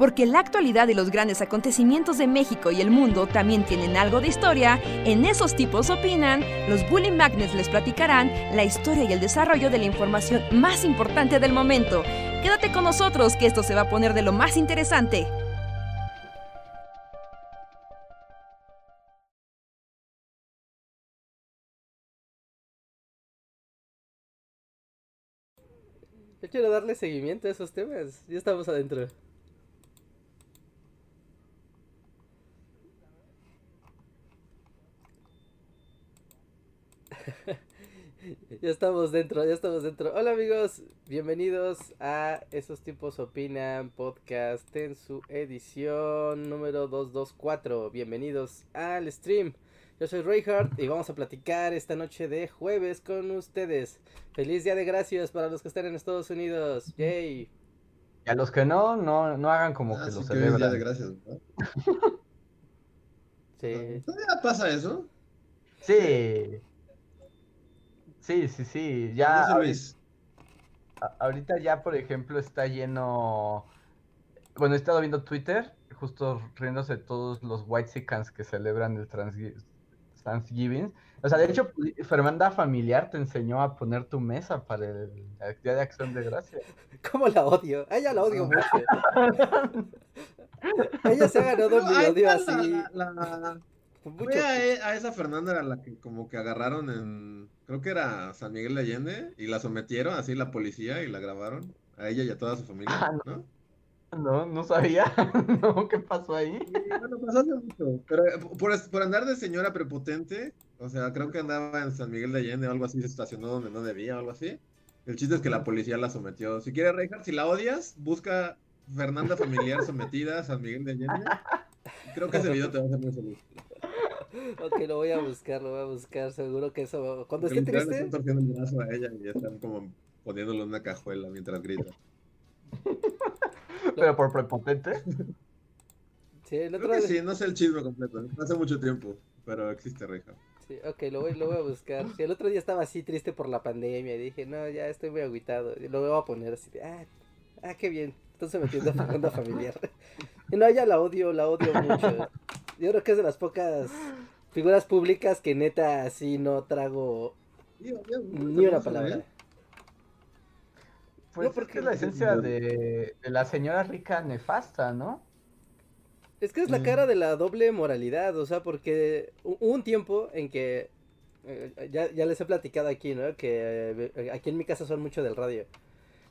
Porque la actualidad y los grandes acontecimientos de México y el mundo también tienen algo de historia, en esos tipos opinan, los Bully Magnets les platicarán la historia y el desarrollo de la información más importante del momento. Quédate con nosotros que esto se va a poner de lo más interesante. Yo quiero darle seguimiento a esos temas. Ya estamos adentro. ya estamos dentro, ya estamos dentro. Hola amigos, bienvenidos a Esos tipos opinan podcast en su edición número 224. Bienvenidos al stream. Yo soy Reinhardt y vamos a platicar esta noche de jueves con ustedes. Feliz Día de Gracias para los que están en Estados Unidos. Yay. Y a los que no, no, no hagan como Ah, que sí lo celebran. Día de gracias, ¿no? Sí. ¿Todavía pasa eso? Sí. Sí, sí, sí. Ya sé, ahorita, Luis. ahorita ya, por ejemplo, está lleno. Bueno, he estado viendo Twitter, justo riéndose de todos los Whitexicans que celebran el Thanksgiving. O sea, de hecho, Fernanda Familiar te enseñó a poner tu mesa para el el Día de Acción de Gracias. ¿Cómo la odio? A ella la odio mucho. ella se ha ganado mi odio así. la- la- Fue mucho- a, e- a esa Fernanda a la que como que agarraron en, creo que era San Miguel de Allende, y la sometieron así la policía y la grabaron, a ella y a toda su familia, Ah, ¿no? No, no sabía. No, ¿qué pasó ahí? Bueno, pasó hace mucho, pero eh, por, por andar de señora prepotente, o sea, creo que andaba en San Miguel de Allende o algo así, se estacionó donde no debía o algo así. El chiste es que la policía la sometió. Si quieres, Reinhardt, si la odias, busca Fernanda familiar sometida a San Miguel de Allende. Creo que ese video te va a hacer muy feliz. Ok, lo voy a buscar, lo voy a buscar. Seguro que eso. Cuando esté triste. están torciendo el brazo a ella y están como poniéndole en una cajuela mientras grita. Pero por prepotente. Sí, el otro Creo que día- sí, no sé el chisme completo, hace mucho tiempo, pero existe Reija. Sí, ok, lo voy, lo voy a buscar. Sí, el otro día estaba así triste por la pandemia y dije, no, ya estoy muy agüitado. Y lo voy a poner así de, ah, ah, qué bien. Entonces metiendo a Fernanda familiar. Y no, ya la odio, la odio mucho. Yo creo que es de las pocas figuras públicas que neta así no trago ni una palabra. Pues No, porque- es la esencia de, de la señora rica nefasta, ¿no? Es que es la Mm. cara de la doble moralidad, o sea, porque hu- hubo un tiempo en que, eh, ya, ya les he platicado aquí, ¿no? Que eh, aquí en mi casa son mucho del radio.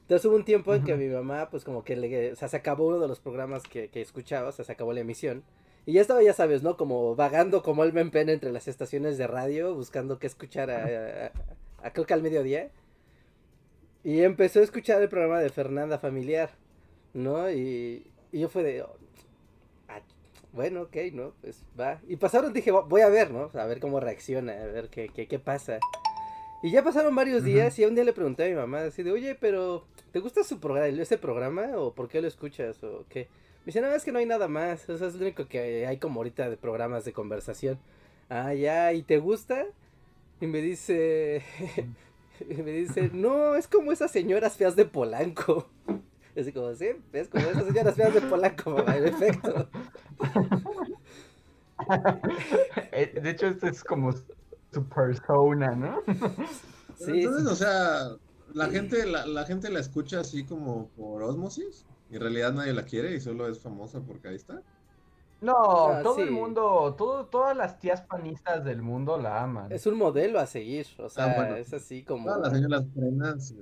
Entonces hubo un tiempo en que mi mamá, pues como que le, o sea, se acabó uno de los programas que, que escuchaba, o sea, se acabó la emisión. Y ya estaba, ya sabes, ¿no? Como vagando como el en pena entre las estaciones de radio, buscando qué escuchar a, a- a- creo que al mediodía. Y empezó a escuchar el programa de Fernanda Familiar, ¿no? Y, y yo fue de, oh, ah, bueno, ok, ¿no? Pues va. Y pasaron, dije, "Va- voy a ver, ¿no? A ver cómo reacciona, a ver qué, qué, qué pasa. Y ya pasaron varios días y un día le pregunté a mi mamá, así de, oye, pero ¿te gusta su programa, ese programa o por qué lo escuchas o qué? Me dice, no, es que no hay nada más, eso es lo único que hay como ahorita de programas de conversación. Ah, ya, ¿y te gusta? Y me dice, y me dice, no, es como esas señoras feas de Polanco. Y así como, sí, es como esas señoras feas de Polanco, mamá, en efecto. Eh, De hecho, este es como su persona, ¿no? Sí, Entonces, sí. o sea, la gente, la, la gente la escucha así como por osmosis. Y en realidad nadie la quiere y solo es famosa porque ahí está. No, Ah, todo el mundo, todo, todas las tías panistas del mundo la aman. Es un modelo a seguir, o sea, bueno. es así como... Todas las señoras frenas.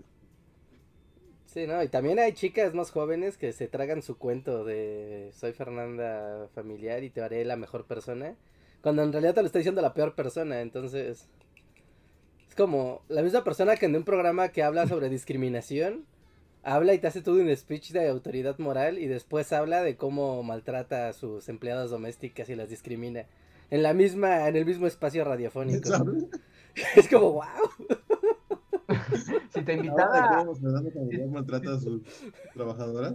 Sí, no, y también hay chicas más jóvenes que se tragan su cuento de soy Fernanda familiar y te haré la mejor persona, cuando en realidad te lo está diciendo la peor persona, entonces es como la misma persona que en un programa que habla sobre discriminación, habla y te hace todo un speech de autoridad moral y después habla de cómo maltrata a sus empleadas domésticas y las discrimina. En la misma, en el mismo espacio radiofónico. ¿Sabes? Es como, wow. Si te cómo Familiar maltrata a sus trabajadoras.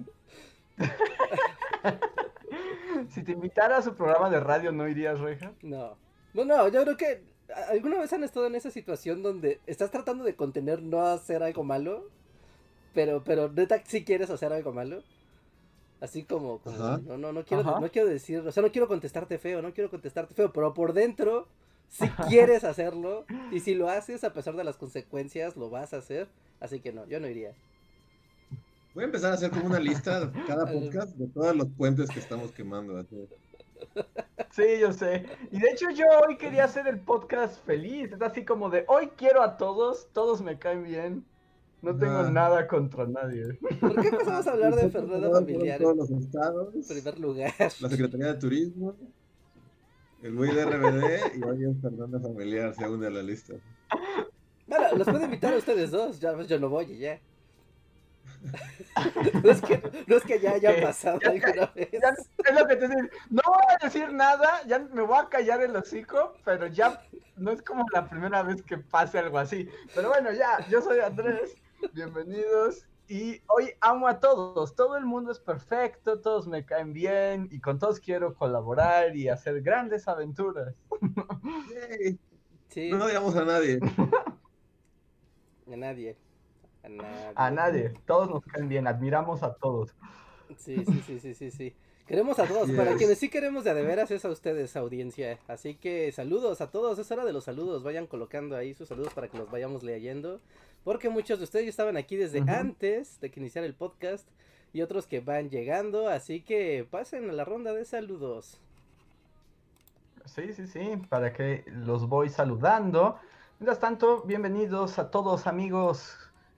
si te invitara a su programa de radio, ¿no irías, Reja? No. No, no, yo creo que ¿a- alguna vez han estado en esa situación donde estás tratando de contener no hacer algo malo, pero, pero neta si quieres hacer algo malo. Así como, no, no, no quiero, Ajá. no quiero decir, o sea, no quiero contestarte feo, no quiero contestarte feo, pero por dentro, si quieres hacerlo, y si lo haces a pesar de las consecuencias, lo vas a hacer, así que no, yo no iría. Voy a empezar a hacer como una lista de cada podcast de todos los puentes que estamos quemando. así. Sí, yo sé. Y de hecho yo hoy quería hacer el podcast feliz. Es así como de hoy quiero a todos, todos me caen bien. No tengo Ah. nada contra nadie. ¿Por qué empezamos a hablar de enfermedad familiar Todos en los estados, primer lugar? la Secretaría de Turismo, el güey de RBD y hoy es Fernanda Familiar, se une a la lista. Bueno, los puedo invitar a ustedes dos, ya pues, yo no voy y ya. no, es que, no es que ya haya pasado Ya- alguna vez. Ya- es lo que te digo. No voy a decir nada, ya me voy a callar el hocico, pero ya no es como la primera vez que pase algo así. Pero bueno, ya, yo soy Andrés, bienvenidos. Y hoy amo a todos, todo el mundo es perfecto, todos me caen bien y con todos quiero colaborar y hacer grandes aventuras. Sí, No odiamos a nadie. a nadie. A nadie. A nadie, todos nos caen bien, admiramos a todos. Sí, sí, sí, sí, sí, sí. Queremos a todos, para quienes sí queremos de a de veras es a ustedes, audiencia. Así que saludos a todos, es hora de los saludos, vayan colocando ahí sus saludos para que los vayamos leyendo. Porque muchos de ustedes ya estaban aquí desde antes de que iniciara el podcast y otros que van llegando, así que pasen a la ronda de saludos. Sí, sí, sí, para que los voy saludando. Mientras tanto, bienvenidos a todos amigos,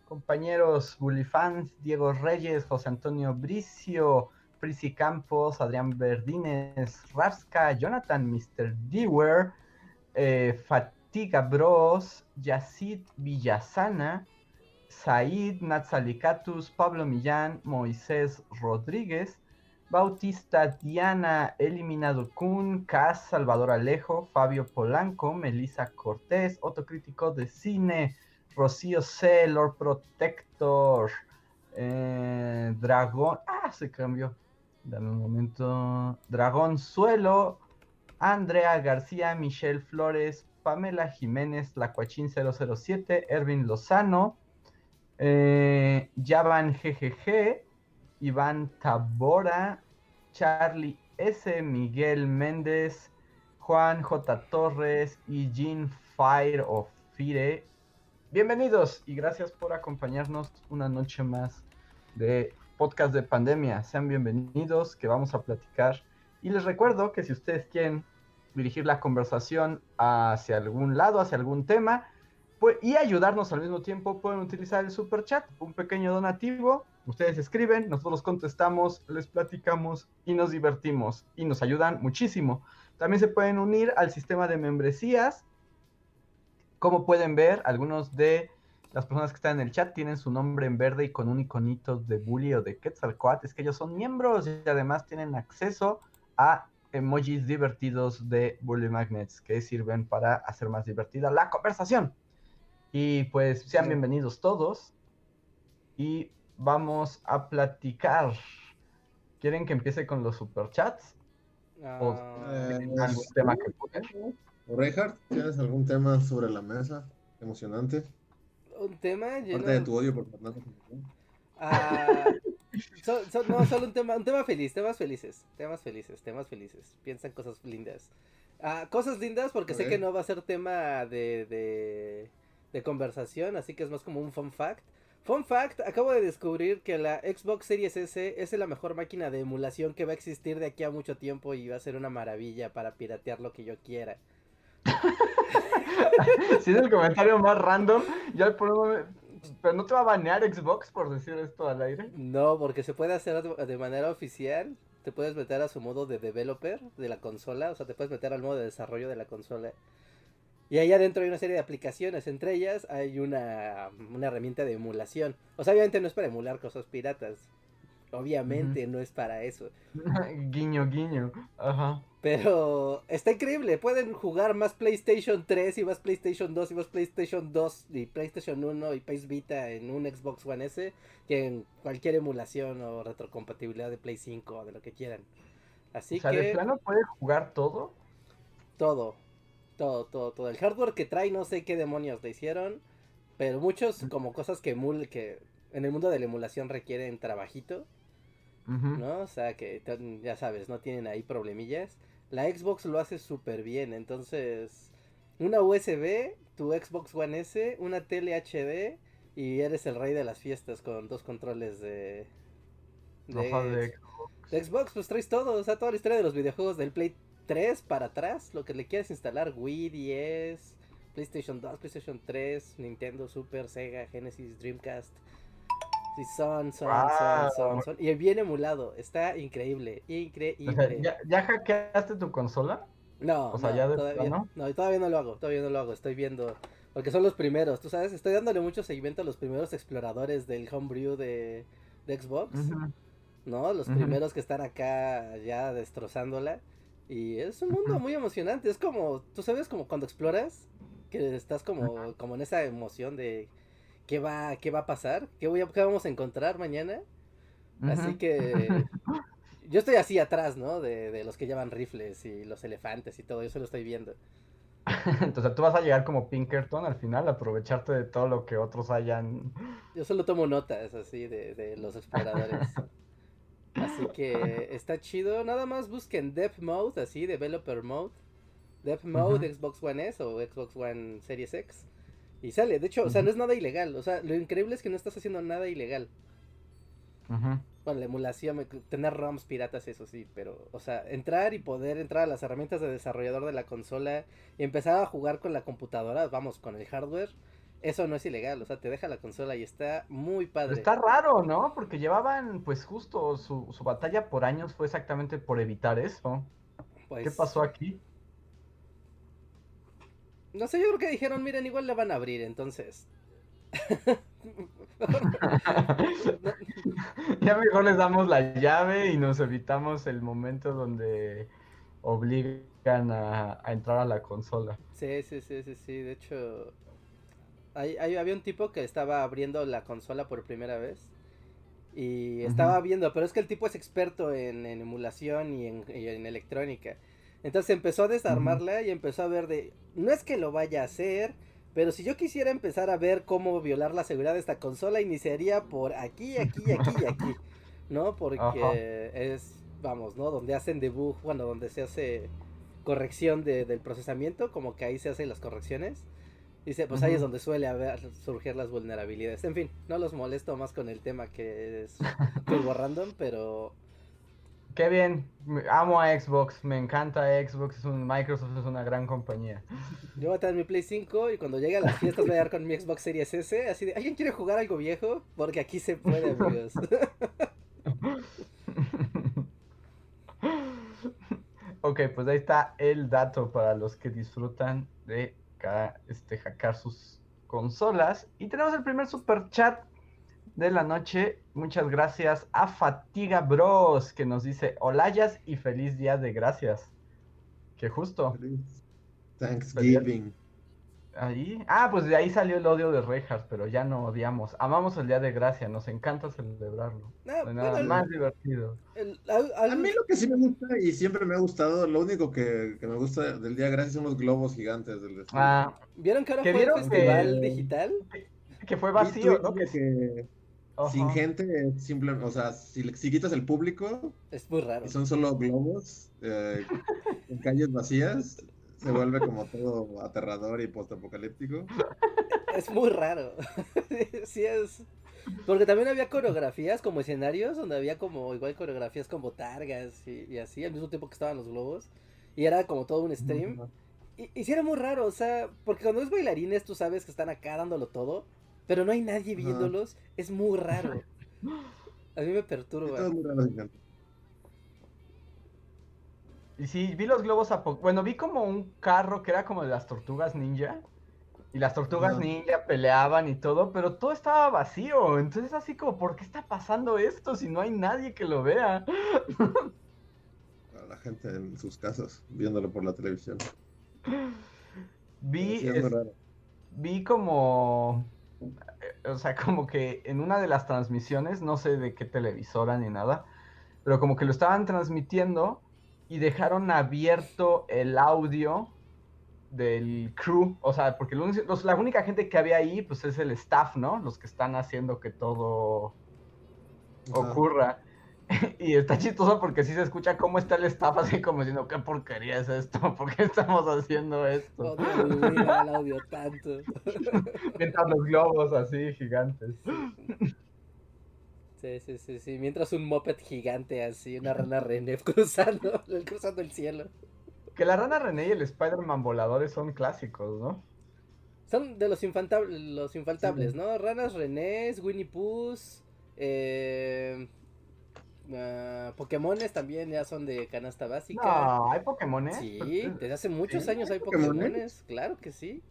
compañeros, Bullyfans, Diego Reyes, José Antonio Bricio, Prisi Campos, Adrián Verdines, Rasca, Jonathan, Mr. Dewar, eh, Fatiga Bros, Yacid Villasana, Said Natsalicatus, Pablo Millán, Moisés Rodríguez, Bautista Diana, Eliminado Kun, Cas, Salvador Alejo, Fabio Polanco, Melissa Cortés, Autocrítico de Cine, Rocío C, Lord Protector, eh, Dragón, ah, se cambió, dame un momento, Dragón Suelo, Andrea García, Michelle Flores, Pamela Jiménez, Lacuachín 007, Ervin Lozano, eh, Yavan GGG, Iván Tabora, Charlie S, Miguel Méndez, Juan J. Torres y Jean Fire o Fire. Bienvenidos y gracias por acompañarnos una noche más de podcast de pandemia. Sean bienvenidos, que vamos a platicar. Y les recuerdo que si ustedes quieren dirigir la conversación hacia algún lado, hacia algún tema, pues, y ayudarnos al mismo tiempo, pueden utilizar el super chat, un pequeño donativo. Ustedes escriben, nosotros contestamos, les platicamos y nos divertimos y nos ayudan muchísimo. También se pueden unir al sistema de membresías. Como pueden ver, algunos de las personas que están en el chat tienen su nombre en verde y con un iconito de Bully o de Quetzalcoatl. Es que ellos son miembros y además tienen acceso a emojis divertidos de Bully Magnets que sirven para hacer más divertida la conversación. Y pues sean Sí. bienvenidos todos. Y vamos a platicar. ¿Quieren que empiece con los superchats? O- ¿Algún tema que poner? ¿O Reinhardt, ¿tienes algún tema sobre la mesa emocionante? un tema lleno Aparte de tu odio por Fernando. Ah, so- so- no, solo un tema, un tema feliz, temas felices, temas felices, temas felices. Piensan cosas lindas. Ah, cosas lindas porque sé que no va a ser tema de, de, de conversación, así que es más como un fun fact. Fun fact, acabo de descubrir que la Xbox Series S es la mejor máquina de emulación que va a existir de aquí a mucho tiempo y va a ser una maravilla para piratear lo que yo quiera. Si es el comentario más random, ya el problema- Pero no te va a banear Xbox por decir esto al aire. No, porque se puede hacer de manera oficial. Te puedes meter a su modo de developer de la consola. O sea, te puedes meter al modo de desarrollo de la consola. Y ahí adentro hay una serie de aplicaciones. Entre ellas hay una, una herramienta de emulación. O sea, obviamente no es para emular cosas piratas. Obviamente no es para eso. guiño, guiño. Ajá. Pero está increíble. Pueden jugar más PlayStation 3 y más PlayStation 2 y más PlayStation 2 y PlayStation 1 y PS Vita en un Xbox One S que en cualquier emulación o retrocompatibilidad de Play 5 o de lo que quieran. Así o sea, que de plano puede jugar todo. todo, todo, todo, todo. El hardware que trae no sé qué demonios le hicieron, pero muchos como cosas que emul que en el mundo de la emulación requieren trabajito. ¿no? O sea, que ya sabes, no tienen ahí problemillas. La Xbox lo hace súper bien, entonces una USB, tu Xbox One S, una tele HD y eres el rey de las fiestas con dos controles de, de, de- de Xbox, pues traes todo, o sea, toda la historia de los videojuegos del Play 3 para atrás, lo que le quieras instalar, Wii, 10, PlayStation 2, PlayStation 3, Nintendo, Super, Sega, Genesis, Dreamcast. Sí, son, son, son, son, son. Y bien emulado, está increíble, O sea, increíble. ¿ya, ya hackeaste tu consola? No, o sea, no, ya de todavía, plano. no, todavía no lo hago, todavía no lo hago, estoy viendo, porque son los primeros, tú sabes, estoy dándole mucho seguimiento a los primeros exploradores del homebrew de, de Xbox. ¿no? Los primeros que están acá ya destrozándola. Y es un mundo muy emocionante. Es como, tú sabes, como cuando exploras, que estás como, como en esa emoción de qué va, qué va a pasar, qué, voy a, qué vamos a encontrar mañana. Así que yo estoy así atrás, ¿no? De, de los que llevan rifles y los elefantes y todo, yo se lo estoy viendo. Entonces tú vas a llegar como Pinkerton al final, aprovecharte de todo lo que otros hayan. Yo solo tomo notas así de, de los exploradores. Así que está chido. Nada más busquen Dev Mode, así, Developer Mode. Dev Mode, Ujú. Xbox One S o Xbox One Series X. Y sale. De hecho, o sea, no es nada ilegal. O sea, lo increíble es que no estás haciendo nada ilegal. Ujú. Bueno, la emulación, tener ROMs piratas, eso sí, pero, o sea, entrar y poder entrar a las herramientas de desarrollador de la consola y empezar a jugar con la computadora, vamos, con el hardware, eso no es ilegal, o sea, te deja la consola y está muy Pero padre. está raro, ¿no? Porque llevaban, pues justo, su, su batalla por años fue exactamente por evitar eso. Pues, ¿Qué pasó aquí? No sé, yo creo que dijeron, miren, igual le van a abrir, entonces. ya mejor les damos la llave y nos evitamos el momento donde obligan a, a entrar a la consola. Sí, sí, sí, sí, sí. De hecho, hay, hay- había un tipo que estaba abriendo la consola por primera vez. Y estaba viendo, pero es que el tipo es experto en, en emulación y en, y en electrónica. Entonces empezó a desarmarla y empezó a ver de, no es que lo vaya a hacer, pero si yo quisiera empezar a ver cómo violar la seguridad de esta consola, iniciaría por aquí, aquí, aquí y aquí. ¿No? Porque Ajá. es, vamos, ¿no? Donde hacen debug, bueno, donde se hace corrección de- del procesamiento, como que ahí se hacen las correcciones. Dice, pues ahí es donde suele haber, surgir las vulnerabilidades. En fin, no los molesto más con el tema que es Turbo Random, pero Qué bien, amo a Xbox, me encanta Xbox, es un, Microsoft es una gran compañía. yo voy a tener mi Play 5 y cuando llegue a las fiestas voy a llegar con mi Xbox Series S, así de, ¿alguien quiere jugar algo viejo? Porque aquí se puede, amigos. Ok, pues ahí está el dato para los que disfrutan de ca- este, hackear sus consolas. Y tenemos el primer super chat de la noche. Muchas gracias a Fatiga Bros, que nos dice Olayas y feliz día de gracias. Que justo Thanksgiving. ahí. Ah, pues de ahí salió el odio de Reinhardt, pero ya no odiamos. Amamos el día de gracia, nos encanta celebrarlo. No, nada bueno, más divertido. el- A mí lo que sí me gusta y siempre me ha gustado, lo único que, que me gusta del día gracias son los globos gigantes del. Ah, ¿Vieron que ahora ¿Que fue el festival que- digital? que fue Vi vacío, ¿no? de que Ajá. sin gente, simple, o sea, si, si quitas el público Es muy raro. y son solo globos eh, en calles vacías, se vuelve como todo aterrador y postapocalíptico. Es muy raro. sí es. Porque también había coreografías como escenarios donde había como igual coreografías como targas y, y así al mismo tiempo que estaban los globos. Y era como todo un stream. Y, y sí era muy raro, o sea, porque cuando es bailarines tú sabes que están acá dándolo todo, pero no hay nadie Ajá. viéndolos. Es muy raro. A mí me Y perturba. es muy raro. Y sí, vi los globos a poco. Bueno, vi como un carro que era como de las tortugas ninja. Y las tortugas ninja peleaban y todo, pero todo estaba vacío. Entonces así como, ¿por qué está pasando esto si no hay nadie que lo vea? A la gente en sus casas, viéndolo por la televisión. Vi, Sí, es vi como, o sea, como que en una de las transmisiones, no sé de qué televisora ni nada, pero como que lo estaban transmitiendo y dejaron abierto el audio del crew, o sea, porque los- la única gente que había ahí, pues es el staff, ¿no? Los que están haciendo que todo ocurra. y está chistoso porque sí se escucha cómo está el staff así como diciendo, qué porquería es esto, ¿por qué estamos haciendo esto? La odio tanto. Mientras los globos así gigantes. Sí, sí, sí, sí. Mientras un moped gigante así, una rana René cruzando, cruzando el cielo. Que la rana René y el Spider-Man voladores son clásicos, ¿no? Son de los, infantables, los infaltables, ¿no? Ranas Renés, Winnie Pooh, eh, ah, Pokémones también ya son de canasta básica. No, ¿hay Pokémones? Sí, desde hace muchos ¿Sí? años hay ¿Pokémones? Pokémones, claro que sí.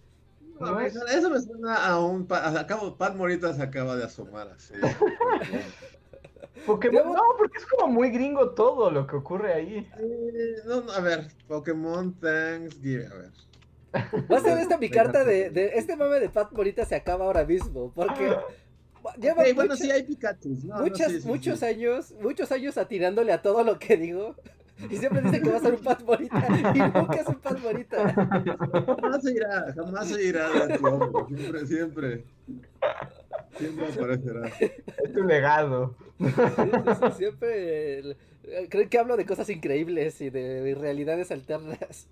No, No me es- suena- Eso me suena a un. Acabo, Pat Morita se acaba de asomar así. Pokémon, no, porque es como muy gringo todo lo que ocurre ahí. Eh, no, no, a ver, Pokémon Thanksgiving, a ver. Va a ser esta mi carta de, de este mame de Pat Morita se acaba ahora mismo, porque lleva bueno, sí hay Pikachu. No, no, muchas, sí, sí, muchos sí. años, muchos años atirándole a todo lo que digo. Y siempre dice que va a ser un Pat Morita y nunca es un Pat Morita. Jamás se irá, jamás se irá de tu hombre. Siempre, siempre. Siempre aparecerá. Es tu legado. Sí, sí, sí, siempre eh, creen que hablo de cosas increíbles y de realidades alternas.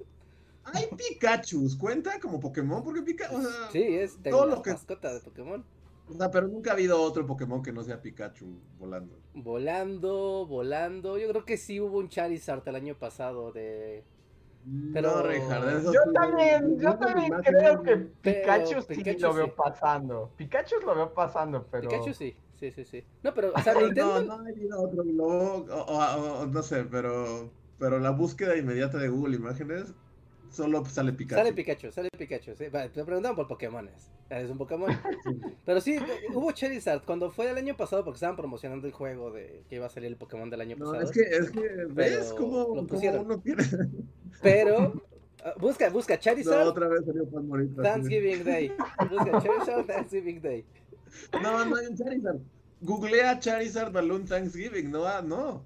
Hay Pikachus, ¿cuenta como Pokémon? Porque Pikachu. O sea, Sí, es de todo la lo que- mascota de Pokémon. O sea, pero nunca ha habido otro Pokémon que no sea Pikachu volando. Volando, volando. Yo creo que sí hubo un Charizard el año pasado de. Pero- No, Richard, eso Yo sí, también, yo también creo que Pero Pikachu sí Pikachu lo veo sí. pasando. Pikachu lo veo pasando, pero. Pikachu sí, sí, sí, sí. No, pero, o sea, No, Nintendo. no ha habido otro globo, o, o- o- no sé, pero, pero la búsqueda inmediata de Google Imágenes solo sale Pikachu. Sale Pikachu, sale Pikachu. Sí. Vale, te preguntaban por Pokémones. Es un Pokémon. Pero sí, hubo Charizard cuando fue el año pasado porque estaban promocionando el juego de que iba a salir el Pokémon del año No, pasado. es que, es que, ¿ves cómo, lo cómo pusieron. uno quiere? Pero ah, busca, busca No, Charizard otra vez salió Pan Morita. sí. Thanksgiving Day. Busca Charizard Thanksgiving Day. No, no hay un Charizard. Googlea Charizard Balloon Thanksgiving, no, ah, no.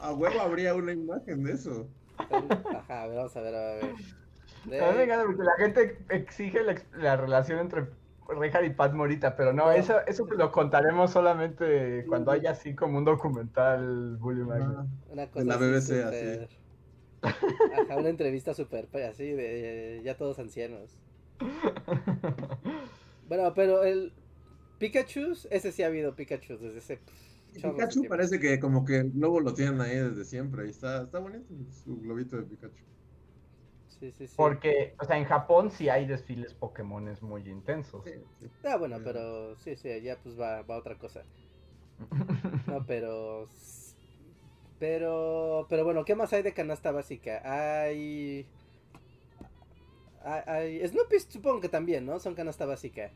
A huevo habría una imagen de eso. Ajá, a ver, vamos a ver, a ver. A mí me De- encanta porque la gente exige la, la relación entre Richard y Pat Morita, pero no, No. eso, eso lo contaremos solamente cuando haya así como un documental Bully. Ajá. Una De cosa la así BBC, Ajá, una entrevista súper pues, así de ya todos ancianos. Bueno, pero el Pikachu, ese sí ha habido Pikachu desde ese de Pikachu parece que como que el globo lo tienen ahí desde siempre. Y está, está bonito su globito de Pikachu. Sí, sí, sí. Porque, o sea, en Japón sí hay desfiles Pokémones muy intensos. Sí, sí. Ah, bueno, pero sí, sí, ya pues va, va otra cosa. No, pero. Pero. Pero bueno, ¿qué más hay de canasta básica? Hay. Hay. hay- Snoopy supongo que también, ¿no? Son canasta básica.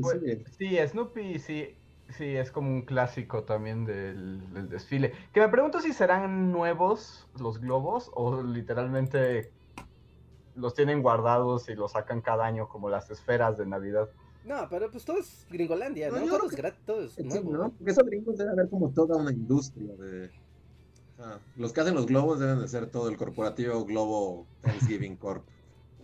Pues, sí. Sí, Snoopy sí, sí es como un clásico también del, del desfile. Que me pregunto si serán nuevos los globos o literalmente los tienen guardados y los sacan cada año como las esferas de Navidad. No, pero pues todo es Gringolandia, No, ¿no? yo todo es que- gratis, todo es Sí, nuevo. ¿no? Porque esos gringos debe haber como toda una industria de... los que hacen los globos deben de ser todo el corporativo Globo Thanksgiving Corp.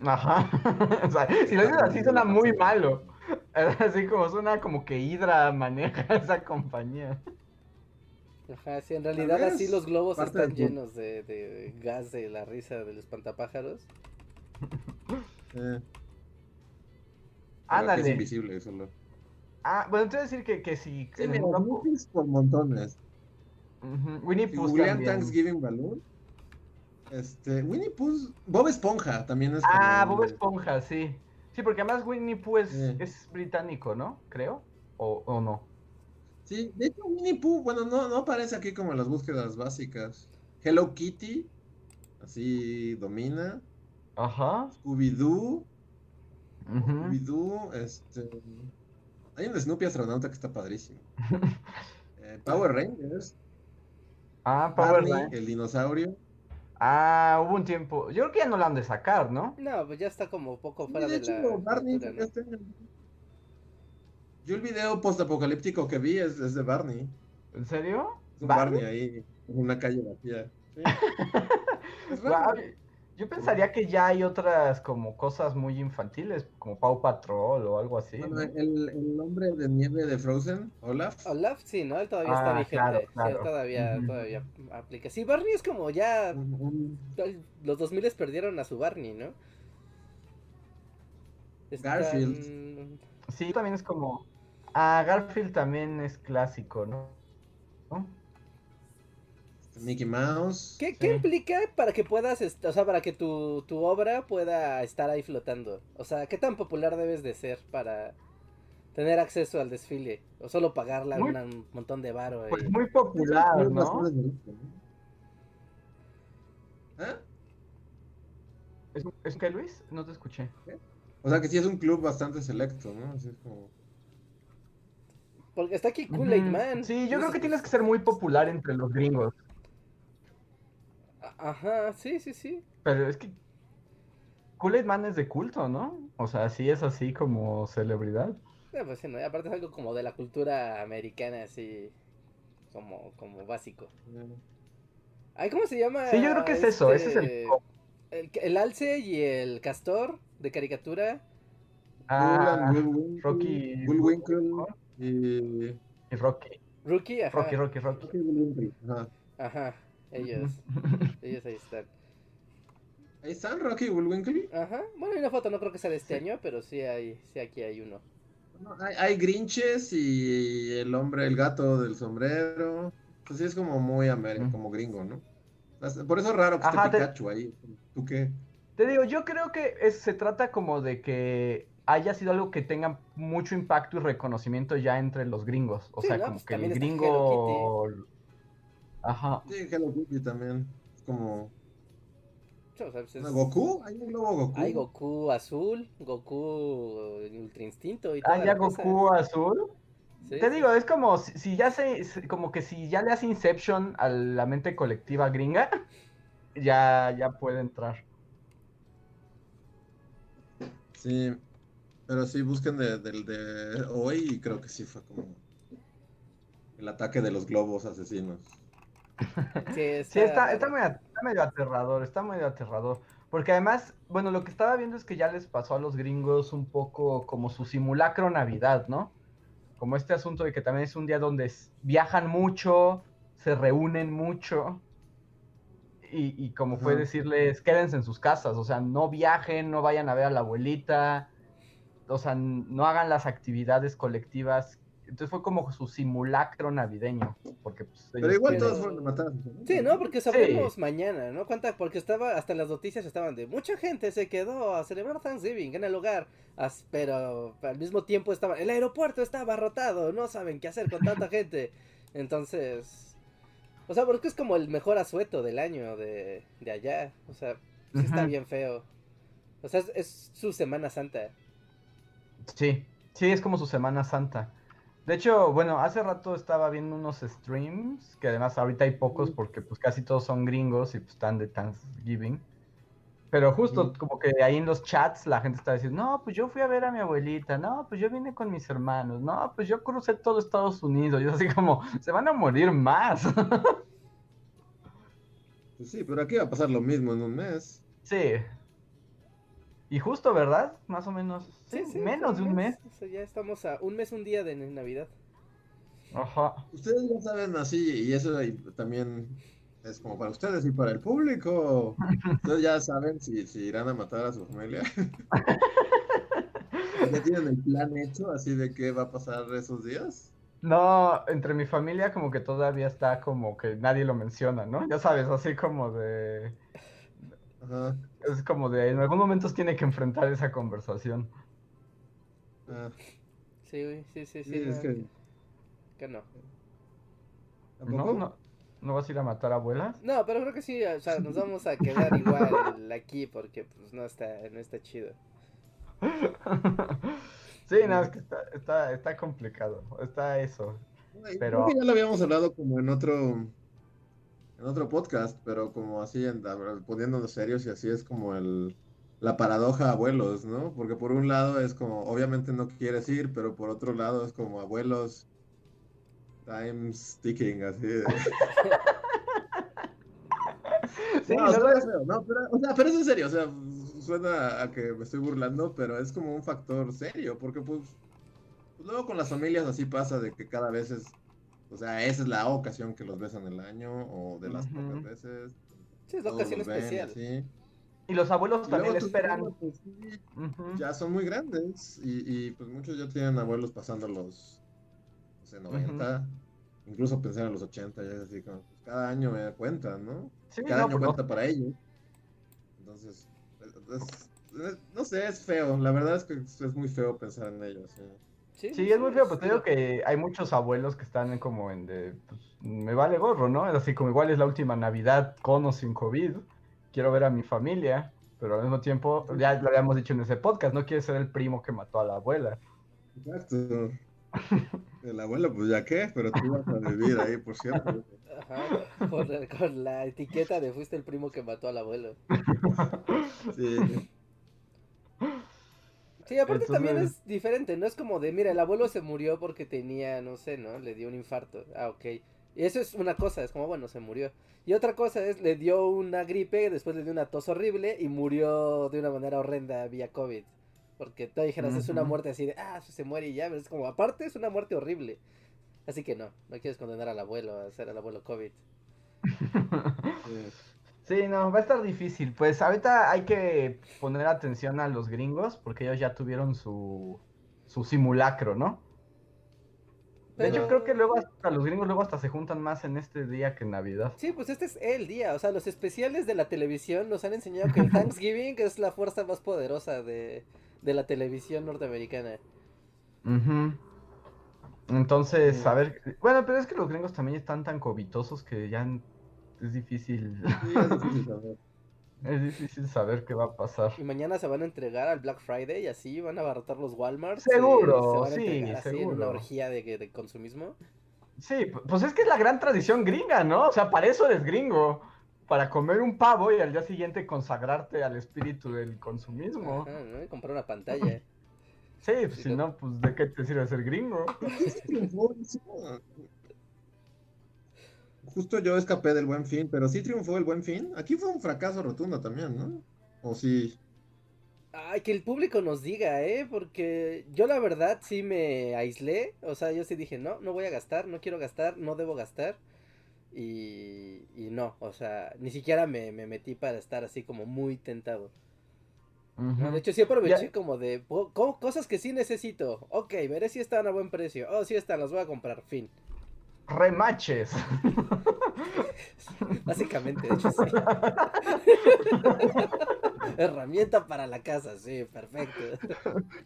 Ajá. O sea, si lo dices así suena muy malo. Así como suena como que Hydra maneja esa compañía. Ajá, sí, en realidad así los globos están llenos de, de gas de la risa del espantapájaros. Eh, Ándale. Es invisible solo. Ah, bueno, entonces decir que, que si Sí, en mira, por montones. Winnie Si Pooh también. Thanksgiving Balloon, este, Winnie Pooh, Bob Esponja también es Ah, como Bob Esponja, sí. Sí, porque además Winnie Pooh es, Sí. es británico, ¿no? Creo. O, o no. Sí, de hecho Winnie Pooh, bueno, no, no aparece aquí como en las búsquedas básicas. Hello Kitty, así domina. Ajá. Scooby-Doo, ujú. Scooby-Doo, este... Hay un Snoopy astronauta que está padrísimo. Eh, Power Rangers, Ah, Power Rangers. el dinosaurio. Ah, hubo un tiempo. Yo creo que ya no lo han de sacar, ¿no? No, pues ya está como poco fuera de de, hecho, la Barney cultura, ¿no? este. Yo el video postapocalíptico que vi es, es de Barney. ¿En serio? Es un ¿Barney? Barney ahí, en una calle vacía. Sí. Es Barney. Yo pensaría que ya hay otras como cosas muy infantiles, como Pau Patrol o algo así. Bueno, ¿no? el, el hombre de nieve de Frozen, Olaf. Olaf, sí, ¿no? Él todavía está Ah, vigente. claro, sí, claro. todavía, todavía aplica. Sí, Barney es como ya. un- un- Los 2000 perdieron a su Barney, ¿no? Están- Garfield. Sí, también es como... Ah, Garfield también es clásico, ¿no? ¿No? Mickey Mouse. ¿Qué, qué implica para que puedas, o sea, para que tu, tu obra pueda estar ahí flotando? O sea, ¿qué tan popular debes de ser para tener acceso al desfile? O solo pagarla Muy- una- un montón de varo. Pues y- muy popular, ¿no? ¿Eh? ¿Es, es que Luis? No te escuché. O sea que sí es un club bastante selecto, ¿no? Así es como... Porque está aquí Kool-Aid. Man. Sí, yo creo que tienes que ser muy popular entre los gringos. Ajá, sí, sí, sí. Pero es que Kool-Aid Man es de culto, ¿no? O sea, sí es así como celebridad. Pues sí, ¿no? Y aparte es algo como de la cultura americana, así. Como, como básico. Ay, ¿cómo se llama? Sí, yo creo que es eso, ese es el este, el, el alce y el castor de caricatura. Ah, Bullwinkle, Rocky- Bullwinkle y... y Rocky. Rookie, ajá. Rocky, Rocky, Rocky. Rocky. Ajá. Ajá, ellos. ellos ahí están. Ahí están Rocky y Bullwinkle. Ajá. Bueno, hay una foto, no creo que sea de este año, pero sí hay, sí aquí hay uno. No, hay, hay Grinches y el hombre, el gato del sombrero. Pues sí, es como muy américo, Mm. como gringo, ¿no? Por eso es raro que Ajá, esté te- Pikachu ahí. ¿Tú qué? Te digo, yo creo que es- se trata como de que haya sido algo que tenga mucho impacto y reconocimiento ya entre los gringos. O Sí, sea, ¿no? como Pues que el gringo... Ajá. Sí, Hello Kitty también. Es como... Sí, o sea, pues es- ¿no, ¿Goku? ¿Hay un globo Goku? Hay Goku azul, Goku Ultra Instinto y Ah, ya cosa. Goku azul. Sí, Te sí, digo, es como si, si ya se, como que si ya le hace Inception a la mente colectiva gringa, ya, ya puede entrar. Sí, pero sí, busquen de- del de hoy y creo que sí fue como el ataque de los globos asesinos. Sí, está, está, medio, está medio aterrador, está medio aterrador. Porque además, bueno, lo que estaba viendo es que ya les pasó a los gringos un poco como su simulacro Navidad, ¿no? Como este asunto de que también es un día donde viajan mucho, se reúnen mucho. Y, y como fue decirles, quédense en sus casas, o sea, no viajen, no vayan a ver a la abuelita, o sea, no hagan las actividades colectivas. Entonces fue como su simulacro navideño, porque pues, Pero igual tienen- todos fueron a matar a sus amigos, Sí, ¿no? Porque sabremos Sí. mañana, ¿no? Cuánta, porque estaba, hasta en las noticias estaban de mucha gente se quedó a celebrar Thanksgiving en el hogar, pero al mismo tiempo estaba, el aeropuerto está abarrotado, no saben qué hacer con tanta gente. Entonces, o sea, porque es como el mejor asueto del año de, de allá, o sea, sí está bien feo. O sea, es, es su Semana Santa. Sí, sí, es como su Semana Santa. De hecho, bueno, hace rato estaba viendo unos streams, que además ahorita hay pocos porque pues casi todos son gringos y pues están de Thanksgiving. Pero justo como que ahí en los chats la gente está diciendo, no, pues yo fui a ver a mi abuelita, no, pues yo vine con mis hermanos, no, pues yo crucé todo Estados Unidos. Y así como, se van a morir más. Pues sí, pero aquí va a pasar lo mismo en un mes. sí. Y justo, ¿verdad? Más o menos. Sí, menos de un mes. O sea, ya estamos a un mes, un día de Navidad. Ajá. Ustedes ya saben así, y eso también es como para ustedes y para el público. Ustedes ya saben si, si irán a matar a su familia. ¿Ya tienen el plan hecho así de qué va a pasar esos días? No, entre mi familia como que todavía está como que nadie lo menciona, ¿no? Ya sabes, así como de... Ajá. Es como de, en algún momento tiene que enfrentar esa conversación. Ah, Sí, güey, sí, sí, sí. sí, es que que no. ¿Tampoco? ¿No? ¿No, ¿No vas a ir a matar abuelas? No, pero creo que sí, o sea, nos vamos a quedar igual aquí porque pues no está, no está chido. Sí, no, es que está, está, está complicado. Está eso. Ay, Pero- Creo que ya lo habíamos hablado como en otro en otro podcast, pero como así en, poniéndonos serios y así es como el la paradoja abuelos, ¿no? Porque por un lado es como obviamente no quieres ir, pero por otro lado es como abuelos time's ticking así. de- Sí, feo, no, pero, o sea, pero es en serio, o sea, suena a que me estoy burlando, pero es como un factor serio, porque pues, pues luego con las familias así pasa de que cada vez es, o sea, esa es la ocasión que los ves en el año, o de las Ujú. pocas veces. Sí, es la ocasión los ven y especial. Y los abuelos Y también esperan. pues, sí, ya son muy grandes y, y, pues muchos ya tienen abuelos pasando los, no sé, 90, incluso pensar en los 80, ya es así como, pues, cada año me da cuenta, ¿no? Sí, cada no, año pues, cuenta para ellos. Entonces, es- es- no sé, es feo. La verdad es que es es muy feo pensar en ellos. sí. Sí, Sí, es muy feo, pues te digo que hay muchos abuelos que están como en de, pues, me vale gorro, ¿no? Es así como igual es la última Navidad con o sin COVID, quiero ver a mi familia, pero al mismo tiempo, ya lo habíamos dicho en ese podcast, no quiere ser el primo que mató a la abuela. Exacto. El abuelo, pues ya qué, pero tú vas a vivir ahí, por cierto. Ajá, con, la- con la etiqueta de fuiste el primo que mató al abuelo. Sí. Sí, aparte también es diferente, no es como de, mira, el abuelo se murió porque tenía, no sé, ¿no? Le dio un infarto. Ah, ok. Y eso es una cosa, es como, bueno, se murió. Y otra cosa es, le dio una gripe, después le dio una tos horrible y murió de una manera horrenda vía COVID. Porque tú dijeras, es una muerte así de, ah, se muere y ya, pero es como, aparte es una muerte horrible. Así que no, no quieres condenar al abuelo a ser el abuelo COVID. sí. No, va a estar difícil. Pues ahorita hay que poner atención a los gringos porque ellos ya tuvieron su, su simulacro, ¿no? De hecho, Pero- creo que luego hasta los gringos luego hasta se juntan más en este día que en Navidad. Sí, pues este es el día, o sea, los especiales de la televisión nos han enseñado que el Thanksgiving es la fuerza más poderosa de, de la televisión norteamericana. Ujú. Entonces, Sí. a ver, bueno, pero es que los gringos también están tan covitosos que ya es difícil, Sí, es difícil saber. es difícil saber qué va a pasar. Y mañana se van a entregar al Black Friday y así van a abarrotar los Walmart. Seguro, se van a sí, así en una seguro. orgía de, de consumismo. Sí, pu- pues es que es la gran tradición gringa, ¿no? O sea, para eso eres gringo, para comer un pavo y al día siguiente consagrarte al espíritu del consumismo. Ajá, ¿no? Y comprar una pantalla. Sí, pues si no, pues ¿de qué te sirve ser gringo? Justo yo escapé del buen fin, pero sí triunfó el buen fin. Aquí fue un fracaso rotundo también, ¿no? O sí. Ay, que el público nos diga, ¿eh? Porque yo la verdad sí me aislé. O sea, yo sí dije, no, no voy a gastar, no quiero gastar, no debo gastar. Y, y no, o sea, ni siquiera me, me metí para estar así como muy tentado. De hecho, sí aproveché Ya- como de co- cosas que sí necesito. Ok, veré si están a buen precio. Oh, sí están, las voy a comprar. Fin. Remaches. Básicamente, de hecho, sí. Herramienta para la casa, sí, perfecto.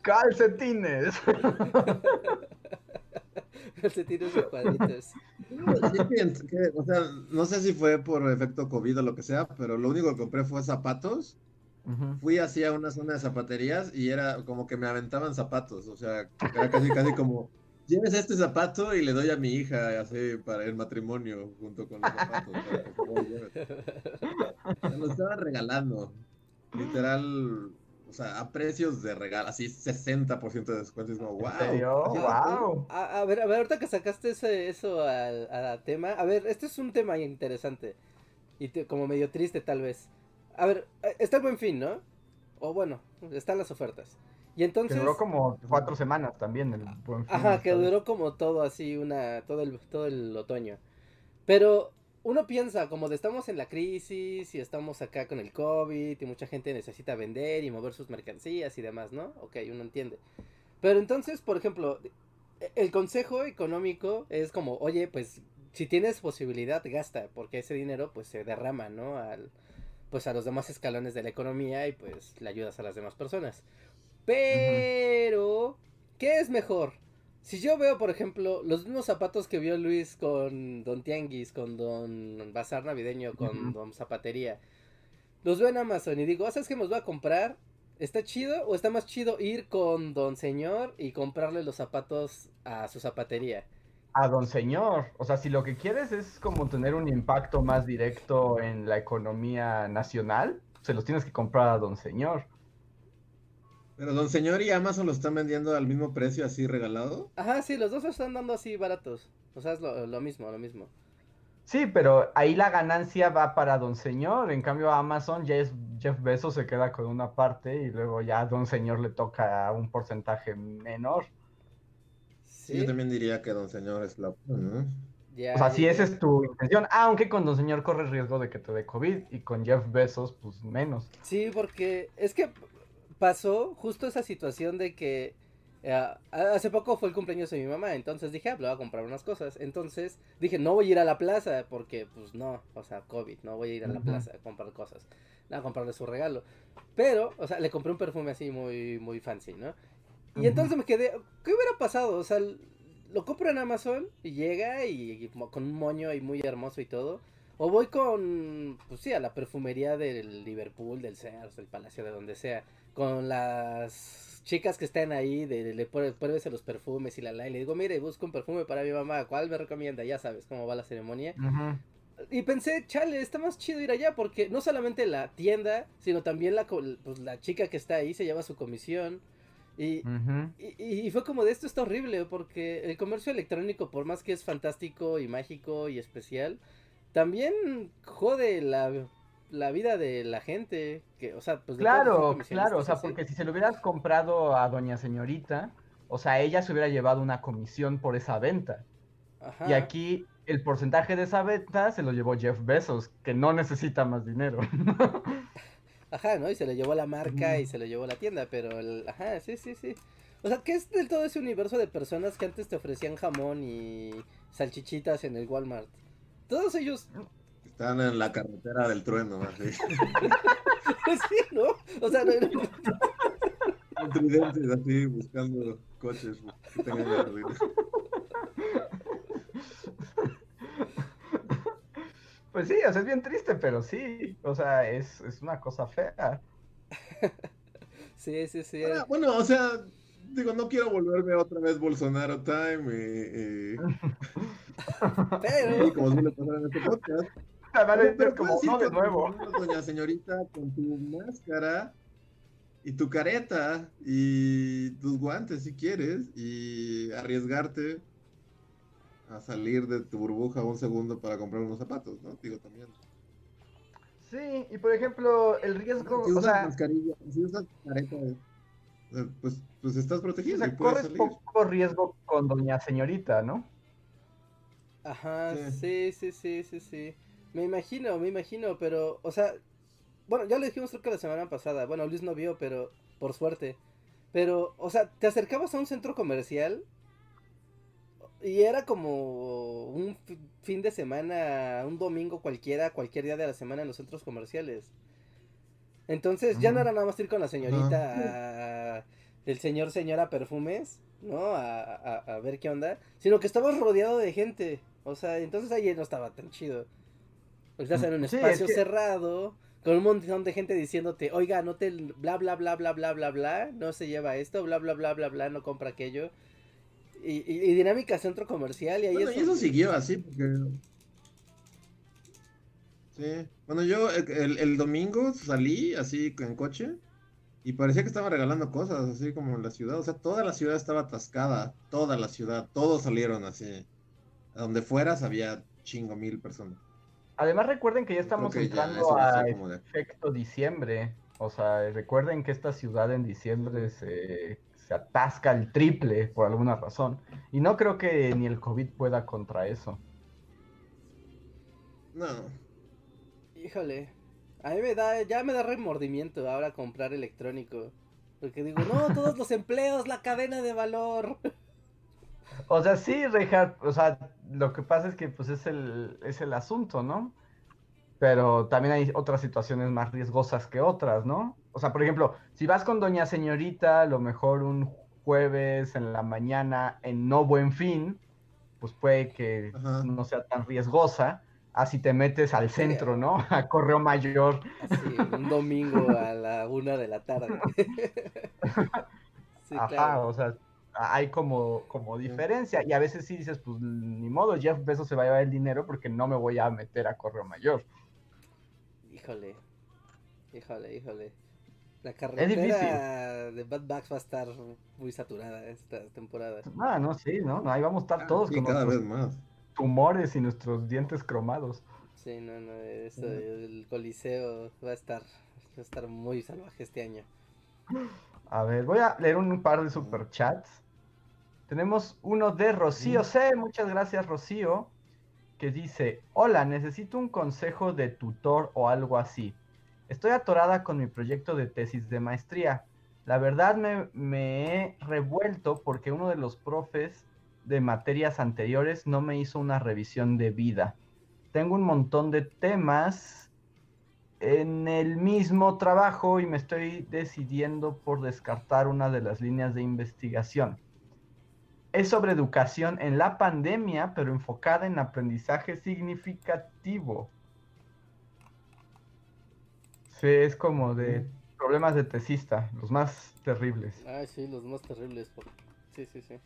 Calcetines. Calcetines y cuadritos. O sea, no sé si fue por efecto COVID o lo que sea, pero lo único que compré fue zapatos. Ujú. Fui así a una zona de zapaterías y era como que me aventaban zapatos. O sea, era casi, casi como, lleves este zapato y le doy a mi hija así para el matrimonio junto con los zapatos. Me lo estaban regalando. Literal, o sea, a precios de regalo, así 60% de descuento. Es como, wow. ¿En serio? Wow. A, a ver, a ver, ahorita que sacaste ese, eso al, al tema, a ver, este es un tema interesante y te- como medio triste tal vez. A ver, eh, está el buen fin, ¿no? O bueno, están las ofertas. Y Que entonces, duró como cuatro semanas también el buen fin. ajá, que duró como todo así, una, todo el, todo el otoño. Pero uno piensa, como de estamos en la crisis y estamos acá con el COVID y mucha gente necesita vender y mover sus mercancías y demás, ¿no? Ok, uno entiende. Pero entonces, por ejemplo, el consejo económico es como, oye, pues si tienes posibilidad, gasta, porque ese dinero pues se derrama, ¿no? Al, pues a los demás escalones de la economía y pues le ayudas a las demás personas. Pero, ¿qué es mejor? Si yo veo, por ejemplo, los mismos zapatos que vio Luis con Don Tianguis, con Don Bazar Navideño, con. Don Zapatería, los veo en Amazon y digo, "Ah, ¿sabes qué me los voy a comprar? ¿Está chido o está más chido ir con Don Señor y comprarle los zapatos a su zapatería? A don señor. O sea, si lo que quieres es como tener un impacto más directo en la economía nacional, se los tienes que comprar a don señor. Pero Don Señor y Amazon lo están vendiendo al mismo precio, así regalado. Ajá, sí, los dos están dando así baratos. O sea, es lo, lo mismo, lo mismo. Sí, pero ahí la ganancia va para Don Señor. En cambio, a Amazon ya es Jeff Bezos se queda con una parte y luego ya a Don Señor le toca un porcentaje menor. Sí. Yo también diría que Don Señor es la ¿no? o sea, si esa es tu intención, aunque con Don Señor corres riesgo de que te dé COVID y con Jeff Bezos, pues menos. Sí, porque es que pasó justo esa situación de que eh, hace poco fue el cumpleaños de mi mamá, entonces dije, ah, le voy a comprar unas cosas. Entonces dije, no voy a ir a la plaza porque, pues no, o sea, COVID, no voy a ir a la plaza a comprar cosas, a comprarle su regalo. Pero, o sea, le compré un perfume así muy, muy fancy, ¿no? Y entonces me quedé, ¿qué hubiera pasado? O sea, lo compro en Amazon y llega y, con un moño ahí muy hermoso y todo. O voy con, pues sí, a la perfumería del Liverpool, del Sears, del Palacio, de donde sea, con las chicas que están ahí, de, le pruebes los perfumes y la la, y le digo, mire, busco un perfume para mi mamá, ¿cuál me recomienda? Ya sabes cómo va la ceremonia. Y pensé, chale, está más chido ir allá porque no solamente la tienda, sino también la, pues, la chica que está ahí se lleva su comisión. Y, y, fue como de esto está horrible porque el comercio electrónico, por más que es fantástico y mágico y especial, también jode la la vida de la gente, que, o sea, pues... Claro, claro, o sea, porque si se lo hubieras comprado a doña señorita, o sea, ella se hubiera llevado una comisión por esa venta. Ajá. Y aquí el porcentaje de esa venta se lo llevó Jeff Bezos, que no necesita más dinero. Ajá, ¿no? Y se le llevó la marca y se le llevó la tienda, pero el... Ajá, sí, sí, sí. O sea, ¿qué es del todo ese universo de personas que antes te ofrecían jamón y salchichitas en el Walmart? Todos ellos están en la carretera del trueno, así. sí, ¿no? O sea, no, Con tridentes así, buscando coches que tengan. Pues sí, o sea, es bien triste, pero sí, o sea, es, es una cosa fea. Sí, sí, sí. Bueno, o sea, digo, no quiero volverme otra vez Bolsonaro time y... y... Pero... como suele pasar en este podcast, pero, como no de nuevo. Doña señorita, con tu máscara y tu careta y tus guantes si quieres y arriesgarte a salir de tu burbuja un segundo para comprar unos zapatos, ¿no? Digo también. Sí, y por ejemplo, el riesgo, si usas mascarilla, si usas careta, eh, pues, pues estás protegido. O sea, corres poco riesgo con doña señorita, ¿no? Ajá, sí, sí, sí, sí, sí. Me imagino, me imagino, pero, o sea, bueno, ya lo dijimos creo que la semana pasada, bueno, Luis no vio, pero, por suerte, pero, o sea, te acercabas a un centro comercial y era como un fin de semana, un domingo cualquiera, cualquier día de la semana en los centros comerciales. Entonces ya no era nada más ir con la señorita, el señor, señora perfumes, ¿no? A, a, a, ver qué onda, sino que estabas rodeado de gente. O sea, entonces ahí no estaba tan chido. Estás en un espacio cerrado, con un montón de gente diciéndote, oiga, no te bla bla bla bla bla bla bla, no se lleva esto, bla bla bla bla bla, no compra aquello. Y, y, dinámica centro comercial y ahí bueno, y eso siguió así porque Sí, bueno yo el, el, domingo salí así en coche y parecía que estaban regalando cosas así como en la ciudad, o sea, toda la ciudad estaba atascada, toda la ciudad, todos salieron así. A donde fueras había chingo mil personas. Además recuerden que ya estamos entrando a efecto diciembre. O sea, recuerden que esta ciudad en diciembre se, se atasca el triple por alguna razón. Y no creo que ni el COVID pueda contra eso. No. Híjole. A mí me da, ya me da remordimiento ahora comprar electrónico. Porque digo, no, todos los empleos, la cadena de valor. O sea, sí, Richard, o sea, lo que pasa es que pues es el, es el asunto, ¿no? Pero también hay otras situaciones más riesgosas que otras, ¿no? O sea, por ejemplo, si vas con doña señorita, a lo mejor un jueves en la mañana en no buen fin, pues puede que no sea tan riesgosa. Así te metes al centro, ¿no? A Correo Mayor. Sí, un domingo a la una de la tarde. Ajá, o sea, hay como, como diferencia. Y a veces sí dices, pues ni modo, Jeff Bezos se va a llevar el dinero porque no me voy a meter a correo mayor. Híjole, híjole, híjole. La carretera de Bad Bugs va a estar muy saturada esta temporada. Ah, no, sí, ¿no? Ahí vamos a estar ah, todos. cada vez más. tumores y nuestros dientes cromados. Sí, no, no, eso, el coliseo va a estar, va a estar muy salvaje este año. A ver, voy a leer un par de superchats. Tenemos uno de Rocío C. Muchas gracias, Rocío. Que dice: Hola, necesito un consejo de tutor o algo así. Estoy atorada con mi proyecto de tesis de maestría. La verdad me, me he revuelto porque uno de los profes de materias anteriores no me hizo una revisión de vida. Tengo un montón de temas en el mismo trabajo y me estoy decidiendo por descartar una de las líneas de investigación. Es sobre educación en la pandemia, pero enfocada en aprendizaje significativo. Sí, es como de problemas de tesista, los más terribles. Ah, sí, los más terribles. Sí, sí, sí.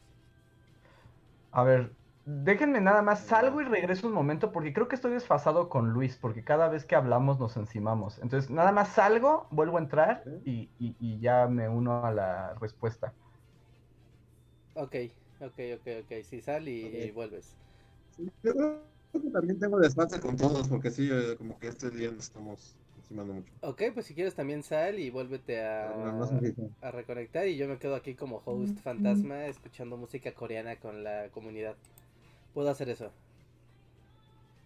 A ver, déjenme nada más, salgo y regreso un momento porque creo que estoy desfasado con Luis, porque cada vez que hablamos nos encimamos. Entonces, nada más salgo, vuelvo a entrar y, y- y ya me uno a la respuesta. Ok, ok, ok, ok. Sí, sal y, vuelves. Sí, Yo creo que también tengo desfase con todos, porque sí, eh, como que este día nos estamos encimando mucho. Ok, pues si quieres también sal y vuélvete No, a, no a reconectar y yo me quedo aquí como host fantasma escuchando música coreana con la comunidad. Puedo hacer eso.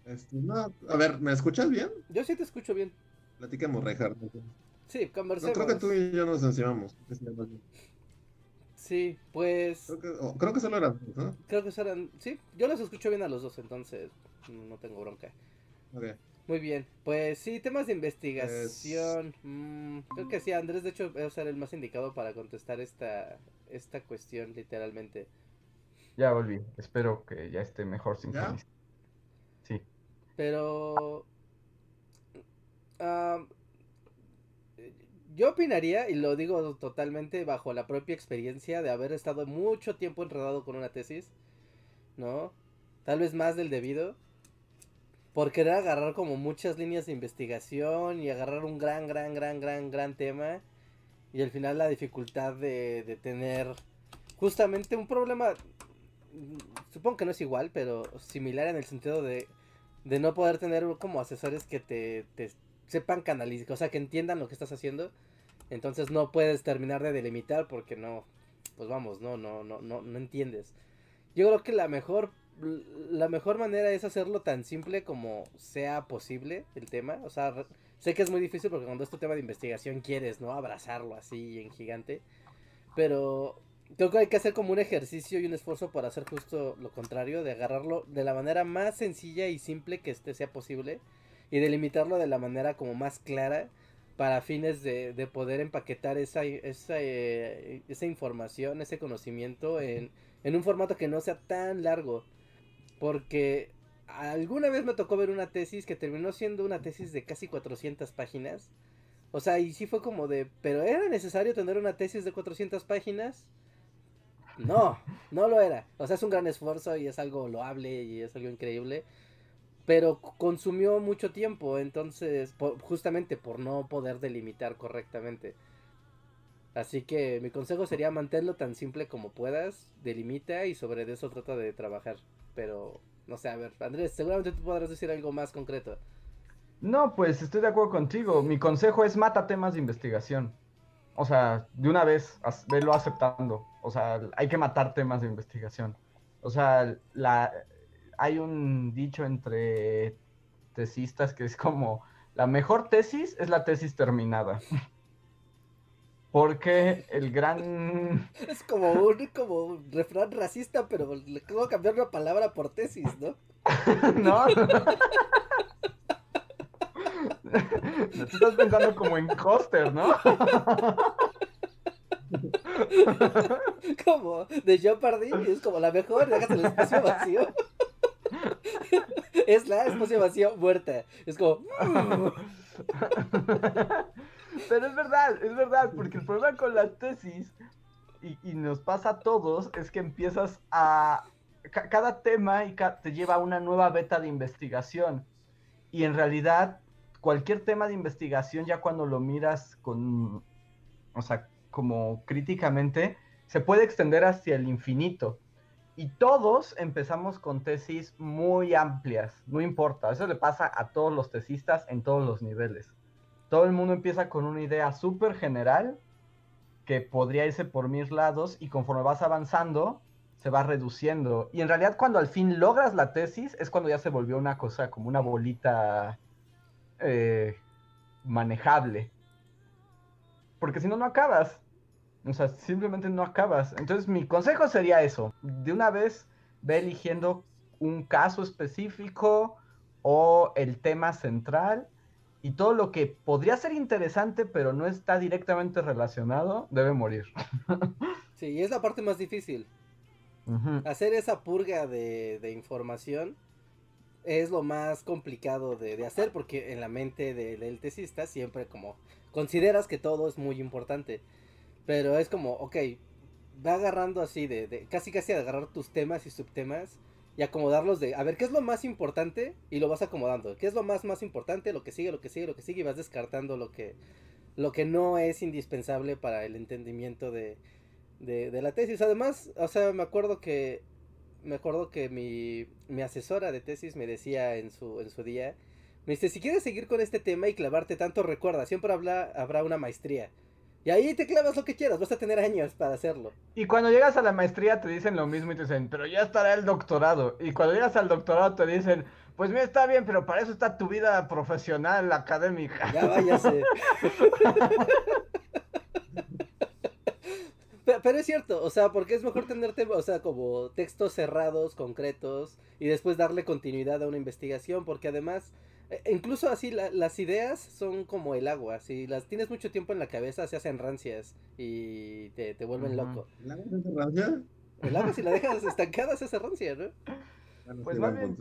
Este, no, a ver, ¿me escuchas bien? Yo sí te escucho bien. Platicamos, Reinhardt. Sí, No, conversemos. creo que tú y yo nos encimamos. Es. Sí, pues Creo que, oh, creo que solo eran dos, ¿no? creo que serán... Sí, yo los escucho bien a los dos, entonces no tengo bronca. Ok. Muy bien, pues sí, temas de investigación. mm, creo que sí, Andrés, de hecho, va a ser el más indicado para contestar esta, esta cuestión, literalmente. Ya volví, espero que ya esté mejor sincronizado. Sí. Pero... ah, yo opinaría, y lo digo totalmente bajo la propia experiencia de haber estado mucho tiempo enredado con una tesis, ¿no? Tal vez más del debido. Por querer agarrar como muchas líneas de investigación y agarrar un gran, gran, gran, gran, gran tema. Y al final la dificultad de, de tener justamente un problema, supongo que no es igual, pero similar en el sentido de, de no poder tener como asesores que te, te sepan canalizar, o sea, que entiendan lo que estás haciendo. Entonces no puedes terminar de delimitar porque no, pues vamos, no, no, no, no, no entiendes. Yo creo que la mejor, la mejor manera es hacerlo tan simple como sea posible el tema. O sea, sé que es muy difícil porque cuando es tu tema de investigación quieres, ¿no? Abrazarlo así en gigante. Pero creo que hay que hacer como un ejercicio y un esfuerzo para hacer justo lo contrario, de agarrarlo de la manera más sencilla y simple que este sea posible y delimitarlo de la manera como más clara para fines de, de poder empaquetar esa, esa, eh, esa información, ese conocimiento en, en un formato que no sea tan largo. Porque alguna vez me tocó ver una tesis que terminó siendo una tesis de casi 400 páginas. O sea, y sí fue como de, ¿pero era necesario tener una tesis de 400 páginas? No, no lo era. O sea, es un gran esfuerzo y es algo loable y es algo increíble. Pero consumió mucho tiempo, entonces, por- justamente por no poder delimitar correctamente. Así que mi consejo sería mantenerlo tan simple como puedas, delimita y sobre eso trata de trabajar. Pero, no sé, a ver, Andrés, seguramente tú podrás decir algo más concreto. No, pues estoy de acuerdo contigo. Mi consejo es mata temas de investigación. O sea, de una vez, velo aceptando. O sea, hay que matar temas de investigación. O sea, la, hay un dicho entre tesistas que es como, la mejor tesis es la tesis terminada. Porque el gran... Es como un, como un refrán racista, pero le que cambiar una palabra por tesis, ¿no? ¿No? Tú estás pensando como en Coster, ¿no? Como de Jeopardy, es como la mejor, dejas el espacio vacío. Es la espacio vacío muerta. Es como. Pero es verdad, es verdad, porque el problema con la tesis, y, y nos pasa a todos, es que empiezas a... ca- cada tema y ca- te lleva a una nueva beta de investigación. Y en realidad, cualquier tema de investigación, ya cuando lo miras con... O sea, como críticamente, se puede extender hacia el infinito. Y todos empezamos con tesis muy amplias, no importa, eso le pasa a todos los tesistas en todos los niveles. Todo el mundo empieza con una idea súper general que podría irse por mil lados y conforme vas avanzando se va reduciendo. Y en realidad cuando al fin logras la tesis es cuando ya se volvió una cosa como una bolita eh, manejable. Porque si no, no acabas. O sea, simplemente no acabas. Entonces mi consejo sería eso. De una vez ve eligiendo un caso específico o el tema central y todo lo que podría ser interesante pero no está directamente relacionado debe morir. Sí, y es la parte más difícil. Hacer esa purga de, información es lo más complicado de, hacer porque en la mente del tesista siempre como consideras que todo es muy importante. Pero es como, ok, va agarrando así de, casi casi de agarrar tus temas y subtemas y acomodarlos de, a ver, ¿qué es lo más importante? Y lo vas acomodando. ¿Qué es lo más más importante? Lo que sigue, lo que sigue, lo que sigue y vas descartando lo que, lo que no es indispensable para el entendimiento de, de, la tesis. Además, o sea, me acuerdo que me acuerdo que mi, mi asesora de tesis me decía en su, en su día, me dice, si quieres seguir con este tema y clavarte tanto, recuerda, siempre habrá, habrá una maestría. Y ahí te clavas lo que quieras, vas a tener años para hacerlo. Y cuando llegas a la maestría te dicen lo mismo y te dicen, pero ya estará el doctorado. Y cuando llegas al doctorado te dicen, pues mira, está bien, pero para eso está tu vida profesional, académica. Ya váyase. Pero, es cierto, o sea, porque es mejor tener, o sea, como textos cerrados, concretos, y después darle continuidad a una investigación, porque además, e, incluso así, las ideas son como el agua, si las tienes mucho tiempo en la cabeza, se hacen rancias y te, vuelven loco. ¿El agua se rancia? El agua, si la dejas estancada, se hace rancia, ¿no? pues más bien,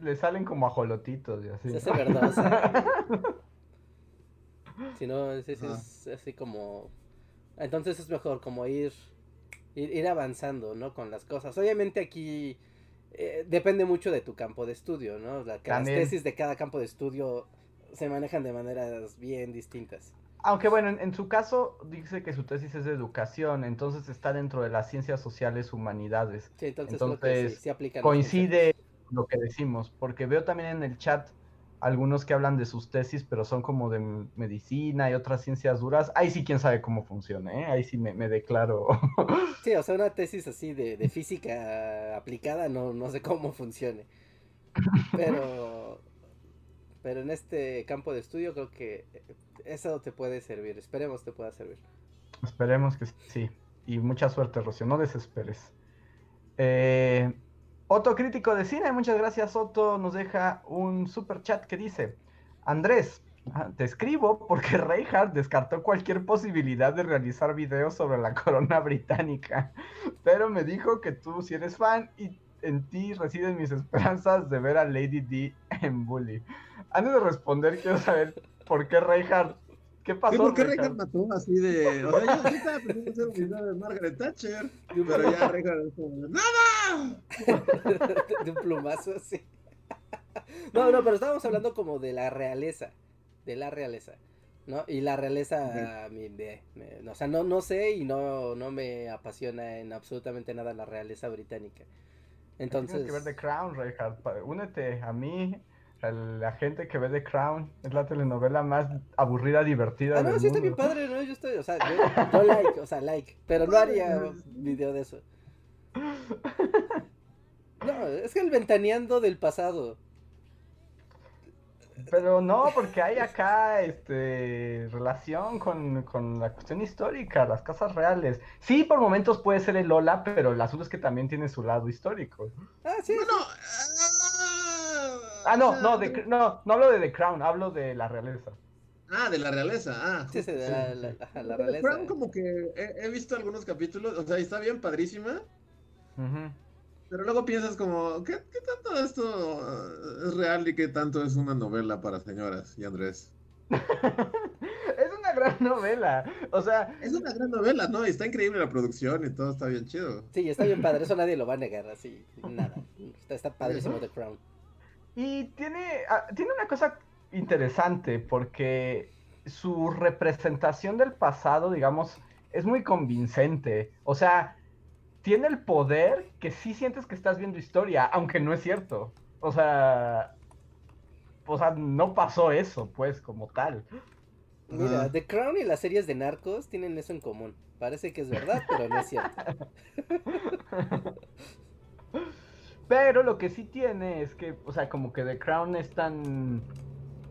le salen como ajolotitos y así. Se hace verdosa. si no, es, es así como entonces es mejor como ir, ir, avanzando, ¿no? Con las cosas. Obviamente aquí eh, depende mucho de tu campo de estudio, ¿no? La, las tesis de cada campo de estudio se manejan de maneras bien distintas. Aunque bueno, en, su caso dice que su tesis es de educación, entonces está dentro de las ciencias sociales humanidades. Sí, entonces, coincide lo que decimos, porque veo también en el chat algunos que hablan de sus tesis, pero son como de medicina y otras ciencias duras. Ahí sí, quién sabe cómo funciona, ¿eh? Ahí sí me, declaro. sí, o sea, una tesis así de, de física aplicada, no, no sé cómo funcione. Pero, pero en este campo de estudio creo que eso te puede servir. Esperemos te pueda servir. Esperemos que sí. Y mucha suerte, Rocío. No desesperes. Eh, Otto Crítico de Cine, muchas gracias Otto, nos deja un super chat que dice, Andrés, ah, te escribo porque Reinhardt descartó cualquier posibilidad de realizar videos sobre la corona británica, pero me dijo que tú si eres fan y en ti residen mis esperanzas de ver a Lady D en Bully. Antes de responder, quiero saber por qué Reinhardt ¿Qué pasó? ¿Por qué Reagan mató así de.? O sea, yo estaba pensando hacer un video de Margaret Thatcher, pero ya Reagan es como. ¡Nada! de un plumazo así. No, no, pero estábamos hablando como de la realeza. De la realeza. ¿No? Y la realeza, mi, me, o sea, no, no sé y no, no me apasiona en absolutamente nada la realeza británica. Entonces. Tienes que ver The Crown, Reinhardt. Únete a mí la gente que ve The Crown es la telenovela más aburrida, divertida. Ah, no, sí está bien padre, ¿no? Yo estoy, o sea, yo, like, o sea, like, pero no haría video de eso. No, es que el ventaneando del pasado. Pero no, porque hay acá este relación con, con, la cuestión histórica, las casas reales. Sí, por momentos puede ser el Lola, pero el asunto es que también tiene su lado histórico. Ah, sí. Bueno, Ah, no, no, no, no hablo de The Crown, hablo de la realeza. Ah, de la realeza, ah. Sí, sí, de la, la, realeza. The Crown como que he, visto algunos capítulos, o sea, está bien padrísima. Pero luego piensas como, ¿qué, ¿qué, tanto esto es real y qué tanto es una novela para señoras y Andrés? es una gran novela, o sea... Es una gran novela, ¿no? Y está increíble la producción y todo está bien chido. Sí, está bien padre, eso nadie lo va a negar, así, nada. Está, está padrísimo The Crown. Y tiene, ah, tiene una cosa interesante porque su representación del pasado, digamos, es muy convincente. O sea, tiene el poder que sí sientes que estás viendo historia, aunque no es cierto. O sea, o sea, no pasó eso, pues, como tal. Mira, The Crown y las series de narcos tienen eso en común. Parece que es verdad, pero no es cierto. Pero lo que sí tiene es que, o sea, como que The Crown es tan.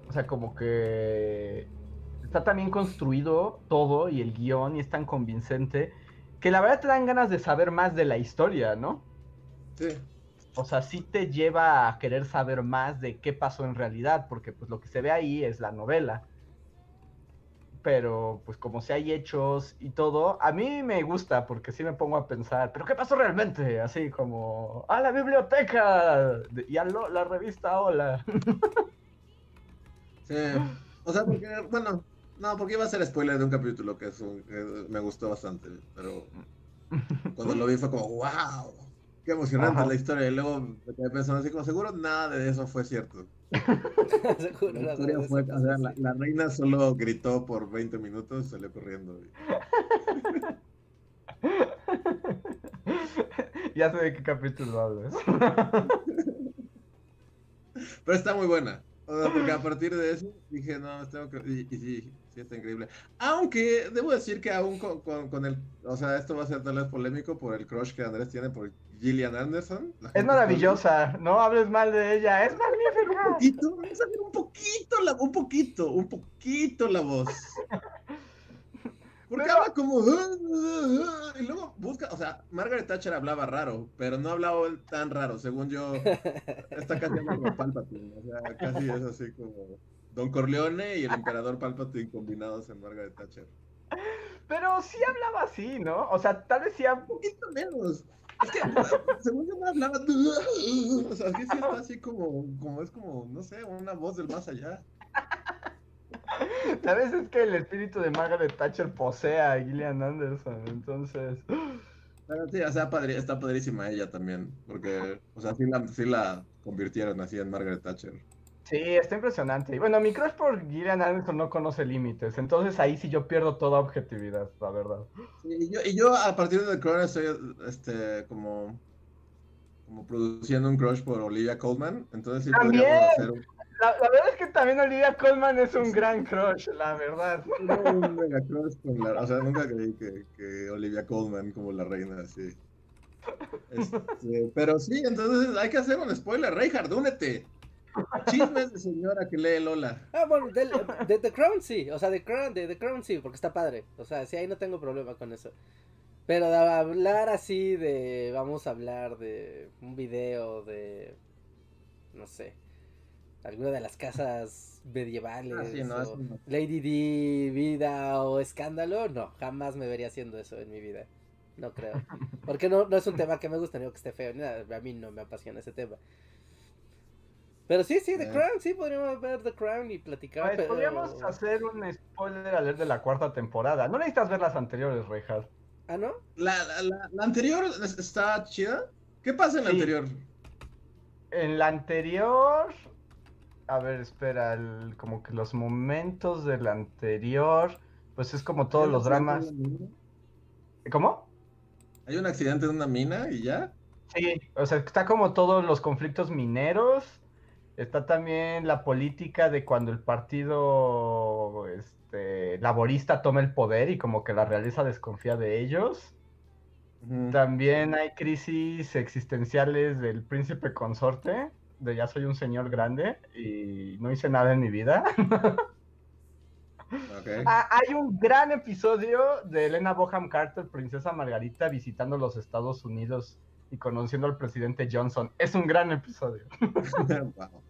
O sea, como que. Está tan bien construido todo y el guion y es tan convincente que la verdad te dan ganas de saber más de la historia, ¿no? Sí. O sea, sí te lleva a querer saber más de qué pasó en realidad, porque pues lo que se ve ahí es la novela. Pero pues como si hay hechos y todo, a mí me gusta porque sí me pongo a pensar, pero ¿qué pasó realmente? Así como, a la biblioteca y a lo- la revista Hola. Sí. O sea, porque, bueno, no, porque iba a ser spoiler de un capítulo que, es que me gustó bastante, pero cuando lo vi fue como, wow, qué emocionante Ajá. la historia. Y luego me quedé pensando así como, seguro nada de eso fue cierto. Seguro, La historia no, fue, o sea, la, reina solo gritó por 20 minutos y salió corriendo. ya sé de qué capítulo hablas. Pero está muy buena. O sea, porque a partir de eso dije, no, tengo que... Y, y sí, está increíble. Aunque debo decir que aún con, con, con el... O sea, esto va a ser tal vez polémico por el crush que Andrés tiene por Gillian Anderson. Es maravillosa, no hables mal de ella, es Un magnífica. poquito, a ver un poquito, la, un poquito, un poquito la voz. Porque Pero- habla como... "Ah, ah, ah", Y luego busca, o sea, Margaret Thatcher hablaba raro, pero no hablaba tan raro, según yo. Está casi hablando como Palpatine, o sea, casi es así como Don Corleone y el emperador Palpatine combinados en Margaret Thatcher. Pero sí hablaba así, ¿no? O sea, tal vez sí Un poquito menos. Es que, según yo no hablaba... O sea, que sí está así como, como es como, no sé, una voz del más allá. tal vez es que el espíritu de Margaret Thatcher posee a Gillian Anderson, entonces... Pero sí, o sea, está padrísima ella también, porque, o sea, sí la, sí la convirtieron así en Margaret Thatcher. Sí, está impresionante. Bueno, mi crush por Gillian Anderson no conoce límites, entonces ahí sí yo pierdo toda objetividad, la verdad. Sí, y, yo, y yo a partir de Crown estoy, este, como, como produciendo un crush por Olivia Colman, entonces sí ¡También! podríamos hacer un, La, la verdad es que también Olivia Colman es un gran crush, la verdad. un mega crush con la, o sea, nunca creí que, que Olivia Colman como la reina, así. Este, pero sí, entonces hay que hacer un spoiler, Reinhard, únete. Chismes de señora que lee Lola. Ah, bueno, de The Crown sí, o sea, The Crown, de The Crown sí, porque está padre. O sea, sí, ahí no tengo problema con eso. Pero de hablar así de, vamos a hablar de un video de, no sé, alguna de las casas medievales, Ah, sí, no, o eso no. Lady D, vida o escándalo, no, jamás me vería haciendo eso en mi vida. No creo. Porque no, no es un tema que me gusta, ni que esté feo, ni nada. A mí no me apasiona ese tema. Pero sí, sí, The Eh. Crown, sí, podríamos ver The Crown y platicar. Pues, pero... podríamos hacer un spoiler alert de la cuarta temporada. No necesitas ver las anteriores, Reinhardt. Ah, ¿no? La, la, la, la anterior es- está chida. ¿Qué pasa en la Sí. anterior? En la anterior. A ver, espera, el- como que los momentos de la anterior. Pues es como todos ¿Hay un los accidente dramas. en una mina? ¿Cómo? Hay un accidente en una mina y ya. Sí, o sea, está como todos los conflictos mineros. Está también la política de cuando el partido este, laborista toma el poder y como que la realeza desconfía de ellos. También hay crisis existenciales del príncipe consorte, de ya soy un señor grande y no hice nada en mi vida. Ah, hay un gran episodio de Elena Boham Carter, princesa Margarita, visitando los Estados Unidos y conociendo al presidente Johnson. Es un gran episodio. Wow.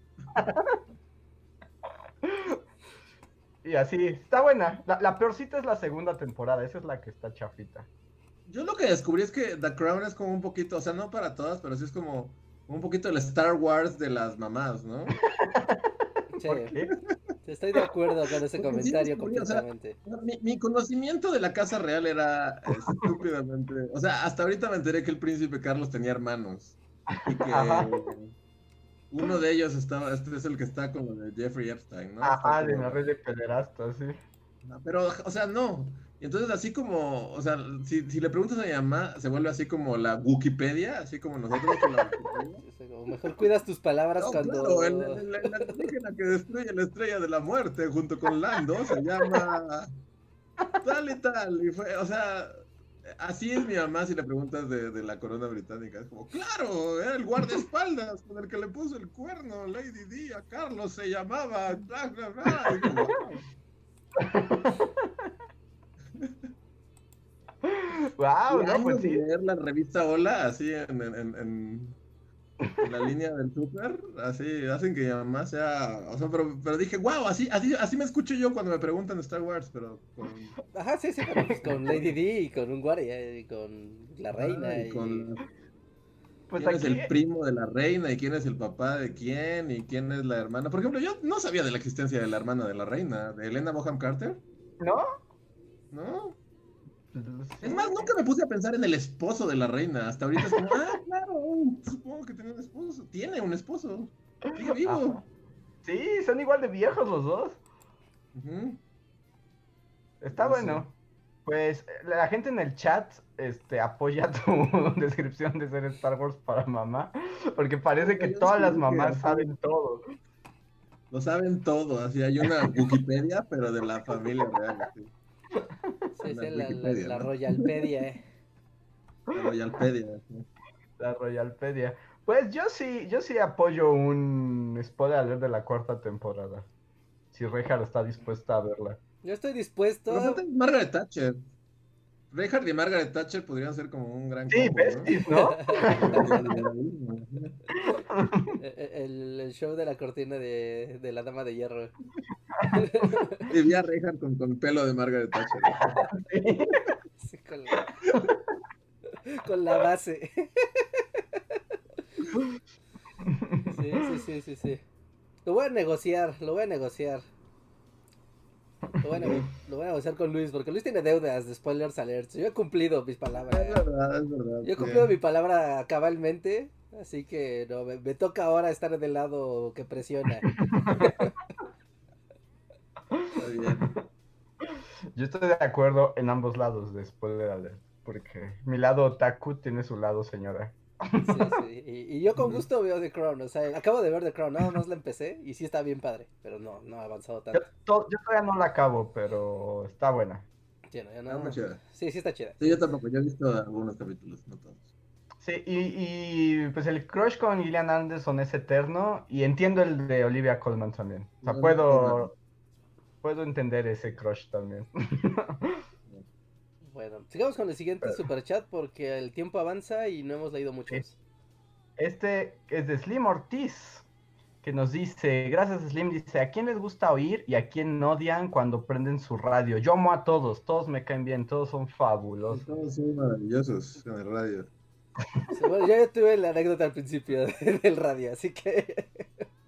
Y así, está buena. La, la peorcita es la segunda temporada, esa es la que está chafita. Yo lo que descubrí es que The Crown es como un poquito, o sea, no para todas, pero sí es como un poquito el Star Wars de las mamás, ¿no? Sí, ¿Por qué? estoy de acuerdo con ese sí comentario o sea, completamente. Mi, mi conocimiento de la casa real era estúpidamente. O sea, hasta ahorita me enteré que el príncipe Carlos tenía hermanos. Y que. Uno de ellos estaba, este es el que está con lo de Jeffrey Epstein, ¿no? Ajá, de la red de pederastas, sí. Pero, o sea, no. Entonces así como, o sea, si, si le preguntas a mi mamá, se vuelve así como la Wikipedia, así como nosotros con la Wikipedia. O mejor cuidas tus palabras No, cuando... claro, el, el- el- la que destruye la estrella de la muerte junto con Lando se llama tal y tal. Y fue, o sea, así es mi mamá si le preguntas de, de la corona británica. Es como, claro, era el guardaespaldas con el que le puso el cuerno Lady Di a Carlos, se llamaba. Bla, bla, bla. Y "Wow". Wow, no, pues sí. leer la revista Hola así en, en, en- en- en la línea del súper, así hacen que mi mamá sea, o sea, pero, pero dije, wow, así, así, así me escucho yo cuando me preguntan de Star Wars, pero con, Ajá, sí, sí, pero pues con Lady D y con un guardia y con la reina Ah, y y... con Pues quién aquí, es el primo de la reina y quién es el papá de quién y quién es la hermana. Por ejemplo, yo no sabía de la existencia de la hermana de la reina, de Elena Bonham Carter, ¿no? ¿no? Pues, Es más, nunca me puse a pensar en el esposo de la reina. Hasta ahorita es como, ah, claro, supongo que tenía un esposo. Tiene un esposo. Sigue vivo. Ajá. Sí, son igual de viejos los dos. Está No bueno. Pues la gente en el chat este, apoya tu descripción de ser Star Wars para mamá, porque parece que todas las mamás saben todo. Lo saben todo. Así hay una Wikipedia, pero de la familia real. así. Sí, la sí, la. Royalpedia, eh. La Royalpedia. La Royalpedia. Pues yo sí, yo sí apoyo un spoiler alert de la cuarta temporada. Si Rejar está dispuesta a verla. Yo estoy dispuesto... Pero Margaret Thatcher. Reinhardt y Margaret Thatcher podrían ser como un gran Sí, combo, ¿no? besties, ¿no? El, el show de la cortina de, de la dama de hierro. Y vi a Reinhardt con, con pelo de Margaret Thatcher. Sí, con, la, con la base. Sí, sí, sí, sí, sí. Lo voy a negociar, lo voy a negociar. Lo voy a, lo voy a negociar con Luis, porque Luis tiene deudas de spoilers alerts. Yo he cumplido mis Es palabras. verdad, es verdad. Yo he cumplido mi palabra cabalmente, así que no, me, me toca ahora estar del lado que presiona. Está bien. Yo estoy de acuerdo en ambos lados de spoiler alert, porque mi lado otaku tiene su lado señora. Sí, sí. Y, y yo con gusto veo The Crown, o sea, acabo de ver The Crown, nada más la empecé y sí está bien padre, pero no, no ha avanzado Yo, tanto. to- yo todavía no la acabo, pero está buena. Sí, no, ya Está no- muy chida. sí, sí está chida. Sí, yo tampoco, yo he visto algunos capítulos, no todos. Sí, y, y, pues el crush con Gillian Anderson es eterno y entiendo el de Olivia Colman también. O sea, puedo, puedo entender ese crush también. Bueno, sigamos con el siguiente superchat porque el tiempo avanza y no hemos leído muchos. Este es de Slim Ortiz, que nos dice, gracias Slim, dice, ¿a quién les gusta oír y a quién odian cuando prenden su radio? Yo amo a todos, todos me caen bien, todos son fabulosos. Todos son maravillosos en el radio. Sí, Bueno, yo ya tuve la anécdota al principio del radio, así que...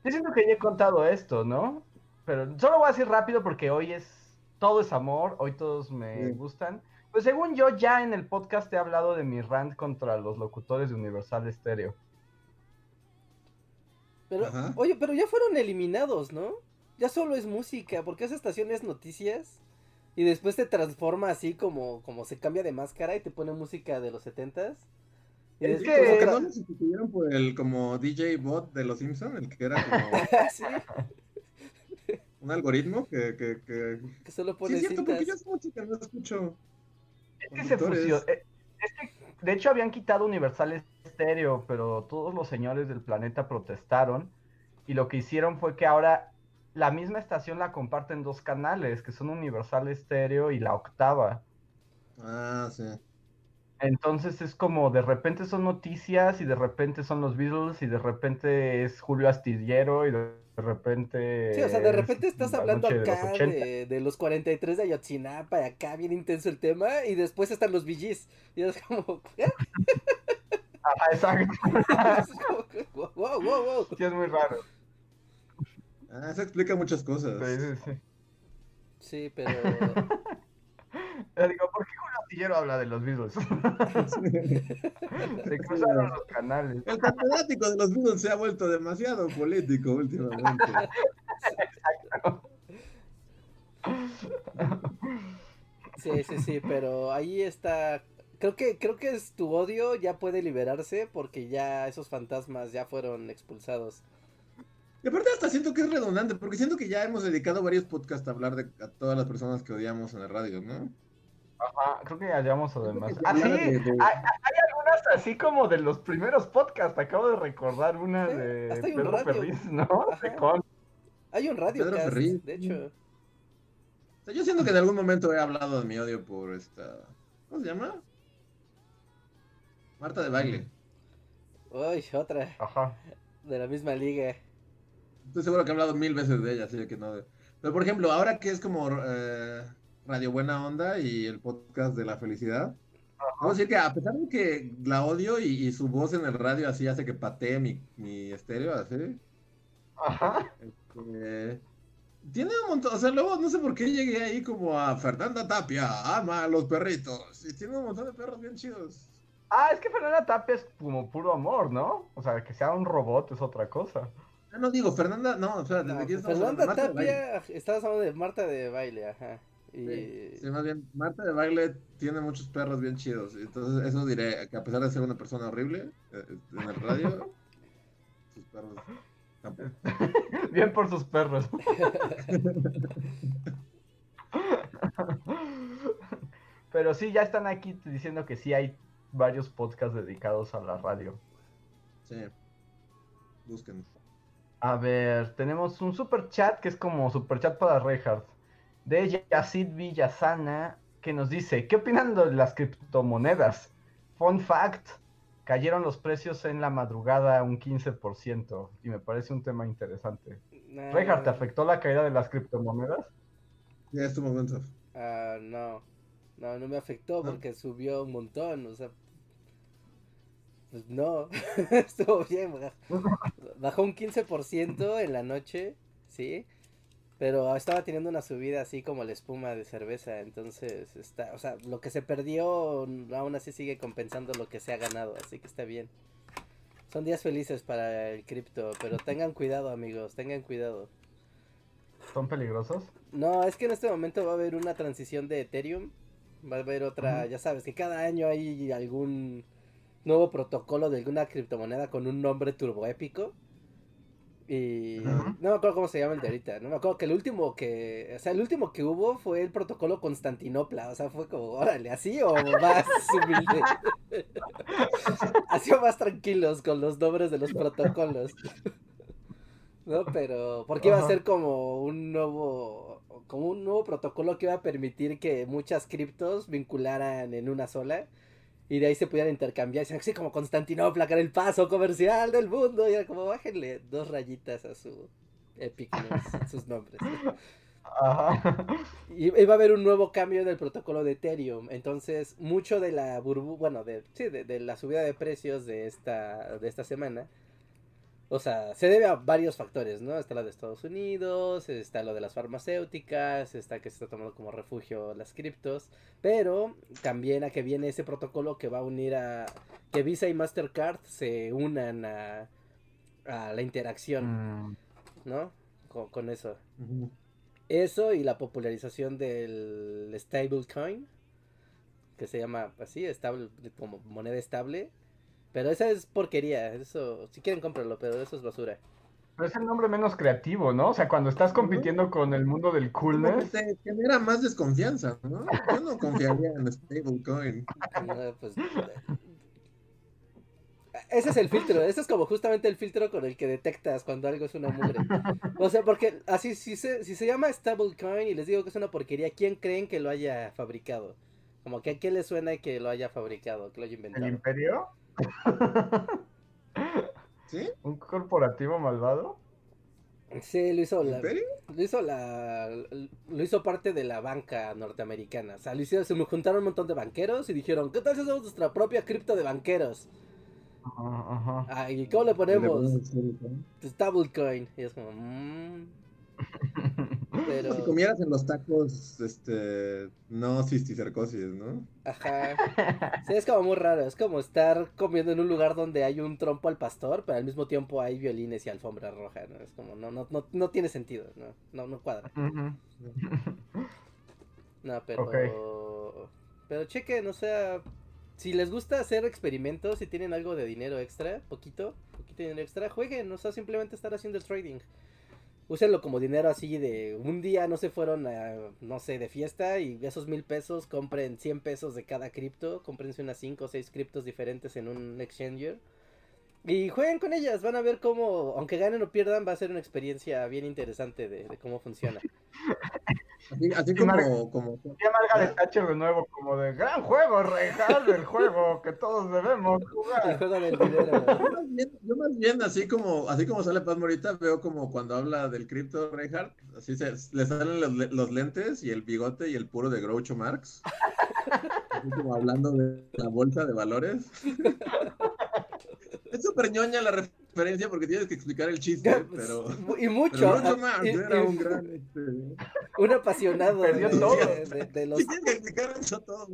Yo siento que ya he contado esto, ¿no? Pero solo voy a decir rápido porque hoy es, todo es amor, hoy todos me Sí. gustan. Pues según yo ya en el podcast he hablado de mi rant contra los locutores de Universal Stereo. Pero, Ajá. oye, pero ya fueron eliminados, ¿no? Ya solo es música, porque esa estación es noticias y después te transforma así como, como se cambia de máscara y te pone música de los setentas. Es que- Como que no lo sustituyeron por el como DJ bot de los Simpsons, el que era como sí, un algoritmo que, que, que... que solo Sí, pone es cierto, porque yo mucho que no escucho. Es que se fusionó. eh, Es que, de hecho, habían quitado Universal Stereo, pero todos los señores del planeta protestaron. Y lo que hicieron fue que ahora la misma estación la comparten dos canales, que son Universal Stereo y la octava. Ah, sí. Entonces es como de repente son noticias y de repente son los Beatles y de repente es Julio Astillero y de repente... Sí, o sea, de repente estás la hablando noche de los acá 80. de, de los 43 de Ayotzinapa y acá bien intenso el tema y después están los VGs. Y es como, ¿eh? Ajá, exacto. Es como wow, wow, wow. Sí, es muy raro. Ah, eso explica muchas cosas. Sí, sí, sí. Sí, pero... Yo digo, ¿por qué Julio Astillero habla de los Beatles? Se cruzaron los canales. El catedrático de los Beatles se ha vuelto demasiado político últimamente. Sí, sí, sí, pero ahí está. Creo que, creo que es tu odio ya puede liberarse porque ya esos fantasmas ya fueron expulsados. Y aparte hasta siento que es redundante, porque siento que ya hemos dedicado varios podcasts a hablar de a todas las personas que odiamos en la radio, ¿no? Ajá, creo que ya llevamos además. Ah, sí, de- de- hay, hay algunas así como de los primeros podcasts. Acabo de recordar una Sí, de hasta hay un Pedro radio. Ferriz, ¿no? Ajá. De con- Hay un radio Pedro cast, Ferriz. de hecho. O sea, yo siento que en algún momento he hablado de mi odio por esta. ¿Cómo se llama? Marta de baile. Uy, otra Ajá. de la misma liga. Estoy seguro que he hablado mil veces de ella, así que no. Pero por ejemplo, ahora que es como eh, Radio Buena Onda y el podcast de la felicidad, vamos a decir que a pesar de que la odio y, y su voz en el radio así hace que patee mi, mi estéreo, así. Ajá. este, tiene un montón, o sea, luego no sé por qué llegué ahí como a Fernanda Tapia, ama a los perritos. Y tiene un montón de perros bien chidos. Ah, es que Fernanda Tapia es como puro amor, ¿no? O sea, que sea un robot es otra cosa. Ah, no digo, Fernanda, no, o sea, desde No, aquí estamos hablando Fernanda de Marta de Baile. Tapia, estabas hablando de Marta de baile, ajá. Y Sí, sí, más bien, Marta de Baile tiene muchos perros bien chidos. Entonces, eso diré, que a pesar de ser una persona horrible eh, en el radio, sus perros tampoco. Bien por sus perros. Pero sí, ya están aquí diciendo que sí hay varios podcasts dedicados a la radio. Sí. Busquen. A ver, tenemos un super chat que es como super chat para Reinhardt. De Yacid Villasana, que nos dice: ¿Qué opinan de las criptomonedas? Fun fact: cayeron los precios en la madrugada un 15%. Y me parece un tema interesante. nah, Reinhardt, ¿te afectó la caída de las criptomonedas? Ya es tu momento. ah, no, no, no me afectó ¿No? porque subió un montón, o sea, pues no, estuvo bien, baj- bajó un 15% en la noche, sí, pero estaba teniendo una subida así como la espuma de cerveza, entonces está, o sea, lo que se perdió aún así sigue compensando lo que se ha ganado, así que está bien. Son días felices para el cripto, pero tengan cuidado amigos, tengan cuidado. ¿Son peligrosos? No, es que en este momento va a haber una transición de Ethereum. Va a haber otra, ya sabes, que cada año hay algún nuevo protocolo de alguna criptomoneda con un nombre turboépico. Y no me acuerdo cómo se llama el de ahorita. No me acuerdo que el último que, o sea, el último que hubo fue el protocolo Constantinopla. O sea, fue como, órale, así o más humilde. así o más tranquilos con los nombres de los protocolos. No, pero porque iba a ser como un nuevo como un nuevo protocolo que iba a permitir que muchas criptos vincularan en una sola y de ahí se pudieran intercambiar, así como Constantinopla, que era el paso comercial del mundo, y era como bájenle dos rayitas a su epicness, sus nombres. Ajá. Y iba a haber un nuevo cambio en el protocolo de Ethereum. Entonces, mucho de la burbu bueno, de, sí, de, de la subida de precios de esta, de esta semana. O sea, se debe a varios factores, ¿no? Está lo de Estados Unidos, está lo de las farmacéuticas, está que se está tomando como refugio las criptos, pero también a que viene ese protocolo que va a unir a que Visa y Mastercard se unan a, a la interacción, Mm, ¿no? Con, con eso. Eso y la popularización del stablecoin, que se llama así, estable, como moneda estable. Pero esa es porquería, eso, si quieren cómpralo, pero eso es basura. Pero es el nombre menos creativo, ¿no? O sea, cuando estás compitiendo con el mundo del coolness. te genera más desconfianza, ¿no? Yo no confiaría en stablecoin. No, pues, ese es el filtro, ese es como justamente el filtro con el que detectas cuando algo es una mugre. O sea, porque así, si se, si se llama stablecoin y les digo que es una porquería, ¿quién creen que lo haya fabricado? Como que a quién le suena que lo haya fabricado, que lo haya ¿El inventado. imperio? ¿Sí? ¿Un corporativo malvado? Sí, lo hizo la, ¿Imperio? lo hizo la, lo hizo parte de la banca norteamericana. O sea, lo hicieron, se me juntaron un montón de banqueros y dijeron, ¿qué tal si hacemos nuestra propia cripto de banqueros? Ajá, ajá. Ah, ¿y cómo le ponemos? Stablecoin. Y es como, mmm, pero, Si comieras en los tacos, este, no cisticercosis, ¿no? ajá. Sí, es como muy raro. Es como estar comiendo en un lugar donde hay un trompo al pastor, pero al mismo tiempo hay violines y alfombra roja, ¿no? Es como, no, no, no, no tiene sentido, ¿no? No, no cuadra. No, pero. Pero chequen, o sea, si les gusta hacer experimentos, si tienen algo de dinero extra, poquito, poquito dinero extra, jueguen, o sea, simplemente estar haciendo el trading. Úsenlo como dinero así de un día no se fueron a, no sé, de fiesta y esos mil pesos compren 100 pesos de cada cripto, comprense unas 5 o 6 criptos diferentes en un exchanger. Y jueguen con ellas, van a ver cómo, aunque ganen o pierdan, va a ser una experiencia bien interesante de, de cómo funciona. Así, así como, Mar- como, Margaret Thatcher de nuevo, como de gran juego, Reinhardt, el juego que todos debemos El jugar. juego del dinero. Yo más bien, yo más bien, así como, así como sale Paz Morita, veo como cuando habla del cripto Reinhardt, así se, le salen los, los lentes y el bigote y el puro de Groucho Marx. Así como hablando de la bolsa de valores. Es súper ñoña la referencia porque tienes que explicar el chiste, pero... Y mucho. Pero ah, Marx y- era y- un gran... Este, un apasionado Perdió de, todo. de- de- de los sí, tienes que explicar eso todo.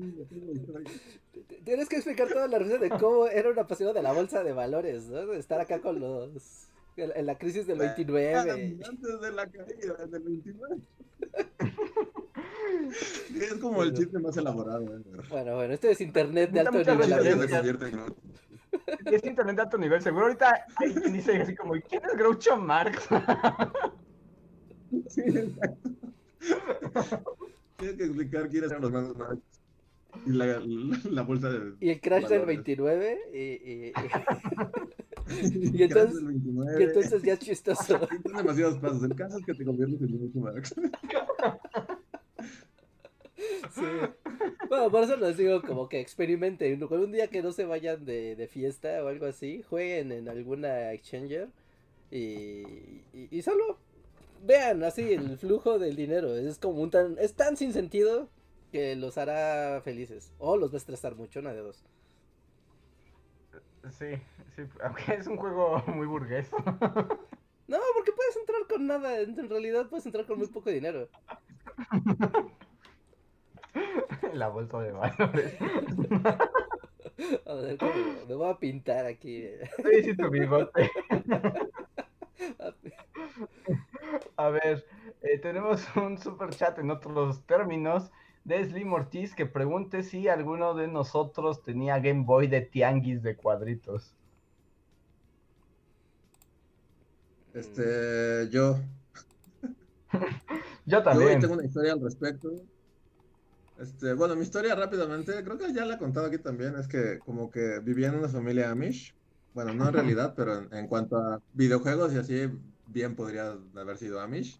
Tienes que explicar toda la receta de cómo era un apasionado de la bolsa de valores, ¿no? De estar acá con los. En la crisis del 29. Antes de la caída del 29. Es como el chiste más elaborado. ¿eh? Bueno, bueno, esto es internet de alto nivel. Es internet de alto nivel, seguro. Ahorita hay quien dice así como, ¿quién es Groucho Marx? Sí, exacto. Tienes que explicar quiénes eran los manos más. Y la, la, la bolsa de. Y el crash del valores. 29. Y, y- Y y entonces- del 29. y entonces ya es chistoso. Son demasiados pasos. El caso es que te conviertes en un Marx. Sí. Bueno, por eso les digo como que experimenten. Un día que no se vayan de, de fiesta o algo así, jueguen en alguna exchanger y, y, y solo vean así el flujo del dinero. Es como un tan, es tan sin sentido que los hará felices. O los va a estresar mucho, una de dos. Sí, sí, aunque es un juego muy burgués. No, porque puedes entrar con nada. En realidad puedes entrar con muy poco dinero. La bolsa de valores. A ver, me voy a pintar aquí. Sí, sí, tu bigote. A ver, eh, tenemos un super chat en otros términos de Slim Ortiz que pregunte si alguno de nosotros tenía Game Boy de tianguis de cuadritos. Este, yo. Yo Yo también. tengo una historia al respecto. Este, bueno, mi historia rápidamente, creo que ya la he contado aquí también, es que como que vivía en una familia Amish. Bueno, no en realidad, pero en, en cuanto a videojuegos y así, bien podría haber sido Amish.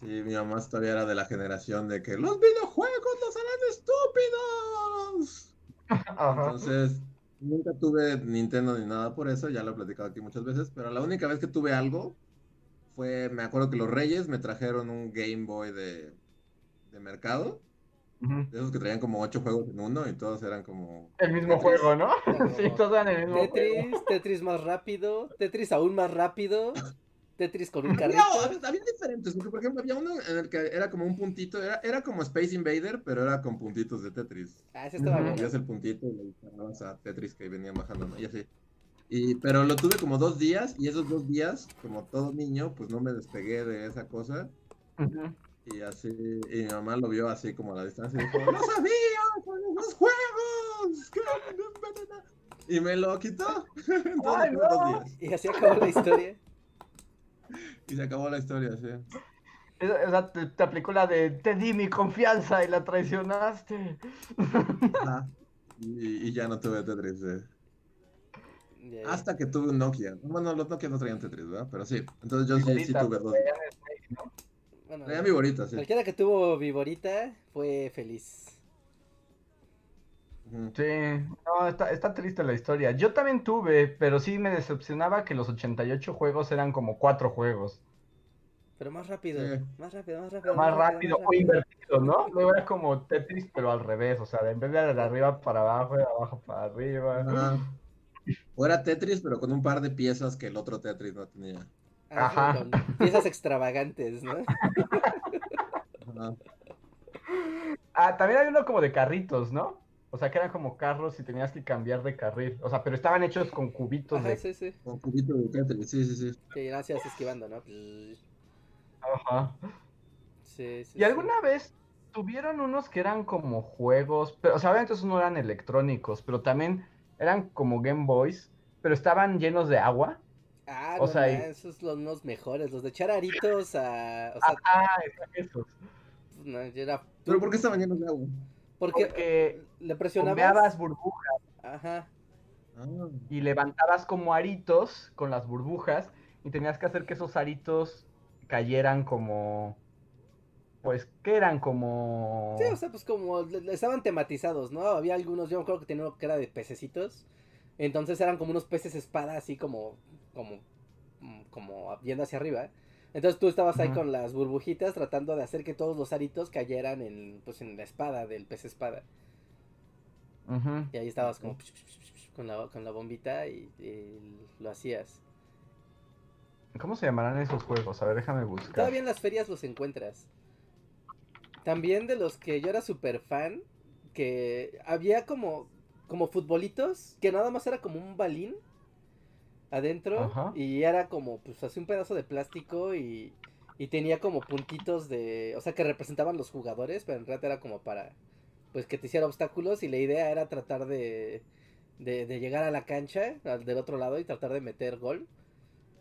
Sí, mi mamá todavía era de la generación de que los videojuegos los harán estúpidos. Ajá. Entonces, nunca tuve Nintendo ni nada por eso, ya lo he platicado aquí muchas veces, pero la única vez que tuve algo fue, me acuerdo que los Reyes me trajeron un Game Boy de, de mercado, De esos que traían como ocho juegos en uno y todos eran como... El mismo Tetris. juego, ¿no? Sí, todos eran el mismo juego. Tetris, Tetris más rápido, Tetris aún más rápido, Tetris con un carrito. No, había diferentes, porque por ejemplo había uno en el que era como un puntito, era, era como Space Invader, pero era con puntitos de Tetris. Ah, ese estaba Ujú. bueno. Movías el puntito y le disparabas a Tetris que venían bajando, ¿no? Y así. Y, pero lo tuve como dos días, y esos dos días, como todo niño, pues no me despegué de esa cosa. Ujú. Y así, y mi mamá lo vio así como a la distancia y dijo, ¡No sabía! ¡Son esos juegos! ¡Qué envenena!". Y me lo quitó. Entonces, ¡Ay, no! dos días. Y así acabó la historia. Y se acabó la historia, sí. Esa- esa te, te aplicó la de te di mi confianza y la traicionaste. Y, y ya no tuve Tetris. eh. Ya. Hasta que tuve un Nokia. Bueno, los Nokia no traían Tetris, ¿verdad? Pero sí. Entonces yo sí, sí tuve dos. traían Snake, ¿no? Bueno, sí. cualquiera que tuvo Viborita fue feliz. Sí, no, está, está triste la historia. Yo también tuve, pero sí me decepcionaba que los 88 juegos eran como cuatro juegos. Pero más rápido, Sí. más rápido, más rápido. Más rápido o invertido, ¿no? Luego era como Tetris, pero al revés. O sea, en vez de de arriba para abajo, de abajo para arriba. Ajá. O era Tetris, pero con un par de piezas que el otro Tetris no tenía. Ajá. piezas extravagantes, ¿no? Ajá. Ah, también hay uno como de carritos, ¿no? O sea, que eran como carros y tenías que cambiar de carril. O sea, pero estaban hechos con cubitos Ajá, de... sí, sí. Con cubito de Tetris, sí, sí, sí. Que gracias esquivando, ¿no? Ajá. Sí, sí. ¿Y alguna vez tuvieron unos que eran como juegos, pero, o sea, obviamente esos no eran electrónicos, pero también eran como Game Boys, pero estaban llenos de agua. Ah, O no, sea, esos son los mejores, los de echar aritos a... O sea, Ah, esos. no, yo era... ¿Pero por qué estaban llenos de agua? Porque, Porque le presionabas... burbujas Ajá. Ah, y levantabas como aritos con las burbujas y tenías que hacer que esos aritos cayeran como... Pues, ¿qué eran? Como... Sí, o sea, pues como estaban tematizados, ¿no? Había algunos, yo me acuerdo que tenía uno que era de pececitos. Entonces eran como unos peces espada, así como, como, mm, como viendo hacia arriba. Entonces tú estabas ahí con las burbujitas tratando de hacer que todos los aritos cayeran en, pues, en la espada del pez espada. Ujú. Y ahí estabas como con la, con la bombita y, y lo hacías. ¿Cómo se llamarán esos juegos? A ver, déjame buscar. Todavía en las ferias los encuentras. También de los que yo era súper fan, que había como, como futbolitos, que nada más era como un balín adentro Ajá. y era como, pues así un pedazo de plástico y, y tenía como puntitos de, o sea, que representaban los jugadores, pero en realidad era como para, pues que te hiciera obstáculos y la idea era tratar de, de, de llegar a la cancha al del otro lado y tratar de meter gol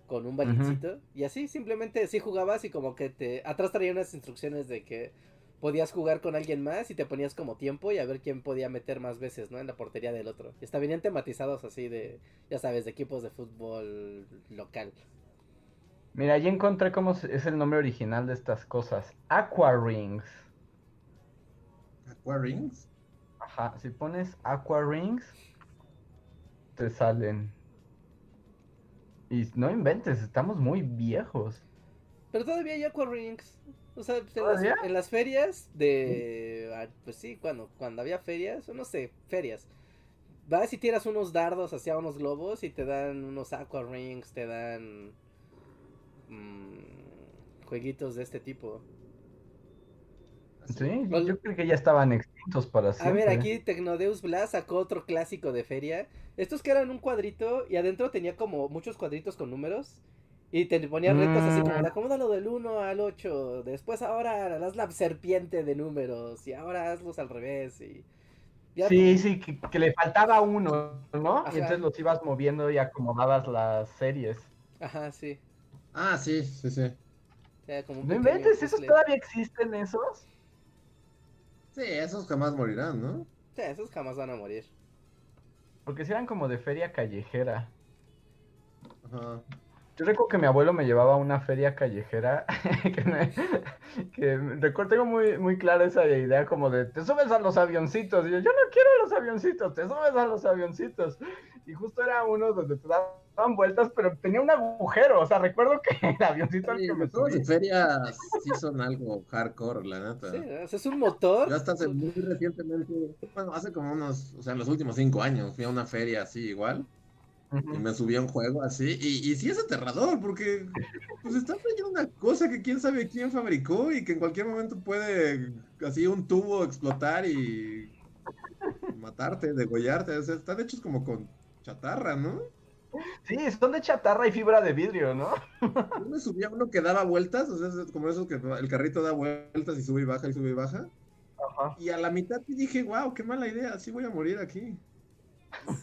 con un balincito y así simplemente así jugabas y como que te atrás traía unas instrucciones de que podías jugar con alguien más y te ponías como tiempo y a ver quién podía meter más veces, ¿no? En la portería del otro. Y hasta venían tematizados así de, ya sabes, de equipos de fútbol local. Mira, ya encontré cómo es el nombre original de estas cosas. Aqua Rings. Aqua Rings. Ajá, si pones Aqua Rings, te salen. Y no inventes, estamos muy viejos. Pero todavía hay Aqua Rings. O sea, pues, en, las, ¿Todavía? en las ferias de... ah, Pues sí, cuando, cuando había ferias, o no sé, ferias. Vas y tiras unos dardos hacia unos globos y te dan unos Aqua Rings, te dan... mm, jueguitos de este tipo. Sí, yo creo que ya estaban extintos para A siempre. ver, aquí Tecnodeus Blast sacó otro clásico de feria. Estos que eran un cuadrito y adentro tenía como muchos cuadritos con números. Y te ponían retos así como, Mm. acomódalo del 1 al 8. Después ahora haz la serpiente de números. Y ahora hazlos al revés. Y ya Sí, sí, que, que le faltaba uno, ¿no? Ajá. Y entonces los ibas moviendo y acomodabas las series. Ajá, sí. Ah, sí, sí, sí. Era como un No inventes, ¿esos puzzle. todavía existen esos? Sí, esos jamás morirán, ¿no? Sí, esos jamás van a morir. Porque si eran como de feria callejera. Ajá. Yo recuerdo que mi abuelo me llevaba a una feria callejera que, me, que recuerdo, tengo muy, muy clara esa idea como de te subes a los avioncitos. Y yo, yo no quiero los avioncitos, te subes a los avioncitos. Y justo era uno donde te daban vueltas, pero tenía un agujero. O sea, recuerdo que el avioncito al que me subí. de feria sí son algo hardcore, la neta. Sí, o sea, es un motor. Yo hasta hace muy recientemente, bueno, hace como unos, o sea, en los últimos cinco años fui a una feria así igual y me subí a un juego así y, y sí es aterrador porque pues está trayendo una cosa que quién sabe quién fabricó y que en cualquier momento puede así un tubo explotar y matarte, degollarte, o sea, están hechos como con chatarra, ¿no? Sí, son de chatarra y fibra de vidrio, ¿no? Yo me subí a uno que daba vueltas, o sea, es como esos que el carrito da vueltas y sube y baja y sube y baja. Ajá. Y a la mitad dije, wow, qué mala idea, así voy a morir aquí.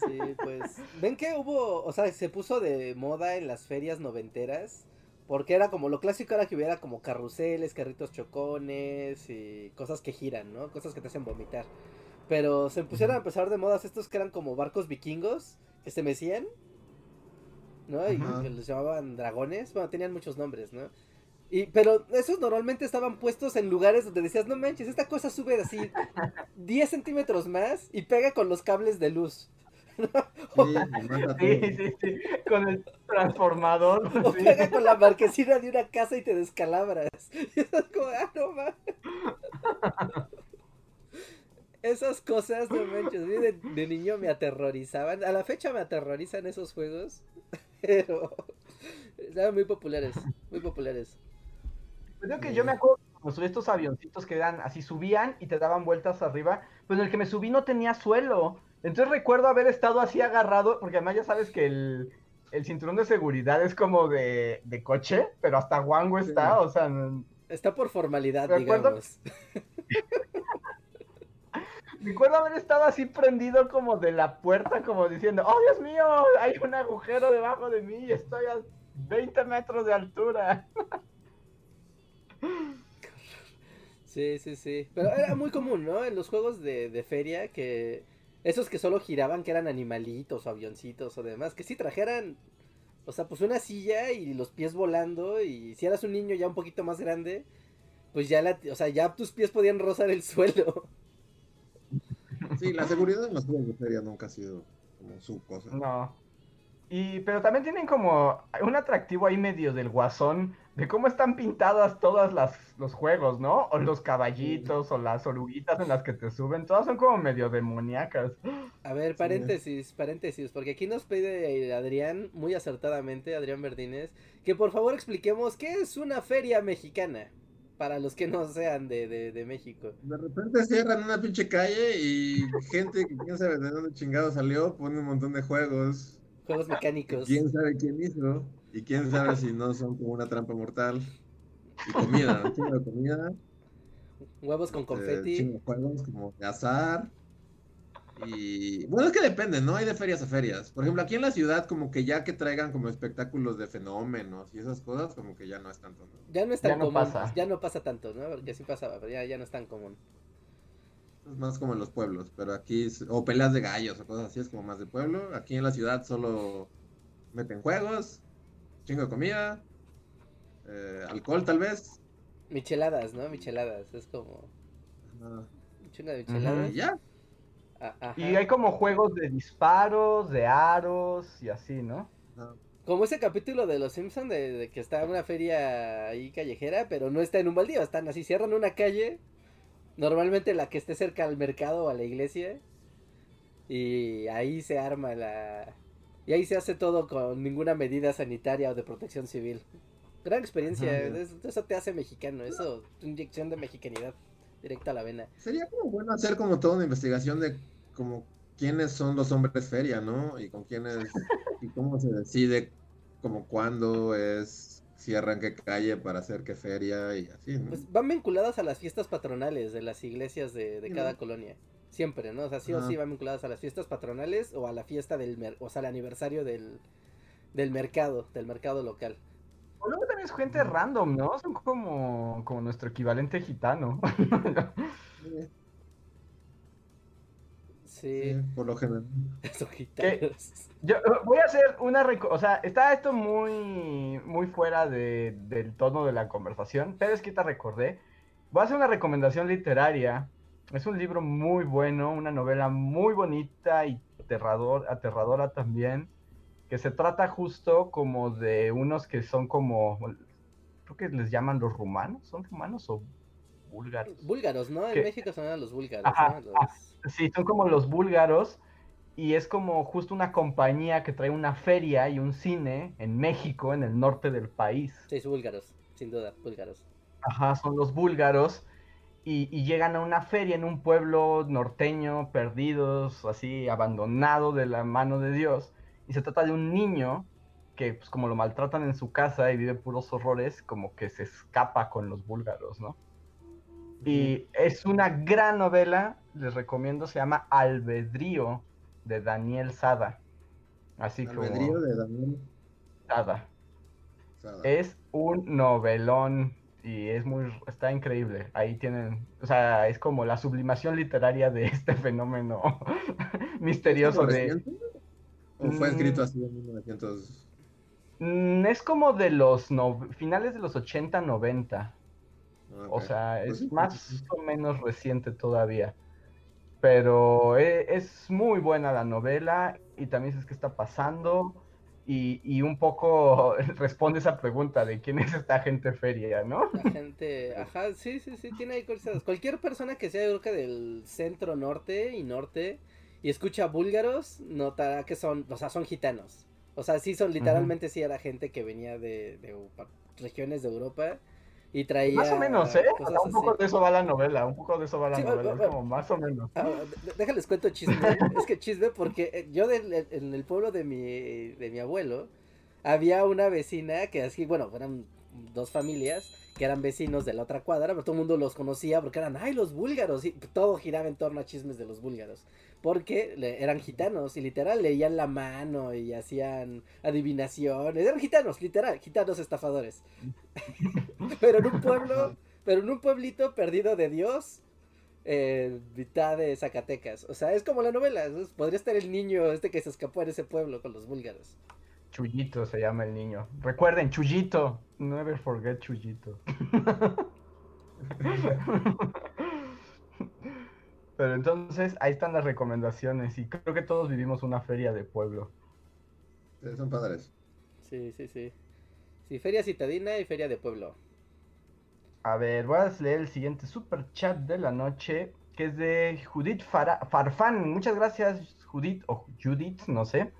Sí, pues. Ven que hubo, o sea, se puso de moda en las ferias noventeras. Porque era como lo clásico era que hubiera como carruseles, carritos chocones y cosas que giran, ¿no? Cosas que te hacen vomitar. Pero se pusieron a empezar de modas estos que eran como barcos vikingos que se mecían, ¿no? Y Ajá. que los llamaban dragones. Bueno, tenían muchos nombres, ¿no? Y, pero esos normalmente estaban puestos en lugares donde decías, no manches, esta cosa sube así 10 centímetros más y pega con los cables de luz. Sí, Sí, sí. Con el transformador. O sí. pega con la marquesina de una casa y te descalabras. Y estás como, ah, no. Esas cosas, no manches, de, de niño me aterrorizaban. A la fecha me aterrorizan esos juegos. Pero eran muy populares, muy populares. Pues digo que yo me acuerdo subí estos avioncitos que eran así, subían y te daban vueltas arriba, pues en el que me subí no tenía suelo. Entonces recuerdo haber estado así agarrado, porque además ya sabes que el, el cinturón de seguridad es como de, de coche, pero hasta guango está, o sea, Está por formalidad, Me acuerdo- digamos. Recuerdo haber estado así prendido como de la puerta, como diciendo, oh Dios mío, hay un agujero debajo de mí y estoy a 20 metros de altura. Sí, sí, sí. Pero era muy común, ¿no? En los juegos de, de feria que esos que solo giraban, que eran animalitos o avioncitos o demás, que sí trajeran, o sea, pues una silla y los pies volando y si eras un niño ya un poquito más grande, pues ya la, o sea, ya tus pies podían rozar el suelo. Sí, la seguridad en juegos de feria nunca ha sido como su cosa. No. Y, pero también tienen como un atractivo ahí medio del guasón, de cómo están pintadas todas las los juegos, ¿no? O los caballitos, o las oruguitas en las que te suben, todas son como medio demoníacas. A ver, paréntesis, paréntesis, porque aquí nos pide Adrián, muy acertadamente, Adrián Verdines, que por favor expliquemos qué es una feria mexicana, para los que no sean de, de, de México. De repente cierran una pinche calle y gente que quién sabe de dónde chingado salió, pone un montón de juegos. Juegos mecánicos. ¿Quién sabe quién hizo? Y quién sabe si no son como una trampa mortal. Y comida, un chingo de comida. Huevos con eh, confeti. chingo de juegos como de azar. Y bueno, es que depende, ¿no? Hay de ferias a ferias. Por ejemplo, aquí en la ciudad, como que ya que traigan como espectáculos de fenómenos y esas cosas, como que ya no es tanto, ¿no? Ya no es tan Ya no común. pasa. Ya no pasa tanto, ¿no? Porque sí pasaba, pero ya, ya no es tan común. Es más como en los pueblos, pero aquí, es- o peleas de gallos o cosas así, es como más de pueblo. Aquí en la ciudad solo meten juegos, chingo de comida, eh, alcohol tal vez. Micheladas, ¿no? Micheladas. Es como. Ajá. un chingo de micheladas. Y ya. Ah, ajá. Y hay como juegos de disparos, de aros y así, ¿no? Como ese capítulo de Los Simpson de, de que está en una feria ahí callejera, pero no está en un baldío, están así, cierran una calle, normalmente la que esté cerca al mercado o a la iglesia, y ahí se arma la... Y ahí se hace todo con ninguna medida sanitaria o de protección civil. Gran experiencia, Ajá. es- eso te hace mexicano, eso, tu inyección de mexicanidad directa a la vena. Sería como bueno hacer como toda una investigación de como quiénes son los hombres feria, ¿no? Y con quiénes, y cómo se decide, como cuándo es, cierran qué calle para hacer qué feria y así, ¿no? Pues van vinculadas a las fiestas patronales de las iglesias de, de cada ¿no? colonia. Siempre, ¿no? O sea, sí o sí van vinculadas a las fiestas patronales o a la fiesta del, mer- o sea, al aniversario del, del mercado, del mercado local. O luego también es gente random, ¿no? Son como, como nuestro equivalente gitano. Sí, Sí, por lo general. son gitanos. Yo eh, voy a hacer una... O sea, está esto muy, muy fuera de- del tono de la conversación, pero es que te recordé. Voy a hacer una recomendación literaria. Es un libro muy bueno, una novela muy bonita y aterrador, aterradora también, que se trata justo como de unos que son como... Creo que les llaman los rumanos. ¿Son rumanos o búlgaros? Búlgaros, ¿no? En. México son los búlgaros, Ajá, ¿no? Los- Sí, son como los búlgaros y es como justo una compañía que trae una feria y un cine en México, en el norte del país. Sí, son búlgaros, sin duda, búlgaros. Ajá, son los búlgaros y, y llegan a una feria en un pueblo norteño, perdidos, así, abandonado de la mano de Dios. Y se trata de un niño que, pues como lo maltratan en su casa y vive puros horrores, como que se escapa con los búlgaros, ¿no? Y es una gran novela, les recomiendo, se llama Albedrío de Daniel Sada. Así Albedrío como de Daniel Sada. Sada. Es un novelón y es muy, está increíble. Ahí tienen, o sea, es como la sublimación literaria de este fenómeno misterioso ¿Es de... fue Mm. escrito así en 1900? Mm, es como de los no- finales de los 80, 90. Ah, O sea, Pues es pues más o menos reciente todavía. Pero e- es muy buena la novela y también dices qué está pasando y, y un poco responde esa pregunta de quién es esta gente feria, ¿no? La gente, ajá, sí, sí, sí, tiene ahí cosas. Cualquier persona que sea, yo creo que del centro norte y norte y escucha búlgaros, notará que son, o sea, son gitanos. O sea, sí son, literalmente sí era gente que venía de, regiones de Europa y traía Más o menos, ¿eh? O cosas sea, un poco así. de eso va la novela, un poco de eso va la Sí, novela, es como más o menos. Ah, déjales cuento chisme. es que chisme porque eh, yo del- en el pueblo de mi, de mi abuelo había una vecina que así, bueno, eran dos familias que eran vecinos de la otra cuadra, pero todo el mundo los conocía porque eran, ay, los búlgaros, y todo giraba en torno a chismes de los búlgaros, porque eran gitanos y literal leían la mano y hacían adivinaciones, eran gitanos, literal, gitanos estafadores. pero en un pueblo, pero en un pueblito perdido de Dios, mitad de Zacatecas, o sea, es como la novela, podría estar el niño este que se escapó en ese pueblo con los búlgaros. Chuyito se llama el niño. Recuerden, Chuyito. Never forget Chuyito. Pero entonces, ahí están las recomendaciones. Y creo que todos vivimos una feria de pueblo. son padres. Sí, sí, sí. Sí, feria citadina y feria de pueblo. A ver, voy a leer el siguiente super chat de la noche, que es de Judith Farfán. Muchas gracias, Judith, o Judith, no sé.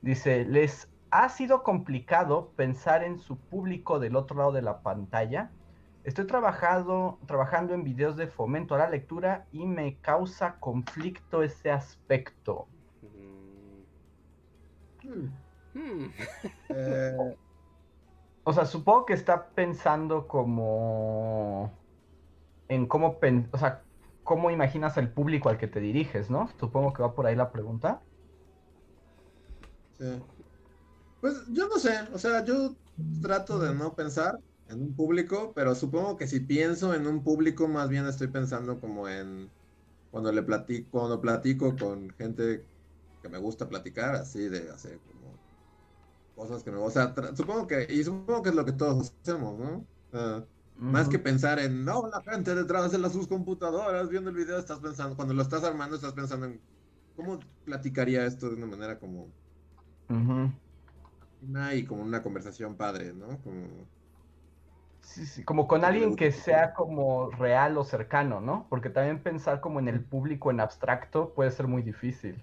Dice, les ha sido complicado pensar en su público del otro lado de la pantalla. Estoy trabajando, trabajando en videos de fomento a la lectura y me causa conflicto ese aspecto. Hmm. Hmm. Eh. O sea, supongo que está pensando como en cómo, o sea, cómo imaginas el público al que te diriges, ¿no? Supongo que va por ahí la pregunta. Sí. Pues yo no sé, o sea, yo trato de no pensar en un público, pero supongo que si pienso en un público, más bien estoy pensando como en cuando le platico, cuando platico con gente que me gusta platicar, así de hacer como cosas que me o sea, supongo que, y supongo que es lo que todos hacemos, ¿no? Más que pensar en, no, la gente detrás de las sus computadoras viendo el video, estás pensando, cuando lo estás armando, estás pensando en cómo platicaría esto de una manera como y como una conversación padre, ¿no? Como... Sí, sí, como con alguien que sea como real o cercano, ¿no? Porque también pensar como en el público en abstracto puede ser muy difícil.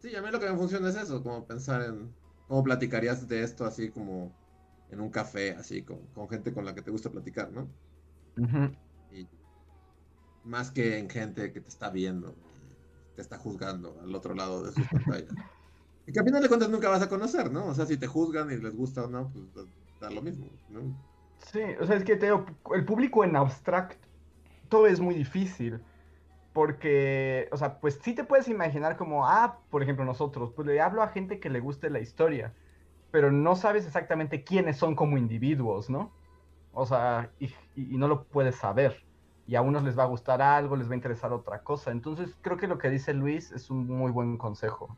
Sí, a mí lo que me funciona es eso, como pensar en cómo platicarías de esto así como en un café, así con, gente con la que te gusta platicar, ¿no? y más que en gente que te está viendo, te está juzgando al otro lado de sus pantallas. Y que al final de cuentas nunca vas a conocer, ¿no? O sea, si te juzgan y les gusta o no, pues da lo mismo. Sí, o sea, es que te el público en abstracto es muy difícil. Porque, o sea, pues sí te puedes imaginar como, ah, por ejemplo, nosotros, pues le hablo a gente que le guste la historia, pero no sabes exactamente quiénes son como individuos, ¿no? O sea, y, y, no lo puedes saber. Y a unos les va a gustar algo, les va a interesar otra cosa. Entonces, creo que lo que dice Luis es un muy buen consejo.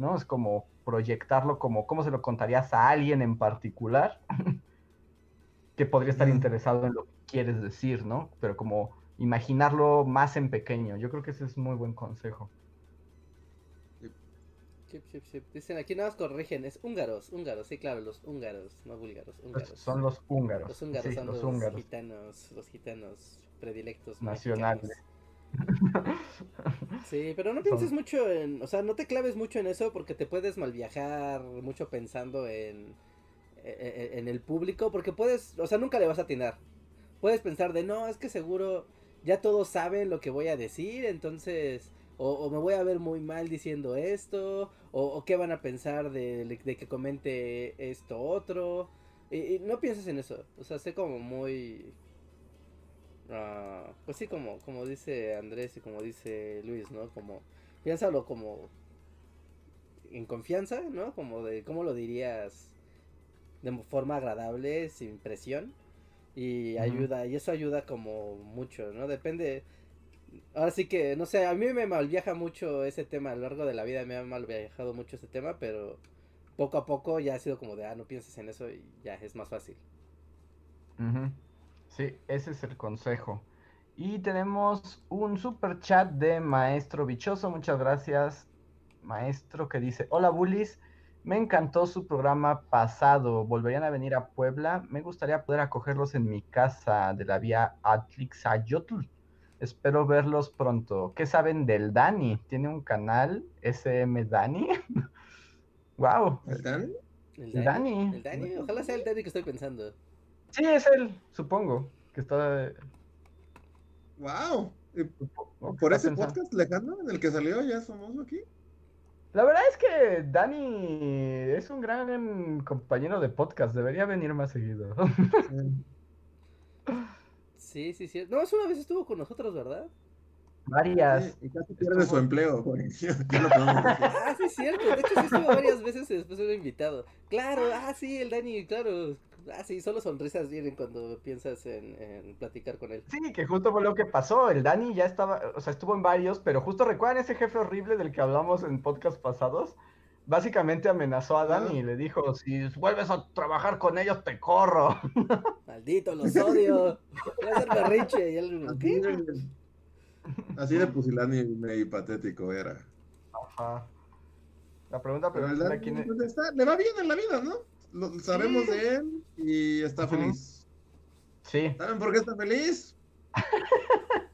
¿no? Es como proyectarlo como cómo se lo contarías a alguien en particular que podría estar interesado en lo que quieres decir, ¿no? Pero como imaginarlo más en pequeño. Yo creo que ese es muy buen consejo. Dicen aquí nada más corrigen, es húngaros, húngaros, sí, claro, los húngaros, no búlgaros, húngaros. Son los húngaros. Los húngaros son los, gitanos, los gitanos predilectos. Nacionales. Sí, pero no pienses mucho en, o sea, no te claves mucho en eso porque te puedes mal viajar mucho pensando en, e, e, en, el público, porque puedes, o sea, nunca le vas a atinar. Puedes pensar de, no, es que seguro ya todos saben lo que voy a decir, entonces, o, me voy a ver muy mal diciendo esto, o, qué van a pensar de, que comente esto otro. y no pienses en eso, o sea, sé como muy Ah, pues sí, como, como dice Andrés y como dice Luis, ¿no? Como, piénsalo como en confianza, ¿no? Como de, ¿cómo lo dirías? De forma agradable, sin presión. Y ayuda, y eso ayuda como mucho, ¿no? Depende. Ahora sí que, no sé, a mí me malviaja mucho ese tema, a lo largo de la vida me ha malviajado mucho ese tema, pero poco a poco ya ha sido como de, ah, no pienses en eso y ya es más fácil. Sí, ese es el consejo. Y tenemos un super chat de Maestro Bichoso. Muchas gracias, Maestro, que dice: Hola, Bullies. Me encantó su programa pasado. ¿Volverían a venir a Puebla? Me gustaría poder acogerlos en mi casa de la vía Atlixayotl. Espero verlos pronto. ¿Qué saben del Dani? ¿Tiene un canal SM Dani? wow. ¿El Dani? ¿El Dani? ¿El Dani? Ojalá sea el Dani que estoy pensando. Sí, es él, supongo. Que está. ¡Wow! ¿Por ese podcast lejano en el que salió ya es famoso aquí? La verdad es que Dani es un gran compañero de podcast, debería venir más seguido. Sí, sí, sí. No, es una vez estuvo con nosotros, ¿verdad? Varias. Sí, y casi pierde su empleo. lo decir. Ah, sí, es cierto. De hecho, sí estuvo varias veces y después era invitado. Claro, ah, sí, el Dani, claro. Ah, sí, solo sonrisas vienen cuando piensas en, en platicar con él. Sí, que justo fue lo que pasó. El Dani ya estaba, o sea, estuvo en varios, pero justo recuerdan ese jefe horrible del que hablamos en podcast pasados. Básicamente amenazó a Dani y le dijo, si vuelves a trabajar con ellos, te corro. Maldito, los odio. Voy a hacer berrinche. Y él, Así ¿qué? de, así de pusilánime y patético era. Ajá. La pregunta Pero Dani, quién es. pues, está- le va bien en la vida, ¿no? Lo, sabemos Sí. de él y está feliz. Sí, ¿Saben por qué está feliz?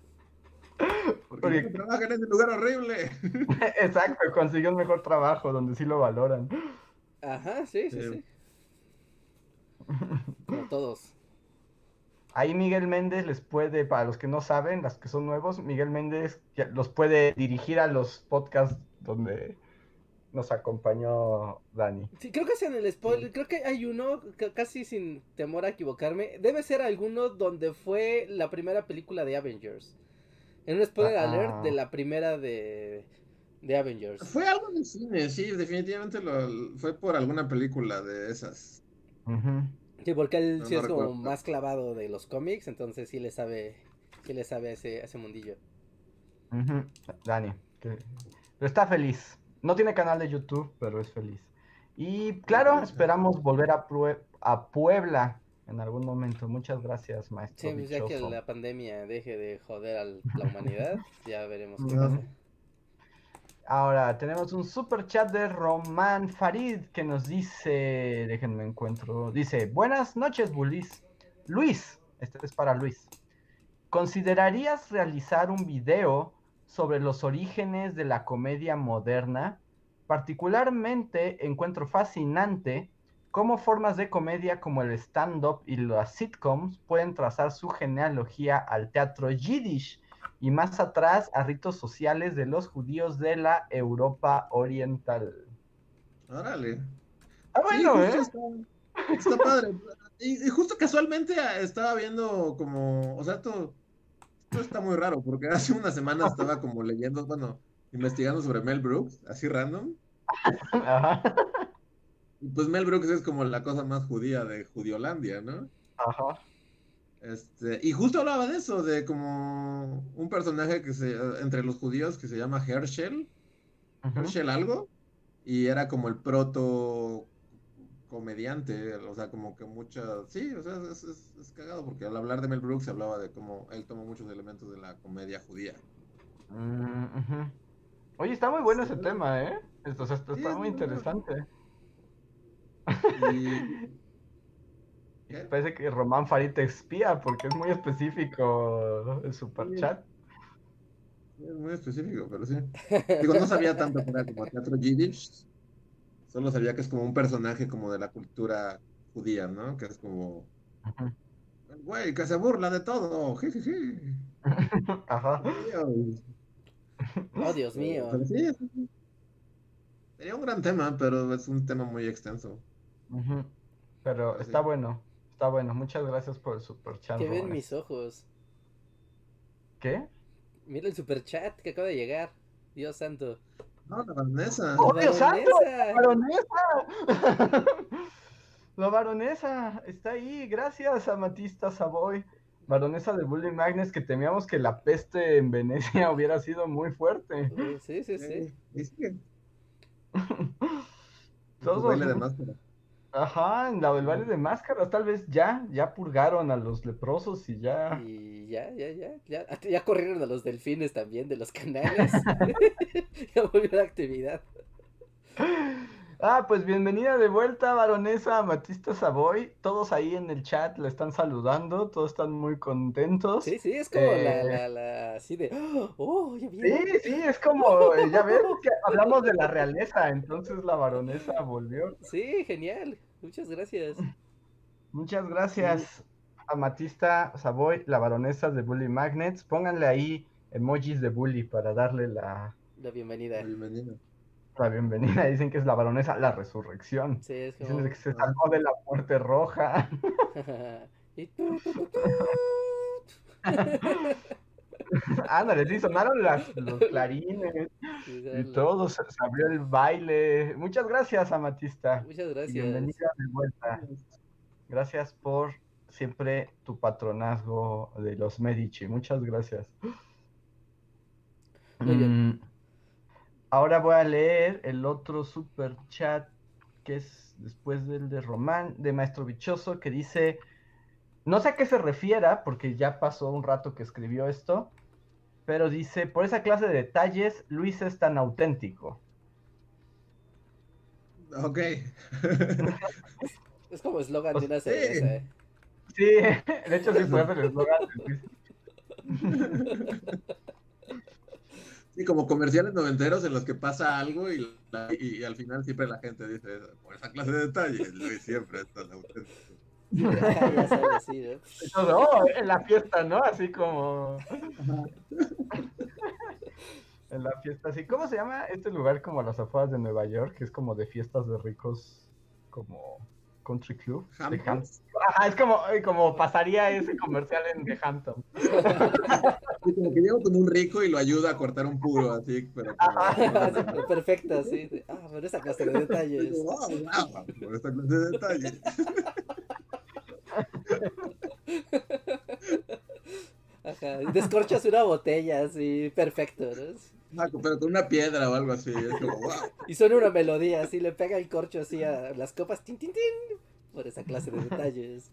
Porque Porque- no trabaja en ese lugar horrible. exacto, consiguió un mejor trabajo donde sí lo valoran. Ajá, sí, sí, Sí. sí. Como todos. Ahí Miguel Méndez les puede, para los que no saben, las que son nuevos, Miguel Méndez los puede dirigir a los podcasts donde nos acompañó Dani. Sí, creo que es en el spoiler, creo que hay uno, ca- casi sin temor a equivocarme, debe ser alguno donde fue la primera película de Avengers. En un spoiler Ah. alert de la primera de, de Avengers. Fue algo de cine, sí, definitivamente lo, fue por alguna película de esas. Ujú. Sí, porque él No, sí no es como más clavado de los cómics, entonces sí le sabe, sí le sabe a ese, a ese mundillo. Ujú, Dani. que- Pero está feliz. No tiene canal de YouTube, pero es feliz. Y claro, esperamos volver a, a Puebla en algún momento. Muchas gracias, maestro. Sí, pues ya que la pandemia deje de joder a la humanidad, ya veremos qué pasa. Ahora tenemos un super chat de Román Farid que nos dice, déjenme encuentro, dice, buenas noches, Bulis. Luis, este es para Luis. ¿Considerarías realizar un video sobre los orígenes de la comedia moderna? Particularmente encuentro fascinante cómo formas de comedia como el stand-up y las sitcoms pueden trazar su genealogía al teatro yiddish y más atrás a ritos sociales de los judíos de la Europa Oriental. Órale. Ah, Sí, bueno, ¿eh? está, está padre. Y, y justo casualmente ah, estaba viendo como, o sea, esto, esto está muy raro, porque hace una semana estaba como leyendo, bueno, investigando sobre Mel Brooks, así random. Ajá, Y pues Mel Brooks es como la cosa más judía de Judiolandia, ¿no? ajá. Este, y justo hablaba de eso, de como un personaje que se, entre los judíos que se llama Herschel. Herschel algo, y era como el proto comediante, o sea, como que mucha, sí, o sea, es, es- es cagado, porque al hablar de Mel Brooks se hablaba de cómo él tomó muchos elementos de la comedia judía. Mm. Oye, está muy bueno ese Sí. tema, ¿eh? Esto, o sea, Sí, está es muy interesante. Y... ¿Qué? Parece que Román Farid te espía porque es muy específico el superchat. Es muy específico, pero sí. Digo, no sabía tanto como teatro yiddish, solo sabía que es como un personaje como de la cultura judía, ¿no? Que es como, güey, que se burla de todo, jijiji. Ajá. Oh, Dios mío. Sí. Sería un gran tema, pero es un tema muy extenso. Pero está bueno, está bueno. Muchas gracias por el superchat. Que ven mis ojos. ¿Qué? Mira el superchat que acaba de llegar. Dios santo. No, la Vanessa. ¡Oh, Dios santo! Baronesa. ¡Baronesa! La baronesa está ahí, gracias Amatista Savoy. Baronesa de Bully Magnus, que temíamos que la peste en Venecia hubiera sido muy fuerte. Sí, sí, sí. Eh. Todos los- de máscara. Ajá, en la del baile de máscaras, tal vez ya, ya purgaron a los leprosos y ya. Y ya, ya, ya, ya. ah, Ya corrieron a los delfines también de los canales. ya volvió la actividad. Ah, pues bienvenida de vuelta, baronesa Amatista Savoy. Todos ahí en el chat le están saludando, todos están muy contentos. Sí, sí, es como la, Eh. la, la, así de, oh, ya Sí, vieron. sí, es como, eh, ya ves, que hablamos de la realeza, entonces la baronesa volvió. Sí, genial. Muchas gracias. Muchas gracias, Amatista Savoy, la baronesa de Bully Magnets. Pónganle ahí emojis de Bully para darle la, La bienvenida. Bienvenido. la bienvenida. Dicen que es la baronesa La Resurrección. Sí, es Dicen que se salvó de la muerte roja. Y. Ándale, sí, sonaron las, los clarines Sí, y todo, se, se abrió el baile. Muchas gracias, Amatista. Muchas gracias. bienvenida de vuelta. Gracias por siempre tu patronazgo de los Medici. Muchas gracias. Muy bien. Mm, Ahora voy a leer el otro super chat que es después del de Román, de Maestro Bichoso, que dice, no sé a qué se refiera, porque ya pasó un rato que escribió esto, pero dice, por esa clase de detalles, Luis es tan auténtico. Ok. Es como eslogan de una Sí. cerveza. ¿eh? Sí, de hecho sí ser el eslogan de Luis. Sí, como comerciales noventeros en los que pasa algo y, la- y, y al final siempre la gente dice, por esa clase de detalles, Luis siempre es tan auténtico. Ya sabes, sí, ¿no? "Oh, en la fiesta, ¿no? Así como... En la fiesta, así. ¿Cómo se llama este lugar como a las afueras de Nueva York? Que es como de fiestas de ricos, como country club. de Hamptons. Hamptons. Ajá, es como, eh, como pasaría ese comercial en The Hamptons. Sí, como que llega con un rico y lo ayuda a cortar un puro, así, pero como- Perfecta, sí. sí. Ah, pero esa clase de detalles. Wow, wow, por esta clase de detalles. Ajá. Descorchas una botella así, perfecto, ¿no? Ah, pero con una piedra o algo así, es como, wow. Y suena una melodía así, le pega el corcho así a las copas, tin, tin, tin, por esa clase de detalles.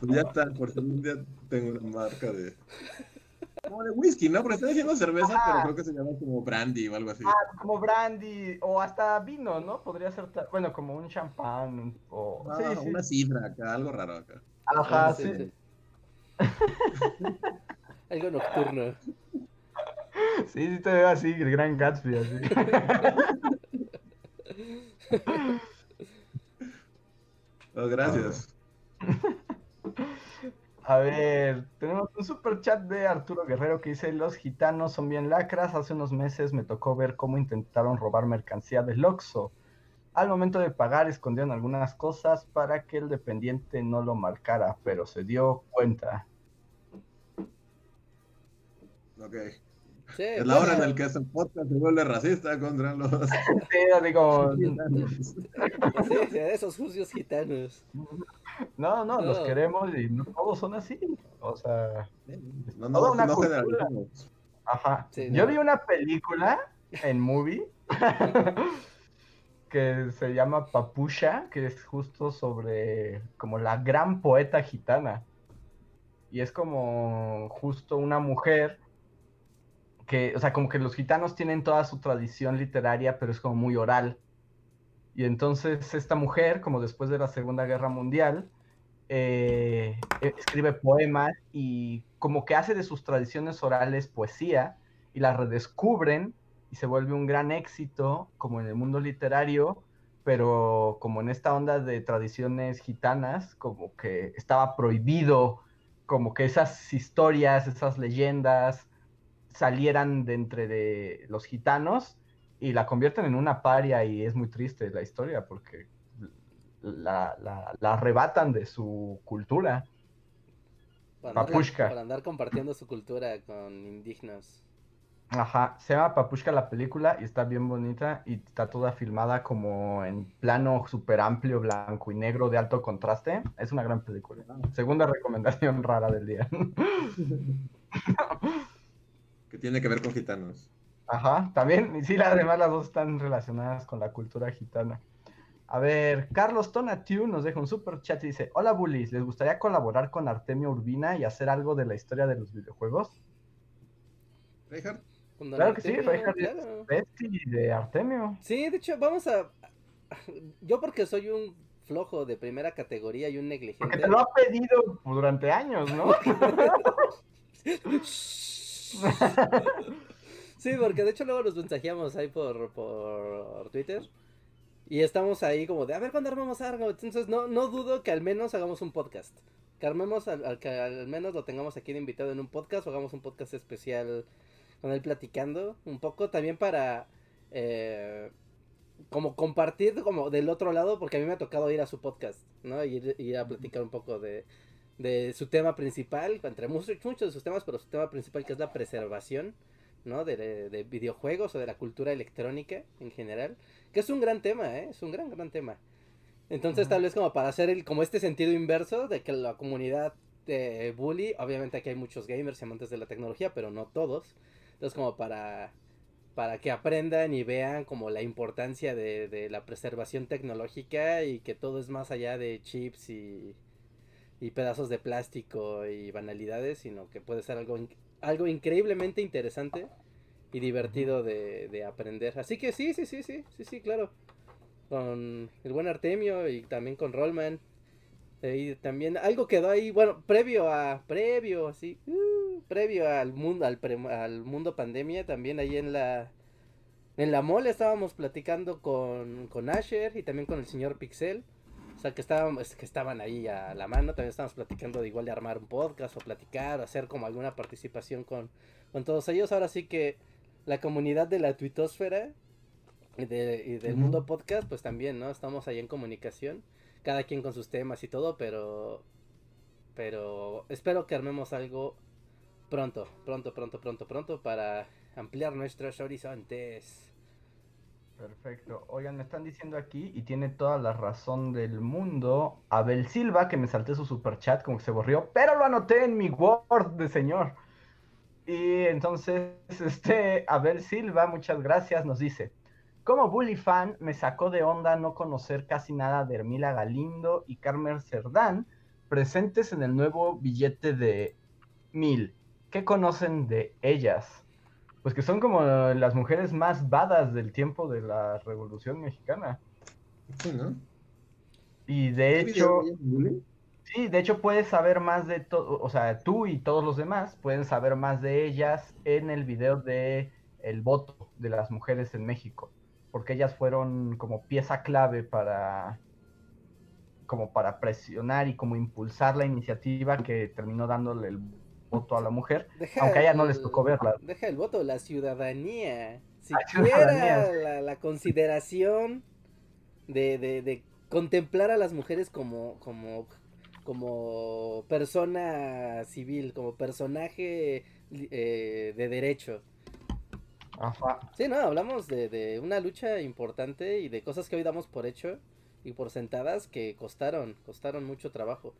Pues ya está, por un día tengo una marca de. Como de whisky, ¿no? Porque estoy diciendo cerveza, Ajá. pero creo que se llama como brandy o algo así. Ah, como brandy o hasta vino, ¿no? Podría ser, bueno, como un champán o... Ah, sí, sí. Una sidra acá, algo raro acá. Ajá, Sí, sí. sí. Algo nocturno. Sí, sí te veo así, el gran Gatsby, así. Oh, gracias. A ver, tenemos un super chat de Arturo Guerrero que dice, los gitanos son bien lacras, hace unos meses me tocó ver cómo intentaron robar mercancía del Oxxo. Al momento de pagar escondieron algunas cosas para que el dependiente no lo marcara, pero se dio cuenta. Ok. Sí, Es la hora en bueno, la que este podcast se vuelve racista contra los. Sí, digo, sí, sí, esos sucios gitanos. no, no, los No. queremos y no todos son así. O sea, No, Toda no, una no cultura. Ajá. Sí, Yo no. vi una película en movie que se llama Papusha, que es justo sobre como la gran poeta gitana. Y es como justo una mujer que, o sea, como que los gitanos tienen toda su tradición literaria, pero es como muy oral. Y entonces esta mujer, como después de la Segunda Guerra Mundial, eh, e- escribe poemas y como que hace de sus tradiciones orales poesía y la redescubren y se vuelve un gran éxito como en el mundo literario, pero como en esta onda de tradiciones gitanas, como que estaba prohibido como que esas historias, esas leyendas salieran de entre de los gitanos y la convierten en una paria y es muy triste la historia porque la, la- la arrebatan de su cultura. Para andar, Papushka. para andar compartiendo su cultura con indignos. Ajá, se llama Papushka la película y está bien bonita y está toda filmada como en plano súper amplio, blanco y negro de alto contraste. Es una gran película. Segunda recomendación rara del día. Que tiene que ver con gitanos. Ajá, también, y sí, además las dos están relacionadas con la cultura gitana. A ver, Carlos Tonatiu nos deja un super chat y dice, hola bullies, ¿les gustaría colaborar con Artemio Urbina y hacer algo de la historia de los videojuegos? Reinhardt, Claro que sí, Reinhardt es de Artemio. Sí, de hecho, vamos a. Yo, porque soy un flojo de primera categoría y un Porque negligente. te lo ha pedido durante años, ¿no? Sí, porque de hecho luego nos mensajeamos ahí por, por Twitter. Y estamos ahí como de, a ver cuándo armamos algo. Entonces no, no dudo que al menos hagamos un podcast. Que armemos, al, al- que al menos lo tengamos aquí de invitado en un podcast o hagamos un podcast especial con él platicando un poco, también para eh, como compartir como del otro lado, porque a mí me ha tocado ir a su podcast, ¿no? Ir, ir a platicar un poco de, de su tema principal, entre muchos, muchos de sus temas, pero su tema principal que es la preservación, ¿no? De, de, de videojuegos o de la cultura electrónica en general, que es un gran tema, ¿eh? Es un gran, gran tema. Entonces, tal vez como para hacer el, como este sentido inverso de que la comunidad de bully, obviamente aquí hay muchos gamers y amantes de la tecnología, pero no todos. Entonces, como para, para que aprendan y vean como la importancia de, de la preservación tecnológica y que todo es más allá de chips y, y pedazos de plástico y banalidades, sino que puede ser algo, algo increíblemente interesante y divertido de, de aprender. Así que sí, sí, sí, sí, sí, sí, claro. Con el buen Artemio y también con Rollman. Eh, Y también algo quedó ahí, bueno, previo a, previo, así, uh, previo al mundo, al, pre- al mundo pandemia, también ahí en la, en la mole estábamos platicando con, con Asher y también con el señor Pixel. O sea, que estaban, que estaban ahí a la mano. También estábamos platicando de igual de armar un podcast o platicar o hacer como alguna participación con, con todos ellos. Ahora sí que la comunidad de la tuitosfera y, de- y del mundo podcast, pues también, ¿no? Estamos ahí en comunicación. Cada quien con sus temas y todo, pero... Pero espero que armemos algo pronto, pronto, pronto, pronto, pronto para ampliar nuestros horizontes. Perfecto. Oigan, me están diciendo aquí, y tiene toda la razón del mundo, Abel Silva, que me salté su super chat como que se borrió, pero lo anoté en mi Word de señor. Y entonces, este, Abel Silva, muchas gracias, nos dice, como bully fan, me sacó de onda no conocer casi nada de Hermila Galindo y Carmen Cerdán presentes en el nuevo billete de mil. ¿Qué conocen de ellas? Pues que son como las mujeres más badas del tiempo de la Revolución Mexicana. Sí, ¿no? Y de ¿Hay hecho, sí, de hecho puedes saber más de todo, o sea, tú y todos los demás pueden saber más de ellas en el video de el voto de las mujeres en México, porque ellas fueron como pieza clave para como para presionar y como impulsar la iniciativa que terminó dándole el voto a la mujer. Deja Aunque a ellas no les tocó verla. Deja el voto, la ciudadanía. La Siquiera ciudadanía. la, la consideración de, de, de contemplar a las mujeres como, como, como persona civil, como personaje eh, de derecho. Ajá. Sí, no, hablamos de, de una lucha importante y de cosas que hoy damos por hecho y por sentadas que costaron, costaron mucho trabajo.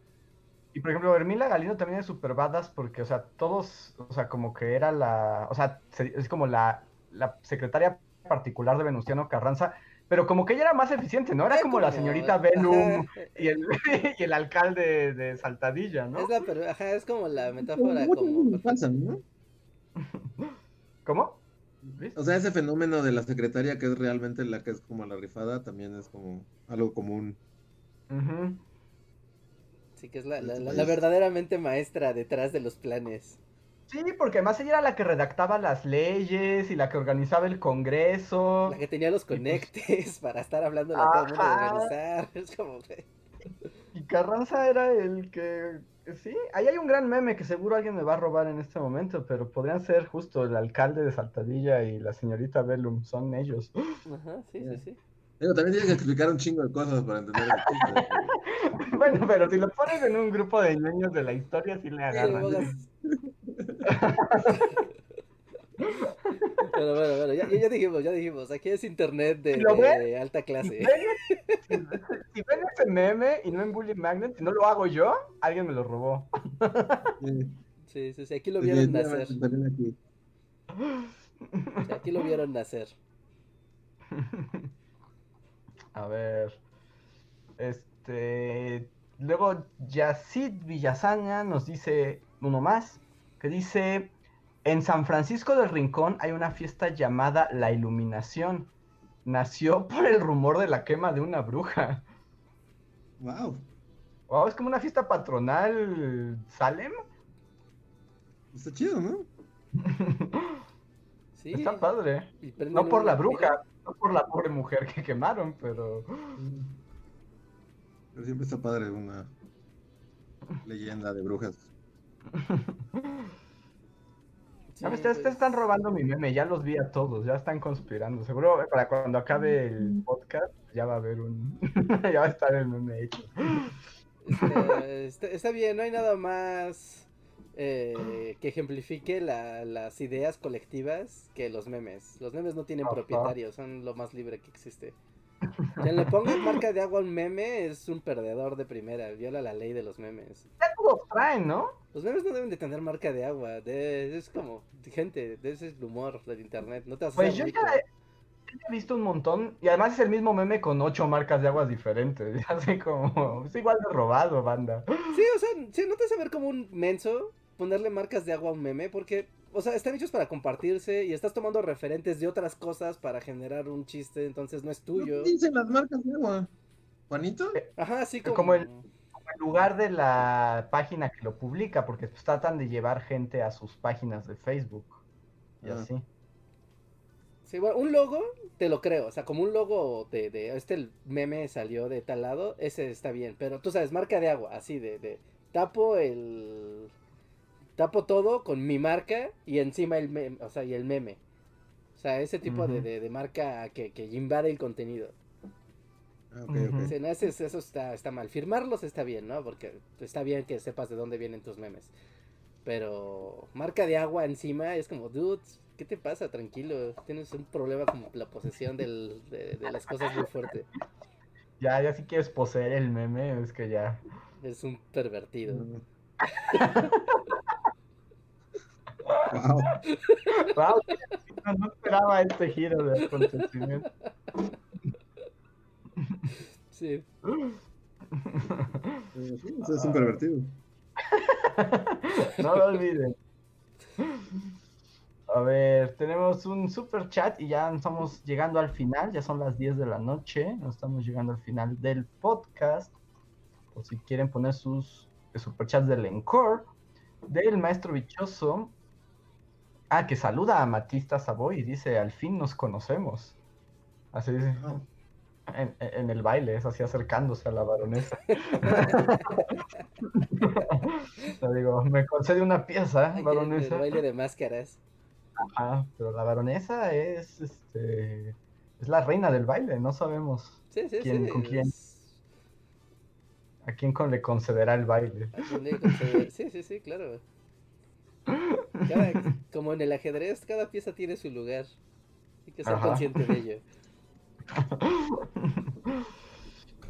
Y por ejemplo, Hermila Galindo también es super badass porque, o sea, todos, o sea, como que era la, o sea, se- es como la, la secretaria particular de Venustiano Carranza, pero como que ella era más eficiente, ¿no? Era como la señorita Venum ajá, y el, y el alcalde de Saltadilla, ¿no? es la, per- ajá, es como la metáfora como... ¿Cómo? O sea, ese fenómeno de la secretaria que es realmente la que es como la rifada también es como algo común. Ujú. Sí, que es la, la, la- país. la verdaderamente maestra detrás de los planes. Sí, porque además ella era la que redactaba las leyes y la que organizaba el Congreso. La que tenía los pues conectes para estar hablando a todo el mundo de organizar. Es como. Y Carranza era el que... Sí, ahí hay un gran meme que seguro alguien me va a robar en este momento, pero podrían ser justo el alcalde de Saltadilla y la señorita Bellum, son ellos. Ajá, sí, sí, sí. Pero también tienes que explicar un chingo de cosas para entender el chiste. bueno, pero si lo pones en un grupo de niños de la historia, sí le Sí, agarran. pongas- Pero bueno, bueno, ya, ya dijimos, ya dijimos. Aquí es internet de, alta Si clase. ven, si, si ven ese meme y no en Bully Magnet, si no lo hago yo, alguien me lo robó. Sí, Sí, sí, sí. Aquí lo vieron nacer. definitivamente también aquí. Sí, aquí lo vieron nacer. A ver. Este. Luego Yacid Villazaña nos dice uno más. Que dice. En San Francisco del Rincón hay una fiesta llamada La Iluminación. Nació por el rumor de la quema de una bruja. Wow. Wow, es como una fiesta patronal Salem. Está chido, ¿no? Sí. Está padre. No por la bruja. No por la pobre mujer que quemaron, pero. Pero siempre está padre una leyenda de brujas. Sí, Ya te pues, están robando mi meme, ya los vi a todos, ya están conspirando. Seguro para cuando acabe el podcast ya va a haber un... ya va a estar el meme hecho. Está, está- está bien, no hay nada más eh, que ejemplifique la- las ideas colectivas que los memes. Los memes no tienen Ajá. propietarios, son lo más libre que existe. Quien le ponga marca de agua a un meme es un perdedor de primera, viola la ley de los memes. Ya todos traen, ¿no? Los memes no deben de tener marca de agua, de- es como, gente, de ese es el humor del internet, no te a Pues yo rico. ya he, visto un montón, y además es el mismo meme con ocho marcas de aguas diferentes. Ya sé como, es igual de robado, banda. Sí, o sea, sí, no te hace ver como un menso ponerle marcas de agua a un meme, porque, o sea, están hechos para compartirse y estás tomando referentes de otras cosas para generar un chiste, entonces no es tuyo. ¿Qué dicen las marcas de agua? ¿Juanito? Ajá, así como... Como el- En lugar de la página que lo publica, porque pues, tratan de llevar gente a sus páginas de Facebook. Y Ah. así. Sí, bueno, un logo, te lo creo, o sea, como un logo de, de este meme salió de tal lado, ese está bien, pero tú sabes, marca de agua, así de, de tapo el... Tapo todo con mi marca y encima el meme, o sea, y el meme. O sea, ese tipo de, de, de marca que, que invade el contenido. Ah, ok, Ujú. ok. Sí, no, ese- eso está, está mal. Firmarlos está bien, ¿no? Porque está bien que sepas de dónde vienen tus memes. Pero marca de agua encima es como, dude, ¿qué te pasa? Tranquilo. Tienes un problema como la posesión del- de, de las cosas muy fuerte. Ya, ya si quieres poseer el meme, es que ya. Es un pervertido. Wow. Wow, no, no esperaba este giro de acontecimiento. Sí. Eso es un pervertido. No lo olviden. A ver, tenemos un super chat y ya estamos llegando al final, ya son las 10 de la noche, nos estamos llegando al final del podcast. O si quieren poner sus super chats del encore, del maestro bichoso. Ah, que saluda a Matista Savoy y dice, al fin nos conocemos. Así dice, en, en el baile, es así acercándose a la baronesa. Le digo, me concede una pieza, Aquí en El baronesa. baile de máscaras. Ajá, pero la baronesa es, este, es la reina del baile, no sabemos Sí, sí, ¿Quién- sí. con quién? es- a quién con- le concederá el baile. a quién le concede- Sí, sí, sí, claro. Cada- como en el ajedrez, cada pieza tiene su lugar. Hay que ser Ajá. consciente de ello.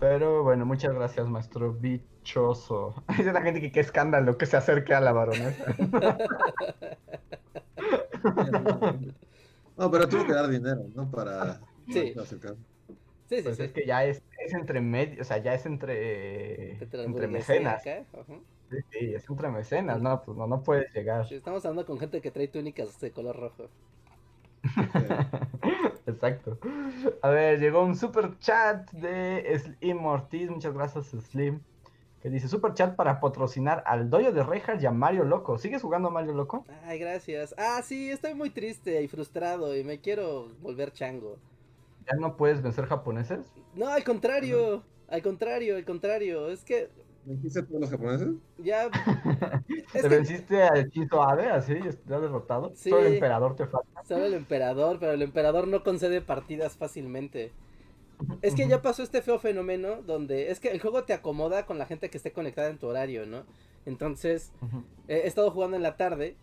Pero bueno, muchas gracias, maestro bichoso. Dice la gente que qué escándalo que se acerque a la baronesa. No, pero tuvo que dar dinero, ¿no? Para Sí. acercar. Sí, sí, Pues sí. es que ya es, es entre medio, o sea, ya es entre, Entre mecenas. acá, ajá. Sí, sí, es entre mecenas, no, pues no, no puedes llegar. Sí, estamos hablando con gente que trae túnicas de color rojo. Exacto. A ver, llegó un super chat de Slim Ortiz. Muchas gracias, Slim. Que dice: Super chat para patrocinar al doyo de Reinhardt y a Mario Loco. ¿Sigues jugando a Mario Loco? Ay, gracias. Ah, sí, estoy muy triste y frustrado y me quiero volver chango. ¿Ya no puedes vencer japoneses? No, al contrario. Al contrario, al contrario. Es que ¿Venciste a todos los japoneses? ya. Es ¿Te que venciste al Chizo Abe así? ¿Ya derrotado? Sí. Solo el emperador te falta. solo el emperador, pero el emperador no concede partidas fácilmente. Es que ya pasó este feo fenómeno donde es que el juego te acomoda con la gente que esté conectada en tu horario, ¿no? Entonces, he estado jugando en la tarde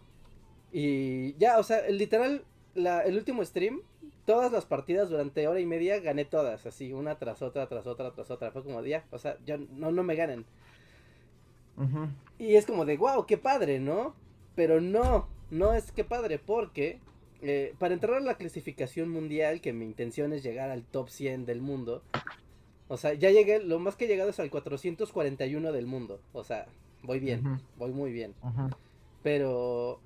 y ya, o sea, literal, la- el último stream, todas las partidas durante hora y media gané todas, así, una tras otra, tras otra, tras otra. Fue como de ya, o sea, yo no, no me ganan. Y es como de, wow, qué padre, ¿no? Pero no, no es que padre, porque eh, para entrar a la clasificación mundial, que mi intención es llegar al top 100 del mundo, o sea, ya llegué, lo más que he llegado es al 441 del mundo, o sea, voy bien, voy muy bien. Pero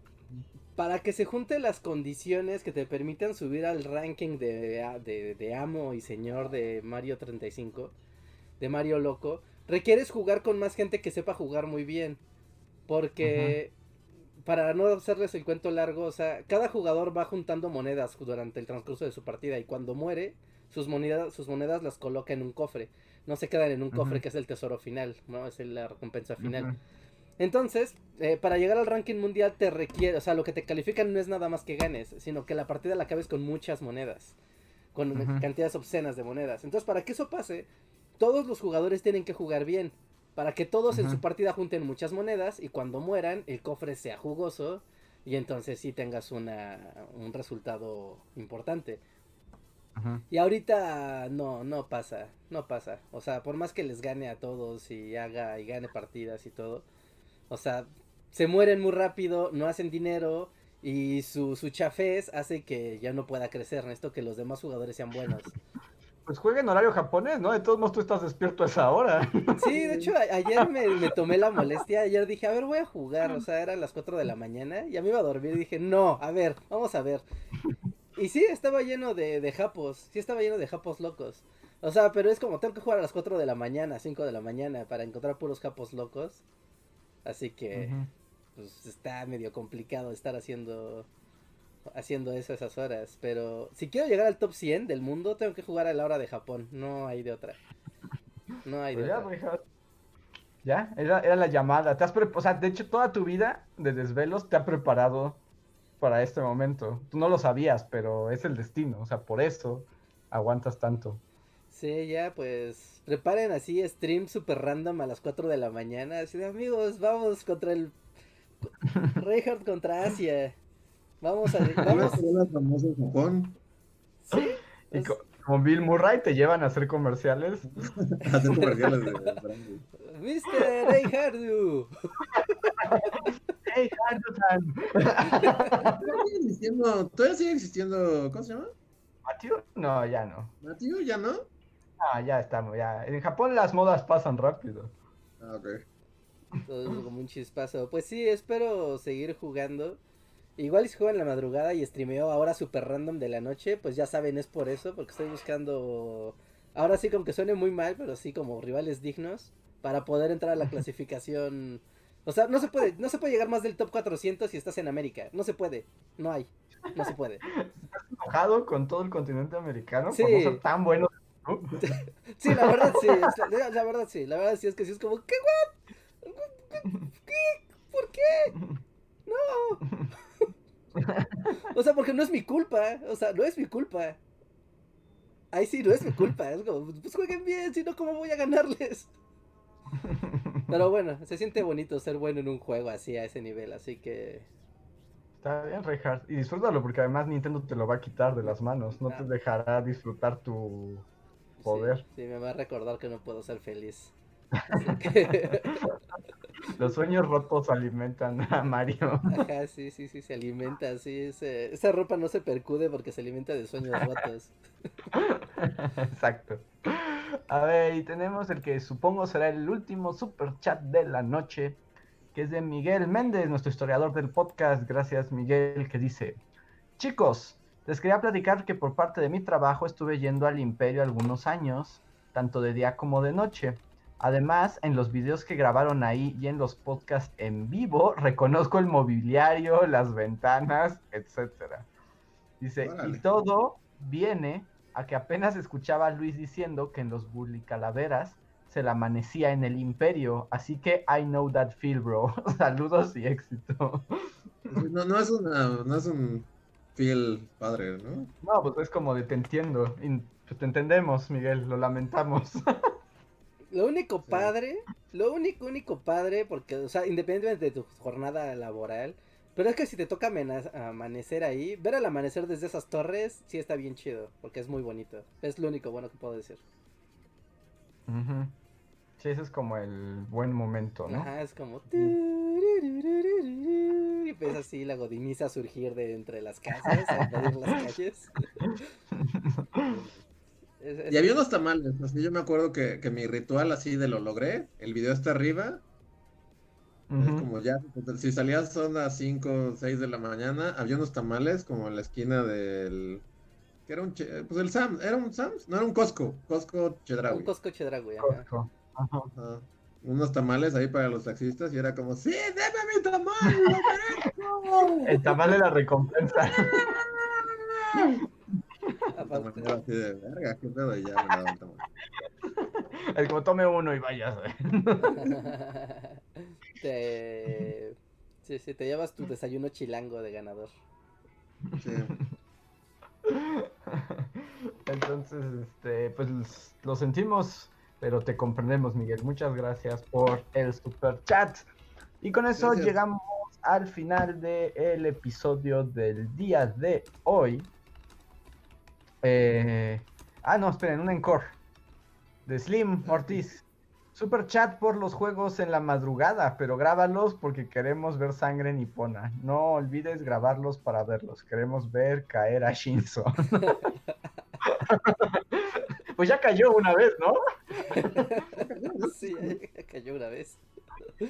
para que se junten las condiciones que te permitan subir al ranking de, de, de amo y señor de Mario 35, de Mario Loco, requieres jugar con más gente que sepa jugar muy bien. Porque, para no hacerles el cuento largo, o sea, cada jugador va juntando monedas durante el transcurso de su partida y cuando muere, sus monedas, sus monedas las coloca en un cofre. No se quedan en un cofre que es el tesoro final, ¿no? Es la recompensa final. Entonces, eh, para llegar al ranking mundial te requiere, o sea, lo que te califican no es nada más que ganes, sino que la partida la acabes con muchas monedas, con cantidades obscenas de monedas. Entonces, para que eso pase, todos los jugadores tienen que jugar bien, para que todos en su partida junten muchas monedas y cuando mueran el cofre sea jugoso y entonces sí tengas una, un resultado importante. Y ahorita no, no pasa, no pasa. O sea, por más que les gane a todos y haga y gane partidas y todo, o sea, se mueren muy rápido, no hacen dinero y su, su chafés hace que ya no pueda crecer. Necesito que los demás jugadores sean buenos. Pues juega en horario japonés, ¿no? De todos modos tú estás despierto a esa hora. Sí, de hecho, a- ayer me, me tomé la molestia. Ayer dije, a ver, voy a jugar. O sea, eran las 4 de la mañana. Ya me iba a dormir. Y dije, no, a ver, vamos a ver. Y sí, estaba lleno de, de japos. Sí, estaba lleno de japos locos. O sea, pero es como, tengo que jugar a las 4 de la mañana, 5 de la mañana, para encontrar puros japos locos. Así que, pues, está medio complicado estar haciendo haciendo eso a esas horas. Pero si quiero llegar al top 100 del mundo, tengo que jugar a la hora de Japón. No hay de otra. No hay de Pues ya, otra. Ya, era, era la llamada. Te has pre- o sea, de hecho, toda tu vida de desvelos te ha preparado para este momento. Tú no lo sabías, pero es el destino. O sea, por eso aguantas tanto. Sí, ya pues preparen así stream super random a las 4 de la mañana. Así de amigos, vamos contra el Reinhardt contra Asia. Vamos a vamos. en Japón. Sí. Y es- co- como Bill Murray te llevan a hacer comerciales. a hacer comerciales de brandy. Mr. Reinhardt. ¡Hey! ¿Todavía sigue existiendo, todavía sigue existiendo, ¿cómo se llama? ¿Matthew? No, ya no. ¿Matthew? ¿Ya no? Ah, ya estamos, ya. En Japón las modas pasan rápido. Ah, ok. Todo es como un chispazo. Pues sí, espero seguir jugando. Igual si juego en la madrugada y streameo ahora super random de la noche, pues ya saben, es por eso, porque estoy buscando. Ahora sí, como que suene muy mal, pero sí como rivales dignos para poder entrar a la clasificación. O sea, no se puede, no se puede llegar más del top 400 si estás en América. No se puede. No hay. No se puede. Enojado con todo el continente americano por Sí. no ser tan bueno. Sí, la verdad sí. la verdad sí. La verdad sí es que sí es como, ¿qué, what? ¿Qué? ¿Por qué? No. O sea, porque no es mi culpa. O sea, no es mi culpa. Ahí sí, no es mi culpa. Es como, pues jueguen bien, si no, ¿cómo voy a ganarles? Pero bueno, se siente bonito ser bueno en un juego así, a ese nivel. Así que, Está bien, Reinhardt. Y disfrútalo porque además Nintendo te lo va a quitar de las manos. No te Ah. dejará disfrutar tu poder. sí, sí, me va a recordar que no puedo ser feliz. Así que, Los sueños rotos alimentan a Mario. ajá, sí, sí, sí, se alimenta ese- esa ropa no se percude porque se alimenta de sueños rotos. Exacto. A ver, y tenemos el que supongo será el último super chat de la noche, que es de Miguel Méndez, nuestro historiador del podcast. Gracias, Miguel, que dice: Chicos, les quería platicar que por parte de mi trabajo estuve yendo al Imperio algunos años, tanto de día como de noche. Además, en los videos que grabaron ahí y en los podcasts en vivo, reconozco el mobiliario, las ventanas, etcétera. Dice, Órale. y todo viene a que apenas escuchaba a Luis diciendo que en los Bully Calaveras se la amanecía en el Imperio, así que I know that feel, bro. Saludos y éxito. No, no es una, no es un feel padre, ¿no? No, pues es como de te entiendo, pues, te entendemos, Miguel, lo lamentamos. Lo único Sí. padre, lo único, único padre, porque, o sea, independientemente de tu jornada laboral, pero es que si te toca amanecer ahí, ver el amanecer desde esas torres, sí está bien chido, porque es muy bonito. Es lo único bueno que puedo decir. Ujú. Sí, ese es como el buen momento, ¿no? Ajá, es como... Y empieza así la godiniza surgir de entre las casas, a las calles. Es- es- Y había unos tamales, así yo me acuerdo que, que mi ritual así de lo logré, el video está arriba, es como ya, si salías son las 5 o 6 de la mañana, había unos tamales como en la esquina del, que era un, che- pues el Sam, era un Sam's, no era un Costco, Costco un Chedraui. Costco Chedraui, ajá. Costco. Ajá. Ajá. Unos tamales ahí para los taxistas y era como, sí, deme mi tamal, lo merezco". El tamal de la recompensa. El así de verga, qué pedo, y ya me daban tamal. Es como tome uno y vayas. Te... Sí, sí, te llevas tu desayuno chilango de ganador. Sí. Entonces, este, pues lo sentimos, pero te comprendemos, Miguel. Muchas gracias por el super chat. Y con eso Gracias. llegamos al final del episodio del día de hoy. Eh, ah, no, esperen, un encore. De Slim Ortiz. Super chat por los juegos en la madrugada, pero grábalos porque queremos ver sangre nipona. No olvides grabarlos para verlos. Queremos ver caer a Shinzo. pues ya cayó una vez, ¿no? Sí, ya cayó una vez.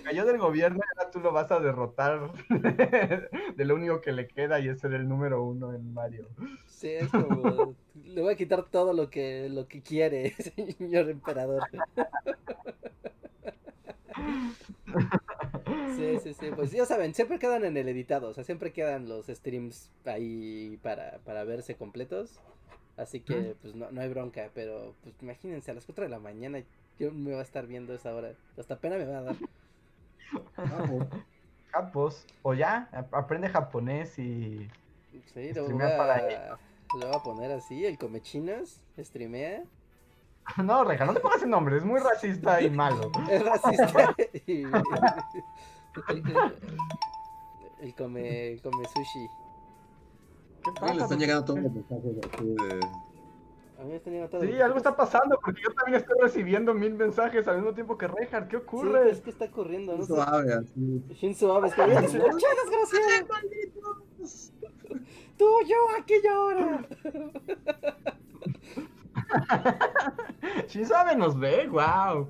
Cayó del gobierno y ahora tú lo vas a derrotar de lo único que le queda y es ser el número uno en Mario. Sí, es como... Le voy a quitar todo lo que, lo que quiere, señor emperador. Sí, sí, sí. Pues ya saben, siempre quedan en el editado. O sea, siempre quedan los streams ahí para, para verse completos. Así que, pues no, no hay bronca. Pero, pues imagínense, a las 4 de la mañana yo me voy a estar viendo esa hora. Hasta pena me va a dar. Vamos. Japos, o ya, ap- aprende japonés y Sí, lo voy Streamea para a, lo voy a poner así. El comechinas, streamea. No, Reja, no te pongas ese nombre, es muy racista y malo. Es racista. y- el come, el come sushi. ¿Qué A mí le pasa? están llegando todos los mensajes de. Llegando todo Sí, algo está pasando porque yo también estoy recibiendo mil mensajes al mismo tiempo que Rejar. ¿Qué Sí, ocurre? es que está corriendo, no. Suave, así. Bien. ¡Che, desgraciado! ¡Tú, yo, aquí llora! Shinzo Abe nos ve, wow.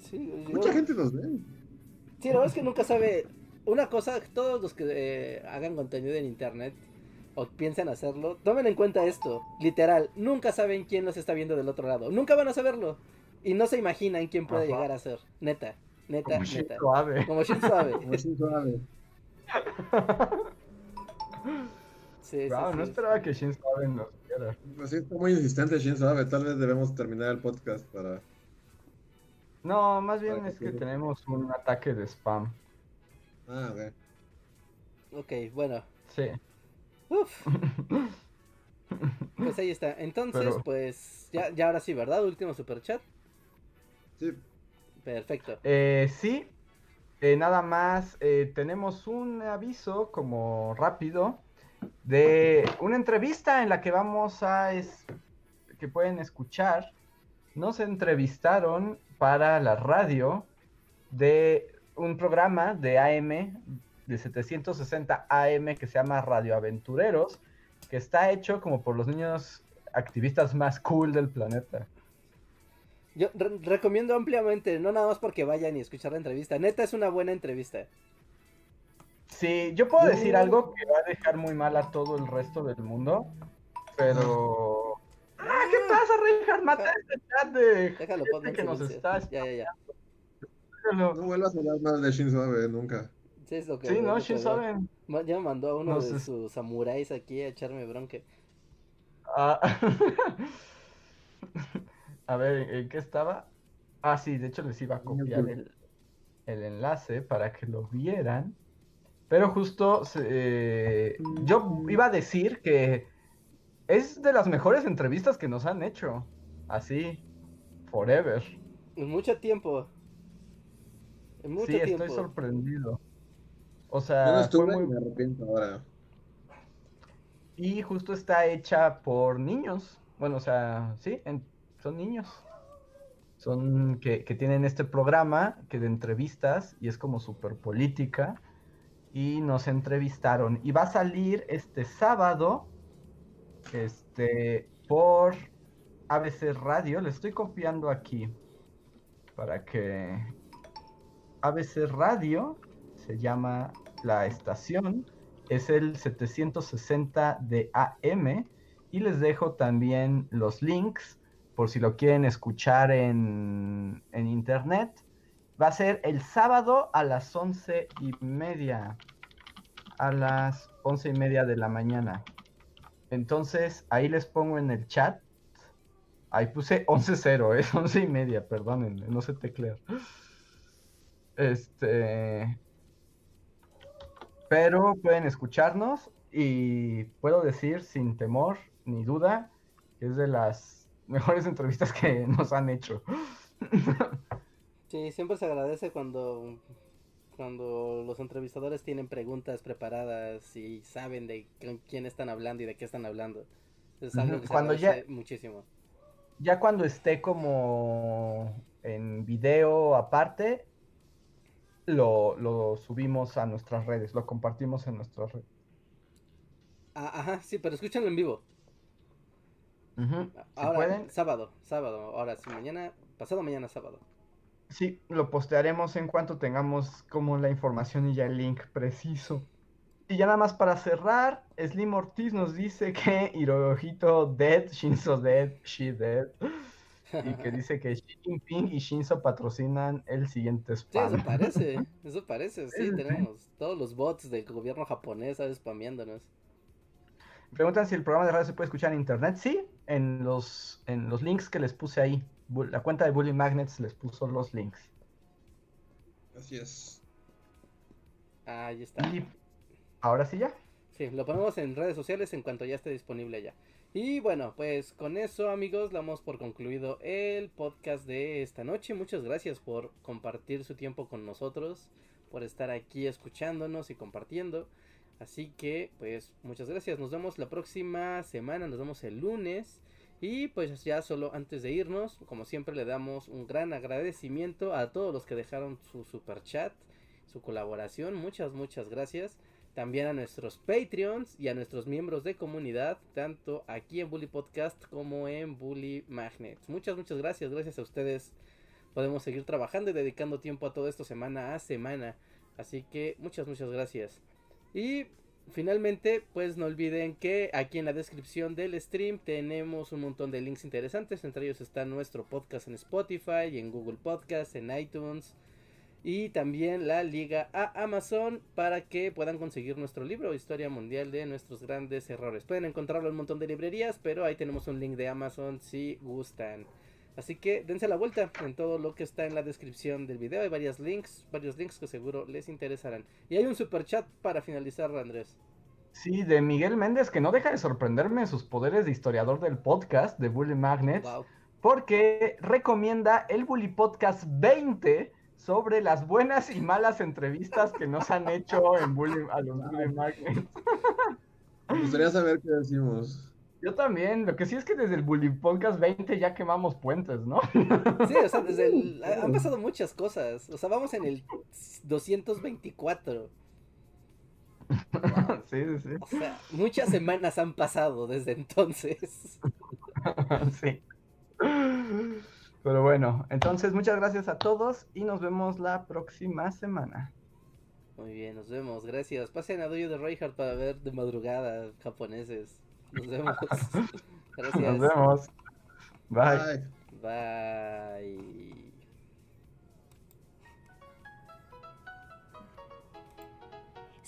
Sí, yo- Mucha gente nos ve. Sí, la verdad es que nunca sabe. Una cosa, todos los que eh, hagan contenido en internet o piensan hacerlo, tomen en cuenta esto. Literal, nunca saben quién los está viendo del otro lado. Nunca van a saberlo. Y no se imaginan quién puede Ajá. llegar a ser. Neta, neta, Como neta. Shinzo Abe. Como Shinzo Abe. Como así suave. Sí, sí, Wow, no sí. esperaba que Shinzo Abe nos viera. Pues sí, está muy insistente Shinzo Abe. Tal vez debemos terminar el podcast para. No, más bien Para es que tenemos un ataque de spam. Ah, ok. Ok, bueno. Sí. Uf. Pues ahí está. Entonces, Pero- pues, ya, ya ahora sí, ¿verdad? Último superchat. Sí. Perfecto. Eh, sí, eh, nada más eh, tenemos un aviso como rápido de una entrevista en la que vamos a es- que pueden escuchar. Nos entrevistaron para la radio de un programa de AM de 760 AM que se llama Radio Aventureros, que está hecho como por los niños activistas más cool del planeta. Yo re- recomiendo ampliamente, no nada más porque vayan y escuchar la entrevista. Neta, es una buena entrevista. Sí, yo puedo decir algo que va a dejar muy mal a todo el resto del mundo, pero... ¡Ah, qué pasa, Richard! Mata este chat de Déjalo, gente que nos está... Ya, ya, ya. No vuelvas a hablar mal de Shinzo Abe nunca. Sí, es lo que Sí, no, sí saben. Ya me mandó a uno No de sé. sus samuráis aquí a echarme bronca. Ah, A ver, ¿en qué estaba? Ah, sí, de hecho les iba a copiar el, el enlace para que lo vieran. Pero justo se- eh, yo iba a decir que es de las mejores entrevistas que nos han hecho. Así, forever. En mucho tiempo. En mucho sí, tiempo. estoy sorprendido. O Yo no sea, fue estuve muy... me arrepiento ahora. Y justo está hecha por niños. Bueno, o sea, sí, en- son niños. Son que, que tienen este programa que de entrevistas y es como súper política. Y nos entrevistaron. Y va a salir este sábado. Este. Por ABC Radio. Le estoy copiando aquí. Para que. ABC Radio se llama la estación es el 760 de AM y les dejo también los links por si lo quieren escuchar en, en internet. Va a ser el sábado a las once y media. A las once y media de la mañana. Entonces ahí les pongo en el chat. Ahí puse 11.0, es once y media, perdónenme, no sé teclear. Este. Pero pueden escucharnos y puedo decir sin temor ni duda que es de las mejores entrevistas que nos han hecho. Sí, siempre se agradece cuando, cuando los entrevistadores tienen preguntas preparadas y saben de con quién están hablando y de qué están hablando. Es algo que se Cuando ya- agradece muchísimo. Ya cuando esté como en video aparte, lo, lo subimos a nuestras redes, lo compartimos en nuestras redes. Ah, ajá, sí, pero escúchenlo en vivo. Si Ahora, pueden, sábado, sábado. Ahora sí, mañana, pasado mañana sábado. sí, lo postearemos en cuanto tengamos como la información y ya el link preciso. Y ya nada más para cerrar, Slim Ortiz nos dice que Hirohito dead, Shinzo dead, she dead. Y que dice que Xi Jinping y Shinzo patrocinan el siguiente Sí, eso spam. parece, eso parece, sí, Sí, sí. tenemos todos los bots del gobierno japonés, ¿sabes? Spameándonos. Preguntan si el programa de radio se puede escuchar en internet. Sí, en los, en los links que les puse ahí. La cuenta de Bully Magnets les puso los links. Así es. Ahí está. Y ahora sí ya. Sí, lo ponemos en redes sociales en cuanto ya esté disponible ya. Y bueno, pues con eso amigos damos por concluido el podcast de esta noche. Muchas gracias por compartir su tiempo con nosotros, por estar aquí escuchándonos y compartiendo. Así que pues muchas gracias. Nos vemos la próxima semana, nos vemos el lunes. Y pues ya solo antes de irnos, como siempre le damos un gran agradecimiento a todos los que dejaron su super chat, su colaboración. Muchas, muchas gracias también a nuestros Patreons y a nuestros miembros de comunidad, tanto aquí en Bully Podcast como en Bully Magnets. Muchas, muchas gracias, gracias a ustedes podemos seguir trabajando y dedicando tiempo a todo esto semana a semana. Así que muchas, muchas gracias. Y finalmente, pues no olviden que aquí en la descripción del stream tenemos un montón de links interesantes. Entre ellos está nuestro podcast en Spotify, en Google Podcast, en iTunes y también la liga a Amazon para que puedan conseguir nuestro libro Historia Mundial de nuestros grandes errores. Pueden encontrarlo en un montón de librerías, pero ahí tenemos un link de Amazon si gustan. Así que dense la vuelta en todo lo que está en la descripción del video. Hay varios links, varios links que seguro les interesarán. Y hay un super chat para finalizar, Andrés. Sí, de Miguel Méndez, que no deja de sorprenderme sus poderes de historiador del podcast de Bully Magnets, Wow. porque recomienda el Bully Podcast 20 sobre las buenas y malas entrevistas que nos han hecho en Bully, a los Bully Magnets. Me gustaría saber qué decimos. Yo también, lo que sí es que desde el Bully Podcast 20 ya quemamos puentes, ¿no? Sí, o sea, desde el- ha- han pasado muchas cosas. O sea, vamos en el 224. sí, sí, sí. O sea, muchas semanas han pasado desde entonces. Sí. Pero bueno, entonces muchas gracias a todos y nos vemos la próxima semana. Muy bien, nos vemos. Gracias. Pasen a Doyo de Reinhardt para ver de madrugada japoneses. Nos vemos. Gracias. Nos vemos. Bye. Bye. Bye.